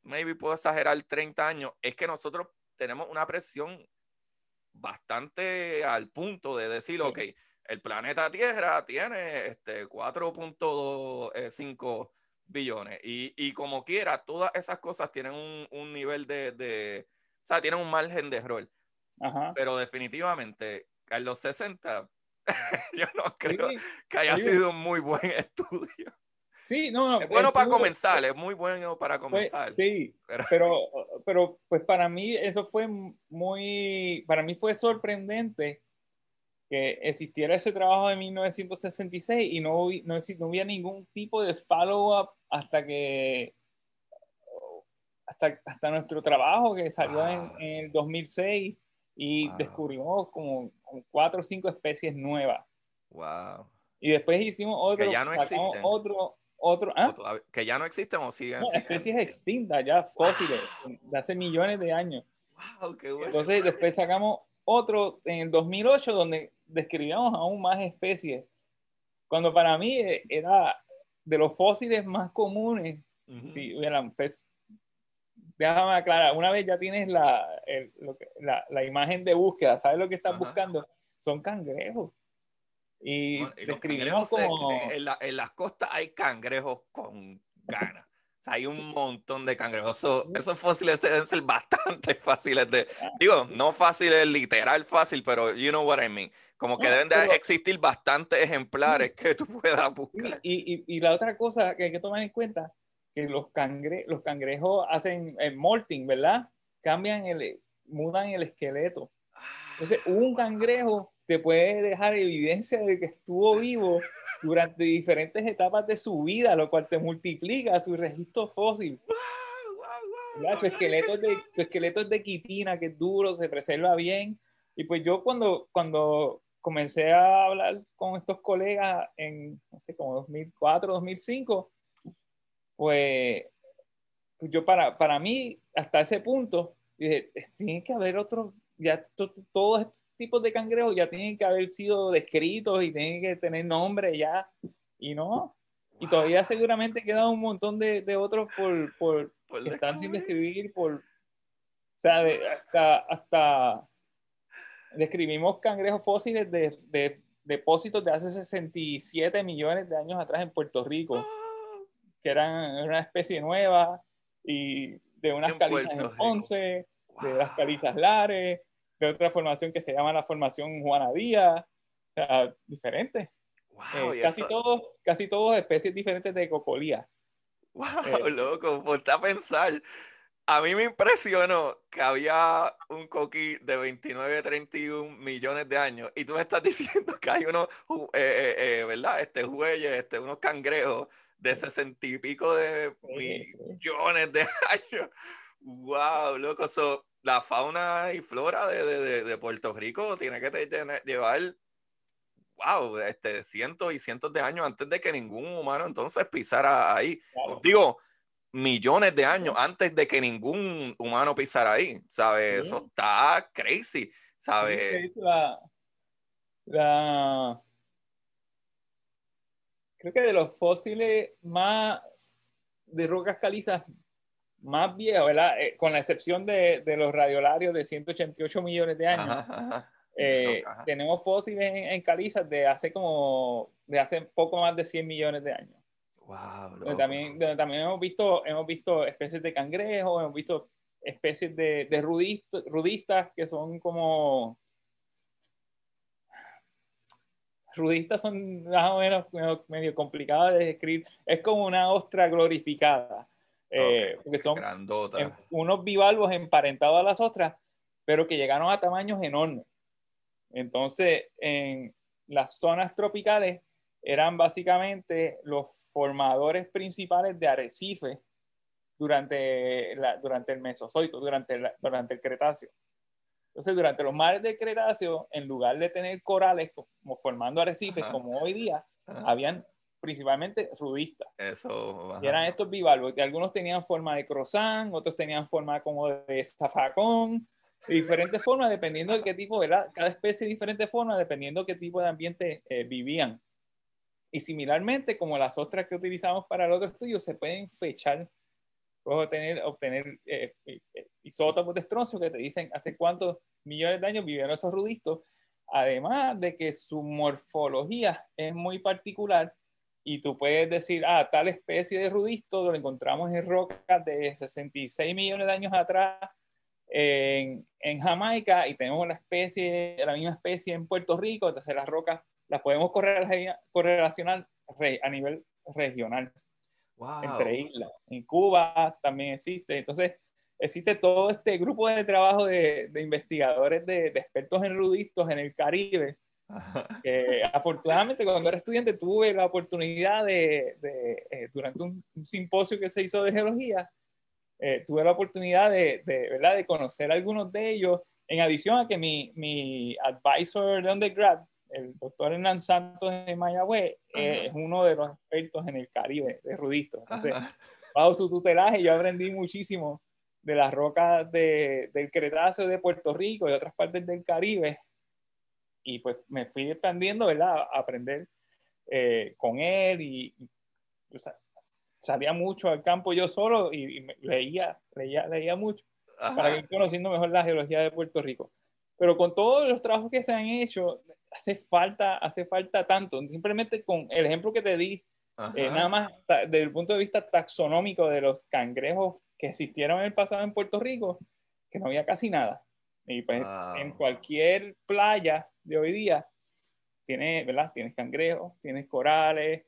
maybe puedo exagerar 30 años, es que nosotros tenemos una presión bastante al punto de decir, ok, el planeta Tierra tiene este 4.5 billones y, y, como quiera, todas esas cosas tienen un, un nivel de, de, o sea, tienen un margen de error. Pero definitivamente, en los 60, yo no creo que haya sido un muy buen estudio. Sí, no, Es bueno para comenzar, es muy bueno para comenzar. sí, pero... pero, pues para mí eso fue muy, para mí fue sorprendente que existiera ese trabajo de 1966 y no, no, no había ningún tipo de follow-up hasta que hasta, hasta nuestro trabajo que salió en, en, el 2006 y descubrimos como, cuatro o cinco especies nuevas. Wow. Y después hicimos otro. Que ya no existen. Otro, otro, ¿ah? Que ya no existen o siguen. No, especies extintas, ya fósiles, de hace millones de años. Wow, qué bueno. Entonces, después sacamos otro en el 2008 donde describíamos aún más especies. Cuando para mí eh, era de los fósiles más comunes. Sí, eran pez, déjame aclarar, una vez ya tienes la, la, la, imagen de búsqueda, ¿sabes lo que estás buscando? Son cangrejos. Y, describimos como... En, en, las costas hay cangrejos con ganas. O sea, hay un montón de cangrejos. esos fósiles deben ser bastante fáciles de... Digo, no fáciles literal fácil, pero you know what I mean. Como que deben de existir bastantes ejemplares que tú puedas buscar. Y, y, y, la otra cosa que hay que tomar en cuenta que los, cangre los cangrejos hacen el molting, ¿verdad? Cambian el, mudan el esqueleto. Entonces, un cangrejo te puede dejar evidencia de que estuvo vivo durante diferentes etapas de su vida, lo cual te multiplica su registro fósil. Su, esqueleto es de, su esqueleto es de quitina, que es duro, se preserva bien. Y pues yo cuando, cuando comencé a hablar con estos colegas en, no sé, como 2004, 2005, pues, yo para, para mí, hasta ese punto, dije, tiene que haber otro, ya todos estos tipos de cangrejos ya tienen que haber sido descritos y tienen que tener nombre ya, y no. Y todavía seguramente quedan un montón de, de otros por, por, que están sin describir, por, o sea, hasta, hasta describimos cangrejos fósiles de, de, depósitos de hace 67 millones de años atrás en Puerto Rico. Que eran una especie nueva y de unas calizas en Ponce, de las calizas Lares, de otra formación que se llama la formación Juana Díaz, o sea, diferentes. Eh, casi, todos, casi todos especies diferentes de cocolía. ¡Wow, eh, loco! Ponte a pensar. A mí me impresionó que había un coquí de 29, 31 millones de años y tú me estás diciendo que hay unos, eh, ¿verdad? Este jueyes, este, unos cangrejos de sesenta y pico de millones de años. ¡Wow, loco! So, la fauna y flora de, de, de Puerto Rico tiene que tener, llevar, wow, este, cientos y cientos de años antes de que ningún humano entonces pisara ahí. Digo, millones de años antes de que ningún humano pisara ahí, ¿sabes? Eso está crazy, ¿sabes? la, creo que de los fósiles más de rocas calizas más viejos, ¿verdad? Eh, con la excepción de, de, los radiolarios de 188 millones de años. Eh, tenemos fósiles en, calizas de hace como, de hace poco más de 100 millones de años. Wow, también, también hemos visto, hemos visto especies de cangrejos, hemos visto especies de, de rudistas que son como rudistas son más o menos medio complicadas de describir. Es como una ostra glorificada. Eh, porque son unos bivalvos emparentados a las ostras, pero que llegaron a tamaños enormes. Entonces, en las zonas tropicales eran básicamente los formadores principales de arrecifes durante, la, durante el Mesozoico, durante, durante el Cretáceo. Entonces, durante los mares del Cretáceo, en lugar de tener corales como formando arrecifes como hoy día, habían principalmente rudistas. Eso. Y eran estos bivalvos, que algunos tenían forma de croissant, otros tenían forma como de zafacón, de diferentes formas, dependiendo de qué tipo, ¿verdad? Cada especie de diferente forma, dependiendo de qué tipo de ambiente eh, vivían. Y similarmente, como las ostras que utilizamos para el otro estudio, se pueden fechar puedes obtener, obtener eh, eh, eh, isótopos de estroncio que te dicen hace cuántos millones de años vivieron esos rudistos, además de que su morfología es muy particular y tú puedes decir, ah, tal especie de rudisto lo encontramos en rocas de 66 millones de años atrás en, en, Jamaica y tenemos la especie, la misma especie en Puerto Rico, entonces las rocas las podemos correlacionar a nivel regional entre islas. En Cuba también existe. Entonces, existe todo este grupo de trabajo de, de investigadores, de, de, expertos en rudistos en el Caribe. afortunadamente, cuando era estudiante, tuve la oportunidad de, de eh, durante un, simposio que se hizo de geología, eh, tuve la oportunidad de, ¿verdad? de conocer algunos de ellos, en adición a que mi, mi advisor de undergrad el doctor Hernán Santos de Mayagüez eh, es uno de los expertos en el Caribe de Rudisto. Entonces, bajo su tutelaje yo aprendí muchísimo de las rocas de, del Cretáceo de Puerto Rico y otras partes del Caribe. Y pues me fui expandiendo, ¿verdad? A aprender eh, con él y, salía mucho al campo yo solo y, leía, leía, leía mucho para ir conociendo mejor la geología de Puerto Rico. Pero con todos los trabajos que se han hecho, hace falta, hace falta tanto. Simplemente con el ejemplo que te di, eh, nada más desde el punto de vista taxonómico de los cangrejos que existieron en el pasado en Puerto Rico, que no había casi nada. Y pues en cualquier playa de hoy día, tienes, ¿verdad? Tienes cangrejos, tienes corales,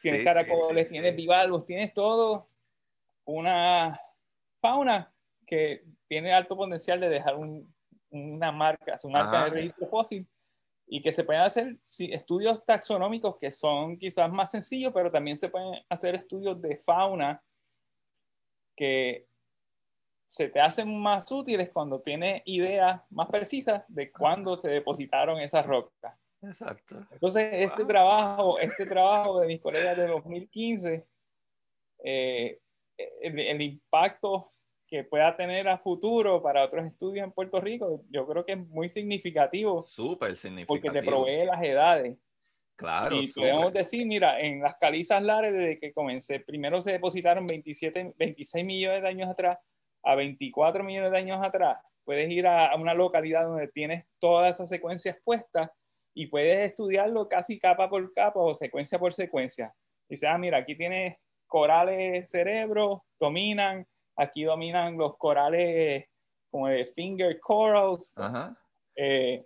tienes caracoles, tienes bivalvos, tienes todo una fauna que tiene alto potencial de dejar una marca, su marca de registro fósil y que se pueden hacer estudios taxonómicos que son quizás más sencillos, pero también se pueden hacer estudios de fauna que se te hacen más útiles cuando tienes ideas más precisas de cuándo se depositaron esas rocas. Exacto. Entonces, este trabajo, este trabajo de mis colegas de 2015, eh, el, el, impacto que pueda tener a futuro para otros estudios en Puerto Rico, yo creo que es muy significativo. Súper significativo. Porque te provee las edades. Claro. Y podemos decir, mira, en las calizas lares, desde que comencé, primero se depositaron 27, 26 millones de años atrás a 24 millones de años atrás. Puedes ir a, una localidad donde tienes todas esas secuencias puestas y puedes estudiarlo casi capa por capa o secuencia por secuencia. Dice, ah, mira, aquí tienes corales cerebro, dominan, Aquí dominan los corales como de finger corals. Eh,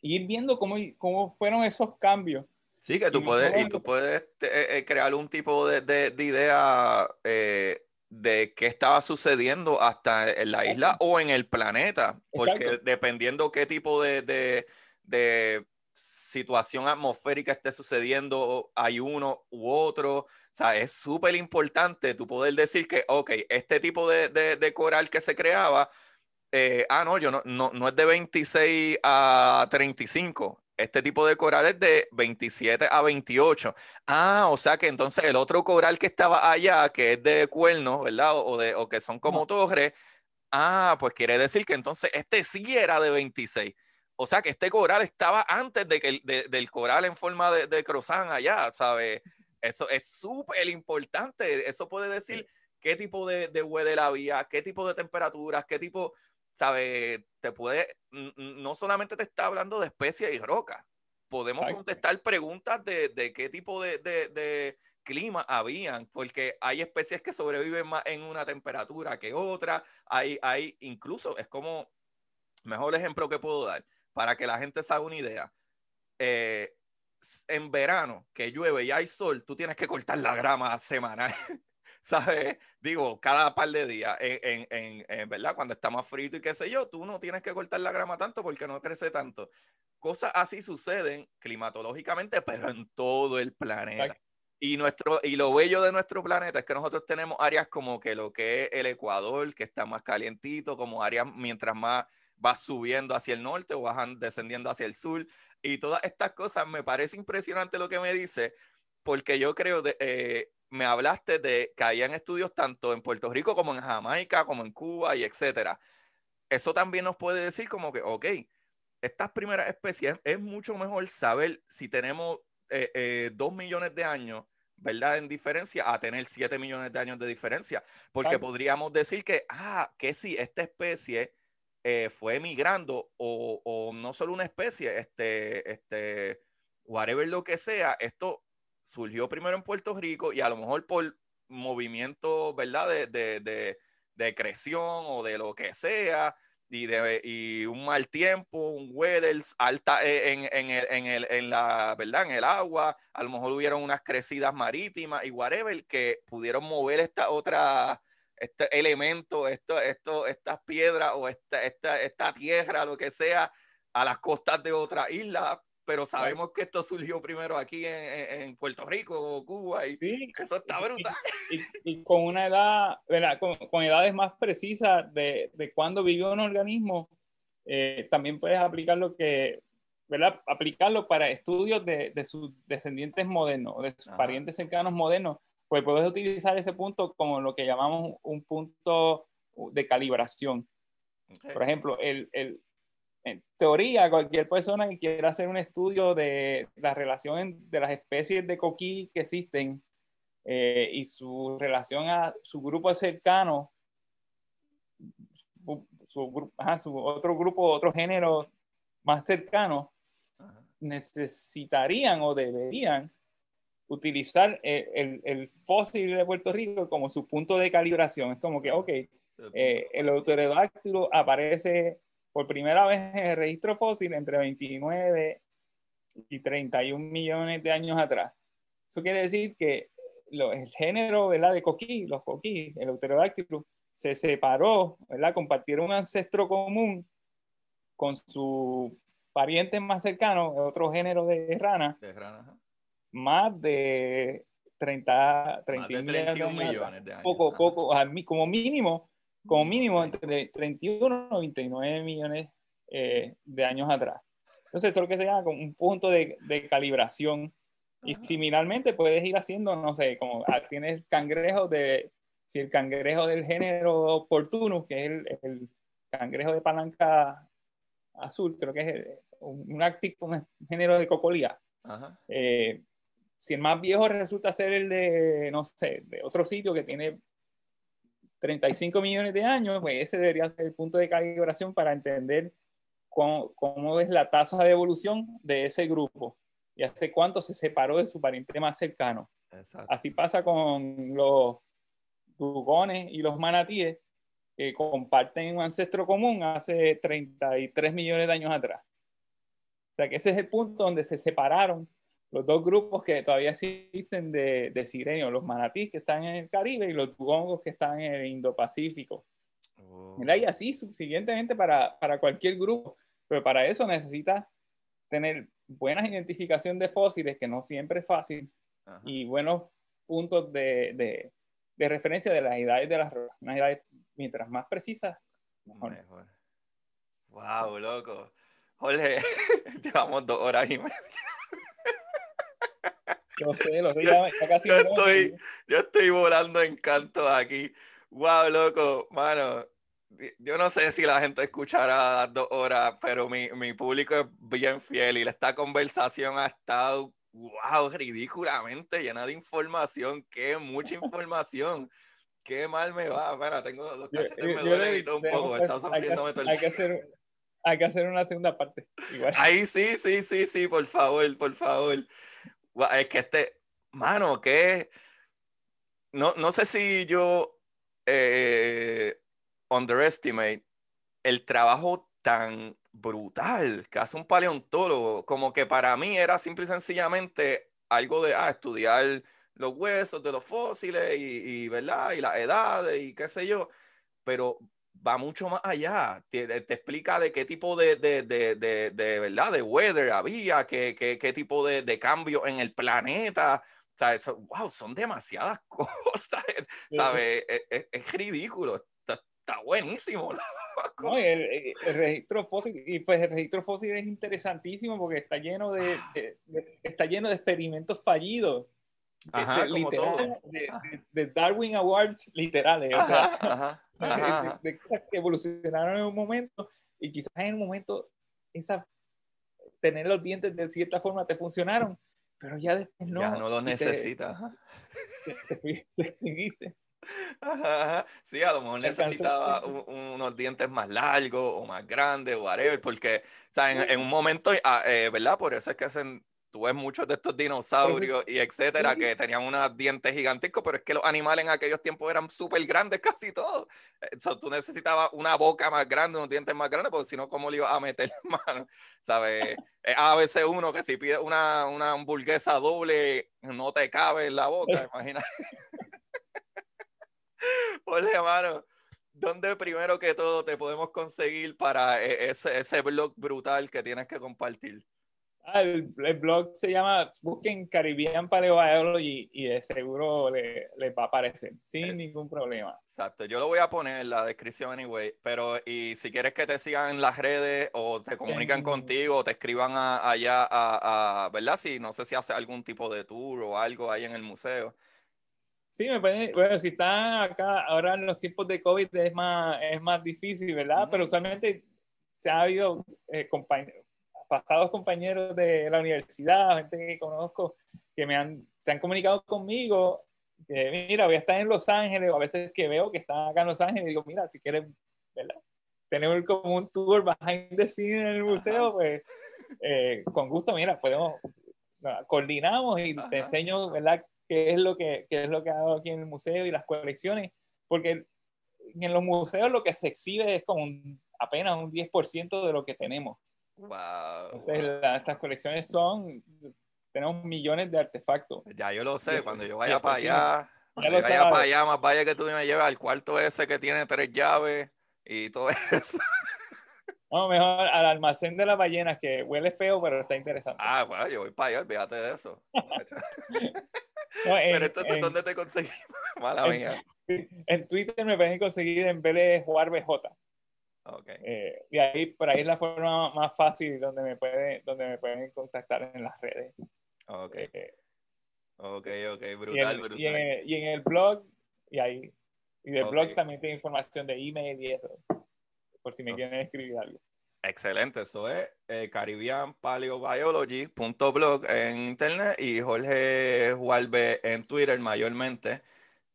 ir viendo cómo, cómo fueron esos cambios. Sí, que tú puedes, y tú puedes eh, eh, crear un tipo de, de, idea de qué estaba sucediendo hasta en la isla o en el planeta, porque dependiendo qué tipo de, de situación atmosférica esté sucediendo, hay uno u otro. O sea, es súper importante tu poder decir que, ok, este tipo de, de, coral que se creaba, eh, ah, no, yo no, no, no, es de 26 a 35, este tipo de coral es de 27 a 28. Ah, o sea que entonces el otro coral que estaba allá, que es de cuernos, ¿verdad? O, de, o que son como torres, ah, pues quiere decir que entonces este sí era de 26. O sea que este coral estaba antes de que del coral en forma de, de croissant allá, ¿sabes? Eso es súper importante. Eso puede decir qué tipo de, de weather había, qué tipo de temperaturas, qué tipo, ¿sabe? Te puede, no solamente te está hablando de especies y rocas, podemos contestar preguntas de, de qué tipo de, de, clima habían, porque hay especies que sobreviven más en una temperatura que otra, hay, hay incluso, es como, mejor ejemplo que puedo dar, para que la gente se haga una idea. Eh, en verano, que llueve y hay sol, tú tienes que cortar la grama semanal. ¿sabes? Digo, cada par de días, en, en, en, ¿verdad? Cuando está más frío y qué sé yo, tú no tienes que cortar la grama tanto porque no crece tanto. Cosas así suceden climatológicamente, pero en todo el planeta. Y, nuestro, y lo bello de nuestro planeta es que nosotros tenemos áreas como que lo que es el Ecuador, que está más calientito, como áreas mientras más vas subiendo hacia el norte o vas descendiendo hacia el sur. Y todas estas cosas, me parece impresionante lo que me dice, porque yo creo de, eh, me hablaste de que hayan estudios tanto en Puerto Rico como en Jamaica, como en Cuba y etcétera. Eso también nos puede decir como que, ok, estas primeras especies es mucho mejor saber si tenemos eh, eh, dos millones de años, ¿verdad? En diferencia a tener siete millones de años de diferencia. Porque podríamos decir que, ah, que si esta especie eh, fue migrando o, no solo una especie, este, este, whatever lo que sea, esto surgió primero en Puerto Rico y a lo mejor por movimiento, ¿verdad? De, de, de, de creación o de lo que sea, y, de, y un mal tiempo, un weather alta eh, en, en, el, en, el, en, la, ¿verdad? En el agua, a lo mejor hubieron unas crecidas marítimas y whatever que pudieron mover esta otra, este elemento, esto, esto, estas piedras o esta, esta, esta tierra, lo que sea, a las costas de otra isla pero sabemos que esto surgió primero aquí en, en Puerto Rico o Cuba y sí, eso está brutal. Y, con una edad, ¿verdad? Con, con, edades más precisas de, de cuándo vivió un organismo, eh, también puedes aplicarlo que, ¿verdad? Aplicarlo para estudios de, de sus descendientes modernos, de sus parientes cercanos modernos, pues puedes utilizar ese punto como lo que llamamos un punto de calibración. Por ejemplo, el, el, en teoría, cualquier persona que quiera hacer un estudio de la relación de las especies de coquí que existen eh, y su relación a su grupo cercano, su, su, otro grupo, otro género más cercano, necesitarían o deberían utilizar el, el, el, fósil de Puerto Rico como su punto de calibración. Es como que, ok, eh, el autoredáctilo aparece por primera vez en el registro fósil entre 29 y 31 millones de años atrás. Eso quiere decir que el género ¿verdad? de coquí, los coquí, el Euterodáctilo, se separó, ¿verdad? compartieron un ancestro común con su pariente más cercano, otro género de rana, de rana más de 30, 30 millones de años. Poco, poco, como mínimo como mínimo entre 31 y 29 millones eh, de años atrás. Entonces, eso es lo que se llama como un punto de, de calibración. Y similarmente puedes ir haciendo, no sé, como ah, tienes cangrejos de, si el cangrejo del género oportuno, que es el, el cangrejo de palanca azul, creo que es un, un género de cocolía. Eh, si el más viejo resulta ser el de, no sé, de otro sitio que tiene 35 millones de años, pues ese debería ser el punto de calibración para entender cómo, cómo es la tasa de evolución de ese grupo y hace cuánto se separó de su pariente más cercano. Así pasa con los dugones y los manatíes que comparten un ancestro común hace 33 millones de años atrás. O sea que ese es el punto donde se separaron los dos grupos que todavía existen de, de sirenios, los manatís que están en el Caribe y los dugongos que están en el Indo-Pacífico. Oh. Y así subsiguientemente para, para, cualquier grupo, pero para eso necesitas tener buena identificación de fósiles, que no siempre es fácil, y buenos puntos de, de, de, referencia de las edades de las rocas. mientras más precisas, mejor. mejor. Wow, loco. Jorge, llevamos dos horas y media. Yo sé, lo ya, casi yo, estoy, yo estoy volando en canto aquí. Wow, loco, mano. Yo no sé si la gente escuchará dos horas, pero mi, mi público es bien fiel y esta conversación ha estado, wow, ridículamente llena de información. Qué mucha información. Qué mal me va. Bueno, tengo los cachetes me duelen un poco. Está sufriéndome todo el hay que hacer hay que hacer una segunda parte. Igual. Ahí sí, sí, sí, sí, por favor, por favor. Es que este, mano, que no, no sé si yo eh, underestimate el trabajo tan brutal que hace un paleontólogo, como que para mí era simple y sencillamente algo de ah, estudiar los huesos de los fósiles y, y, ¿verdad? y las edades y qué sé yo, pero va mucho más allá. Te, te explica de qué tipo de, de, de, de, ¿verdad? De weather había, qué, qué, qué tipo de, de cambio en el planeta. O sea, eso, wow, son demasiadas cosas, ¿sabes? Es, es, ridículo, está, está buenísimo. No, el, el, registro fósil, y pues el registro fósil es interesantísimo porque está lleno de, está lleno de experimentos fallidos. Ajá, como literal, de, Darwin Awards literales. o sea, ajá de, cosas que evolucionaron en un momento y quizás en un momento esa, tener los dientes de cierta forma te funcionaron, pero ya después no. Ya no los necesitas. Te, te, Sí, a lo mejor necesitaba unos dientes más largos o más grandes o whatever, porque, o sea, en, en un momento, ah, eh, ¿verdad? Por eso es que hacen tú ves muchos de estos dinosaurios y etcétera que tenían unos dientes gigantescos, pero es que los animales en aquellos tiempos eran súper grandes casi todos. Entonces, tú necesitabas una boca más grande, unos dientes más grandes, porque si no, ¿cómo le ibas a meter mano? ¿Sabes? A veces uno que si pide una, una hamburguesa doble, no te cabe en la boca, imagínate. Oye, hermano, ¿dónde primero que todo te podemos conseguir para e, ese, ese blog brutal que tienes que compartir? Ah, el, blog se llama, busquen Caribbean Paleobiology y de seguro les le va a aparecer, sin ningún problema. Exacto, yo lo voy a poner en la descripción anyway, pero y si quieres que te sigan en las redes o te comunican contigo o te escriban allá, a, ¿verdad? Si no sé si hace algún tipo de tour o algo ahí en el museo. Sí, me pueden, bueno, si están acá, ahora en los tiempos de COVID es más, es más difícil, ¿verdad? Pero usualmente se ha habido eh, compañeros pasados compañeros de la universidad, gente que conozco, que me han, se han comunicado conmigo, que mira, voy a estar en Los Ángeles, o a veces que veo que están acá en Los Ángeles, y digo, mira, si quieres, ¿verdad? Tener como un tour behind the scenes en el museo, pues eh, con gusto, mira, podemos, coordinamos y te enseño, ¿verdad? ¿Qué es, lo que, qué es lo que hago aquí en el museo y las colecciones? Porque en los museos lo que se exhibe es como apenas un 10% de lo que tenemos. Wow. Entonces, estas colecciones son, tenemos millones de artefactos. Ya yo lo sé, cuando yo vaya para allá, cuando yo vaya para allá, más vaya que tú me lleves al cuarto ese que tiene tres llaves y todo eso. No, mejor al almacén de las ballenas, que huele feo, pero está interesante. Ah, bueno, yo voy para allá, olvídate de eso. pero entonces, ¿dónde te conseguimos? Mala mía. En Twitter me pueden conseguir en vez de jugar BJ. Okay. Eh, y ahí, por ahí es la forma más fácil donde me, puede, donde me pueden contactar en las redes. Ok. Eh, ok, ok, brutal, brutal. Y en, y en, el blog, y ahí. Y del blog también tiene información de email y eso. Por si me quieren escribir algo. Excelente, eso es eh, caribbeanpaleobiology.blog en internet y Jorge Jualve en Twitter mayormente.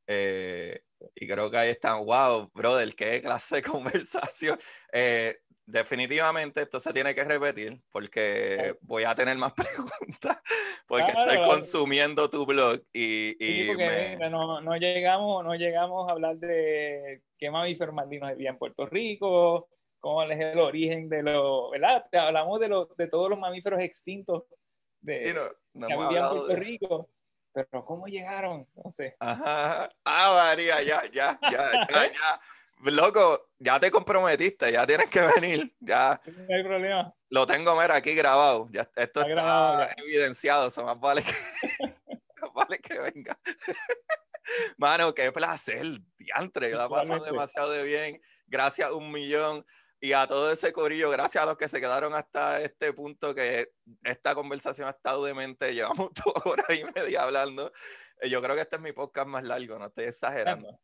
Eh, y creo que ahí están, wow, brother, qué clase de conversación. Eh, definitivamente esto se tiene que repetir porque voy a tener más preguntas porque estoy consumiendo tu blog y, y no, no, llegamos no llegamos a hablar de qué mamíferos marinos había en Puerto Rico cómo es el origen de los verdad hablamos de, los de todos los mamíferos extintos de, no, que había en Puerto Rico pero ¿cómo llegaron? No sé. Ajá. Ah, María, ya, ya, ya, ya, ya. Loco, ya te comprometiste, ya tienes que venir, ya. No hay problema. Lo tengo, mira, aquí grabado. Ya, esto está, evidenciado, eso más vale que, más vale que venga. Mano, qué placer, diantre, yo la paso demasiado de bien. Gracias un millón Y a todo ese corillo, gracias a los que se quedaron hasta este punto, que esta conversación ha estado demente. Llevamos dos horas y media hablando. Eh, yo creo que este es mi podcast más largo, no estoy exagerando.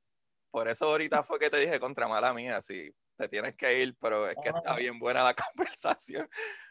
Por eso ahorita fue que te dije contra mala mía, si te tienes que ir, pero es que está ah. bien buena la conversación.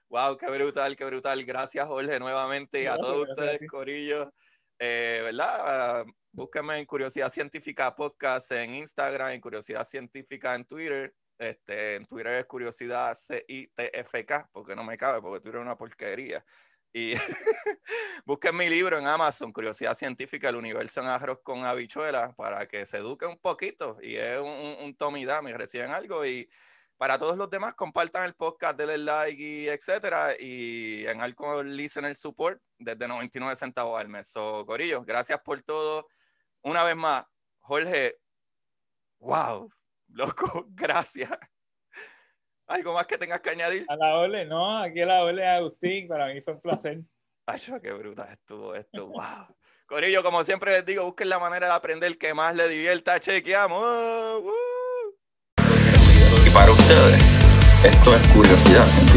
Wow, qué brutal, qué brutal. Gracias, Jorge, nuevamente y a todos ustedes, Corillo. Eh, ¿Verdad? Búsquenme en Curiosidad Científica Podcast en Instagram, en Curiosidad Científica en Twitter. Este, en Twitter es Curiosidad C-I-T-F-K, porque no me cabe, porque Twitter es una porquería. Y busquen mi libro en Amazon, Curiosidad Científica, el universo en arroz con habichuelas, para que se eduque un poquito. Y es un, un, un Tommy Dami, reciben algo. Y para todos los demás, compartan el podcast, denle like y etcétera. Y en Alcohol Listener Support desde 99 centavos al mes. So, Corillo, gracias por todo. Una vez más, Jorge, wow, loco, gracias. ¿Algo más que tengas que añadir? A la ole, no, aquí a la ole Agustín, para mí fue un placer. Ay, qué bruta estuvo esto, wow. Corillo, como siempre les digo, busquen la manera de aprender que más les divierta. Chequeamos. Y para ustedes, esto es curiosidad científica.